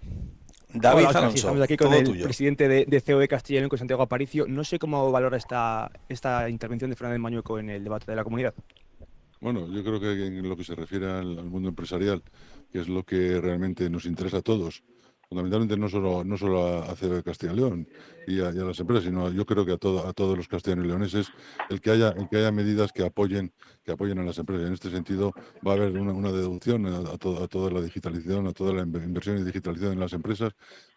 David Alonso, estamos aquí con el presidente de, de CEO de Castilla y León, con Santiago Aparicio. No sé cómo valora esta, esta intervención de Fernández Mañueco en el debate de la comunidad. Bueno, yo creo que en lo que se refiere al, mundo empresarial, que es lo que realmente nos interesa a todos, fundamentalmente no solo, no solo a, CEO de Castilla y León y a, las empresas, sino yo creo que a, a todos los castellanos y leoneses, el que haya, el que haya medidas que apoyen que apoyen a las empresas. En este sentido, va a haber una, deducción a, toda la digitalización, a toda la inversión y digitalización en las empresas.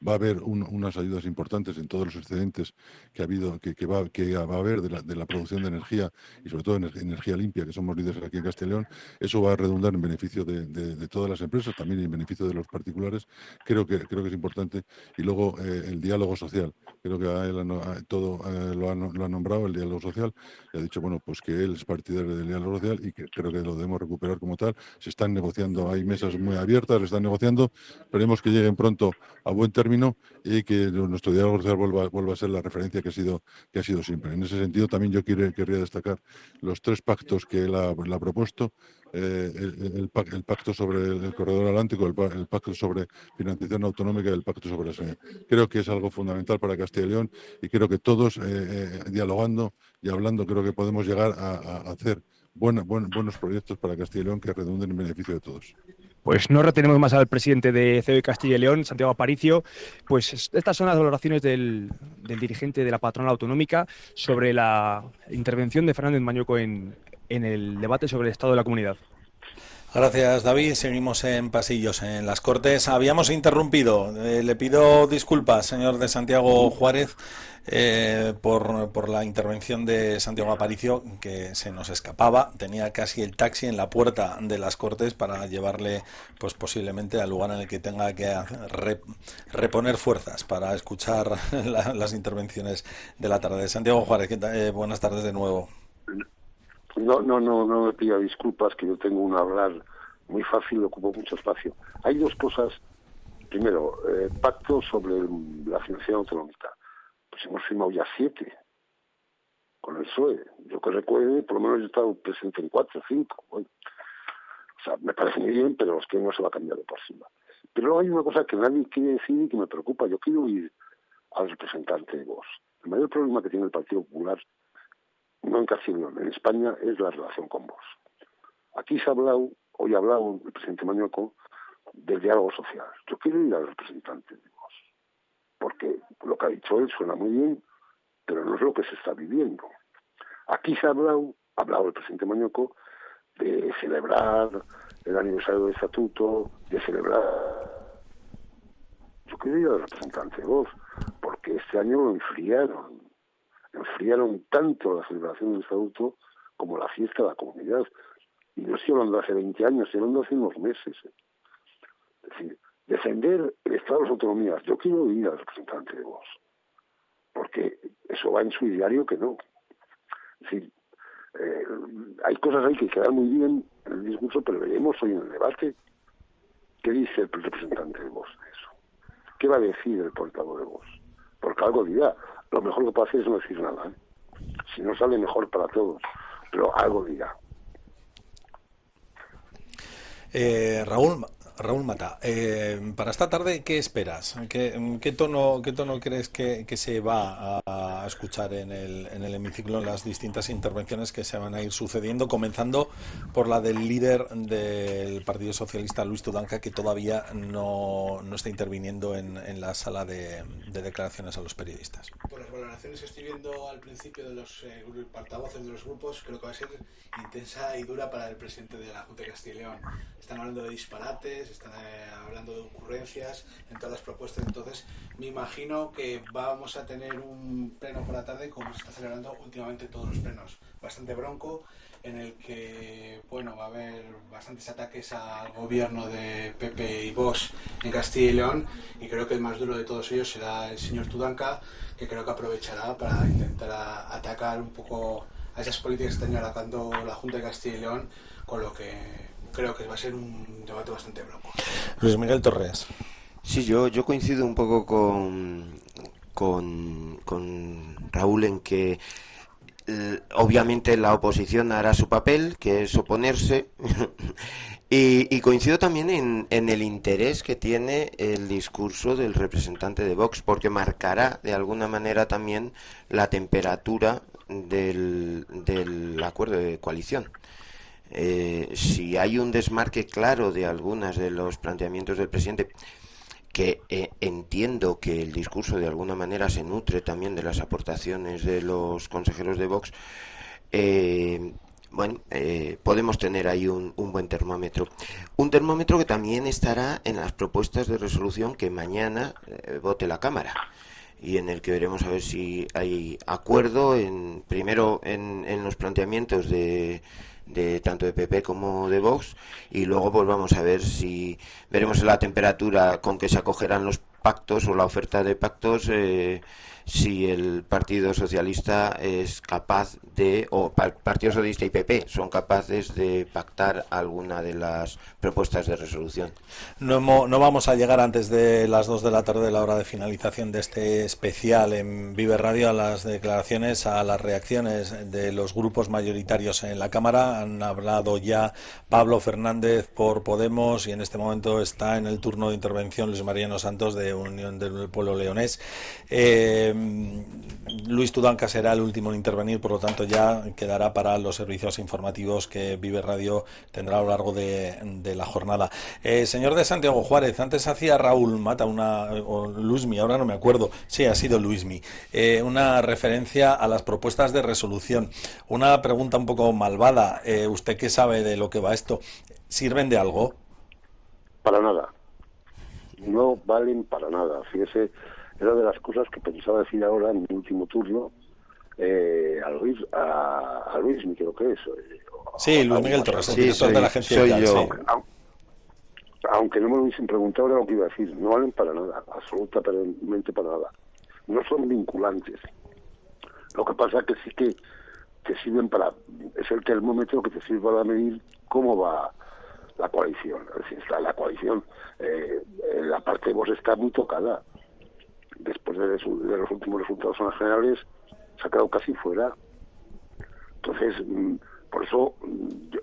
Va a haber unas ayudas importantes en todos los excedentes que ha habido, que, va, que va a haber de la, producción de energía y sobre todo energía, limpia, que somos líderes aquí en Castellón. Eso va a redundar en beneficio de, todas las empresas, también en beneficio de los particulares. Creo que, creo que es importante. Y luego eh, el diálogo social. Creo que todo eh, lo, ha, lo ha nombrado, el diálogo social. Y ha dicho, bueno, pues que él es partidario del diálogo social y que creo que lo debemos recuperar como tal. Se están negociando, hay mesas muy abiertas, se están negociando. Esperemos que lleguen pronto a buen término y que nuestro diálogo social vuelva, vuelva a ser la referencia que ha sido que ha sido siempre. En ese sentido, también yo quiero, querría destacar los tres pactos que él ha, propuesto. Eh, el, pacto sobre el, corredor atlántico, el, pacto sobre financiación autonómica y el pacto sobre la Creo que es algo fundamental para Castilla y León y creo que todos, eh, eh, dialogando y hablando, creo que podemos llegar a hacer buenos proyectos para Castilla y León que redunden en beneficio de todos. Pues no retenemos más al presidente de de Castilla y León, Santiago Aparicio. Pues estas son las valoraciones del, dirigente de la patronal autonómica sobre la intervención de Fernández Mañueco en, en el debate sobre el estado de la comunidad. Gracias, David. Seguimos en pasillos en las Cortes. Habíamos interrumpido. Eh, le pido disculpas, señor de Santiago Juárez, eh, por, por, la intervención de Santiago Aparicio, que se nos escapaba. Tenía casi el taxi en la puerta de las Cortes para llevarle, pues posiblemente al lugar en el que tenga que reponer fuerzas para escuchar las intervenciones de la tarde. Santiago Juárez, eh, buenas tardes de nuevo. No, no, no, no me pida disculpas, que yo tengo un hablar muy fácil, ocupo mucho espacio. Hay dos cosas. Primero, eh, pacto sobre la financiación autonómica. Pues hemos firmado ya siete con el PSOE. Yo que recuerde, por lo menos yo he estado presente en cuatro, cinco. o sea, me parece muy bien, pero es que no se va a cambiar de por encima. Pero luego hay una cosa que nadie quiere decir y que me preocupa. Yo quiero ir al representante de vos. El mayor problema que tiene el Partido Popular no en Castilla en España, es la relación con vos. Aquí se ha hablado, hoy ha hablado el presidente Mañueco, del diálogo social. Yo quiero ir al representante de vos, porque lo que ha dicho él suena muy bien, pero no es lo que se está viviendo. Aquí se ha hablado, ha hablado el presidente Mañueco, de celebrar el aniversario del estatuto, de celebrar... Yo quiero ir al representante de vos, porque este año lo enfriaron enfriaron tanto la celebración del estatuto como la fiesta de la comunidad. Y no estoy hablando de hace 20 años, estoy hablando de hace unos meses. ¿eh? Es decir, defender el Estado de las autonomías. Yo quiero ir al representante de vos, porque eso va en su diario que no. Es decir, eh, hay cosas ahí que quedan muy bien en el discurso, pero veremos hoy en el debate qué dice el representante de vos de eso. ¿Qué va a decir el portavoz de vos? Porque algo dirá lo mejor que puedo hacer es no decir nada. ¿eh? Si no sale mejor para todos, pero algo dirá. Eh, Raúl, Raúl Mata, eh, para esta tarde, ¿qué esperas? ¿Qué, tono, qué tono crees que, se va a, escuchar en el, en el hemiciclo en las distintas intervenciones que se van a ir sucediendo, comenzando por la del líder del Partido Socialista, Luis Tudanca, que todavía no, no está interviniendo en, en la sala de, declaraciones a los periodistas? Por las valoraciones que estoy viendo al principio de los eh, portavoces de los grupos, creo que va a ser intensa y dura para el presidente de la Junta de Castilla y León. Están hablando de disparates, están eh, hablando de ocurrencias en todas las propuestas. Entonces, me imagino que vamos a tener un pleno por la tarde, como se está celebrando últimamente todos los plenos. Bastante bronco, en el que bueno va a haber bastantes ataques al gobierno de Pepe y Vox en Castilla y León y creo que el más duro de todos ellos será el señor Tudanca que creo que aprovechará para intentar atacar un poco a esas políticas que está atacando la Junta de Castilla y León con lo que creo que va a ser un debate bastante blanco. Luis Miguel Torres. Sí, yo, yo coincido un poco con, con, con Raúl en que obviamente la oposición hará su papel, que es oponerse, y, y, coincido también en, en, el interés que tiene el discurso del representante de Vox, porque marcará de alguna manera también la temperatura del, del acuerdo de coalición. Eh, si hay un desmarque claro de algunos de los planteamientos del presidente, que eh, entiendo que el discurso de alguna manera se nutre también de las aportaciones de los consejeros de Vox, eh, bueno, podemos tener ahí un, buen termómetro. Un termómetro que también estará en las propuestas de resolución que mañana vote la Cámara y en el que veremos a ver si hay acuerdo en primero en los planteamientos de de tanto de PP como de Vox y luego pues vamos a ver si veremos la temperatura con que se acogerán los pactos o la oferta de pactos eh, si el Partido Socialista es capaz de, o Partido Socialista y PP son capaces de pactar alguna de las propuestas de resolución. No, no vamos a llegar antes de las 2 de la tarde, la hora de finalización de este especial en Vive Radio, a las declaraciones, a las reacciones de los grupos mayoritarios en la Cámara. Han hablado ya Pablo Fernández por Podemos y en este momento está en el turno de intervención Luis Mariano Santos de Unión del Pueblo Leonés. Eh, Luis Tudanca será el último en intervenir, por lo tanto ya quedará para los servicios informativos que Vive Radio tendrá a lo largo de, la jornada. Eh, señor de Santiago Juárez, antes hacía Raúl Mata una, o Luismi, ahora no me acuerdo, sí, ha sido Luismi, eh, una referencia a las propuestas de resolución. Una pregunta un poco malvada, eh, ¿usted qué sabe de lo que va esto? ¿Sirven de algo? Para nada. No valen para nada. Fíjese era de las cosas que pensaba decir ahora en mi último turno eh, a Luis, a, Luis, me creo que es. Eh, sí, Luis Miguel Torres, sí, soy, de la agencia yo. Aunque no me lo hubiesen preguntado, era lo que iba a decir. No valen para nada, absolutamente para nada. No son vinculantes. Lo que pasa es que sí que, que sirven para. Es el termómetro que te sirve para medir cómo va la coalición. Es decir, está la coalición. Eh, la parte de vos está muy tocada después de, los últimos resultados generales, se ha quedado casi fuera. Entonces, mm, por eso mm,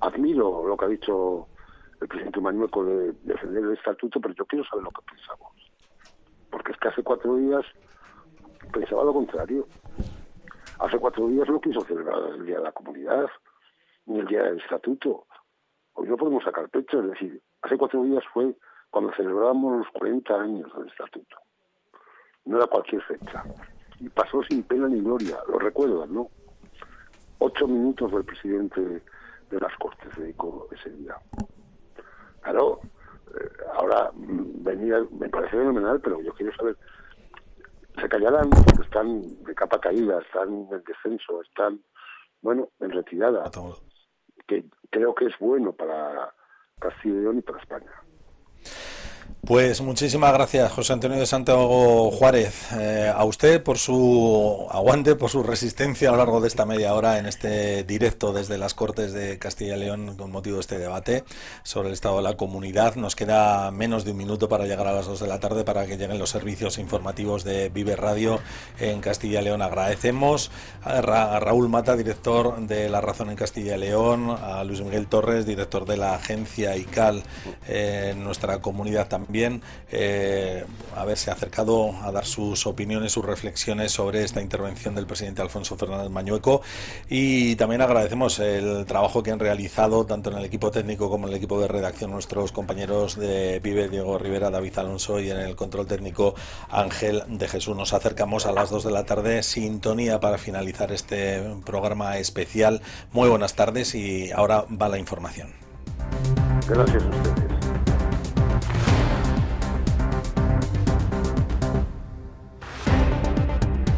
admiro lo que ha dicho el presidente Mañueco de defender el estatuto, pero yo quiero saber lo que pensamos. Porque es que hace cuatro días pensaba lo contrario. Hace cuatro días no quiso celebrar el Día de la Comunidad, ni el Día del Estatuto. Hoy no podemos sacar pecho, es decir, hace cuatro días fue cuando celebrábamos los 40 años del Estatuto no era cualquier fecha. Y pasó sin pena ni gloria, lo recuerdan, ¿no? Ocho minutos del presidente de las Cortes dedicó ese día. Claro, eh, ahora mm, venía, me parece fenomenal, pero yo quiero saber, se callarán porque están de capa caída, están en descenso, están, bueno, en retirada, que creo que es bueno para Castilla y León y para España. Pues muchísimas gracias, José Antonio de Santiago Juárez, eh, a usted por su aguante, por su resistencia a lo largo de esta media hora en este directo desde las Cortes de Castilla y León con motivo de este debate sobre el estado de la comunidad. Nos queda menos de un minuto para llegar a las dos de la tarde para que lleguen los servicios informativos de Vive Radio en Castilla y León. Agradecemos a, Raúl Mata, director de La Razón en Castilla y León, a Luis Miguel Torres, director de la agencia ICAL en nuestra comunidad también también eh, haberse acercado a dar sus opiniones, sus reflexiones sobre esta intervención del presidente Alfonso Fernández Mañueco y también agradecemos el trabajo que han realizado tanto en el equipo técnico como en el equipo de redacción nuestros compañeros de Vive, Diego Rivera, David Alonso y en el control técnico Ángel de Jesús. Nos acercamos a las 2 de la tarde, sintonía para finalizar este programa especial. Muy buenas tardes y ahora va la información. Gracias a ustedes.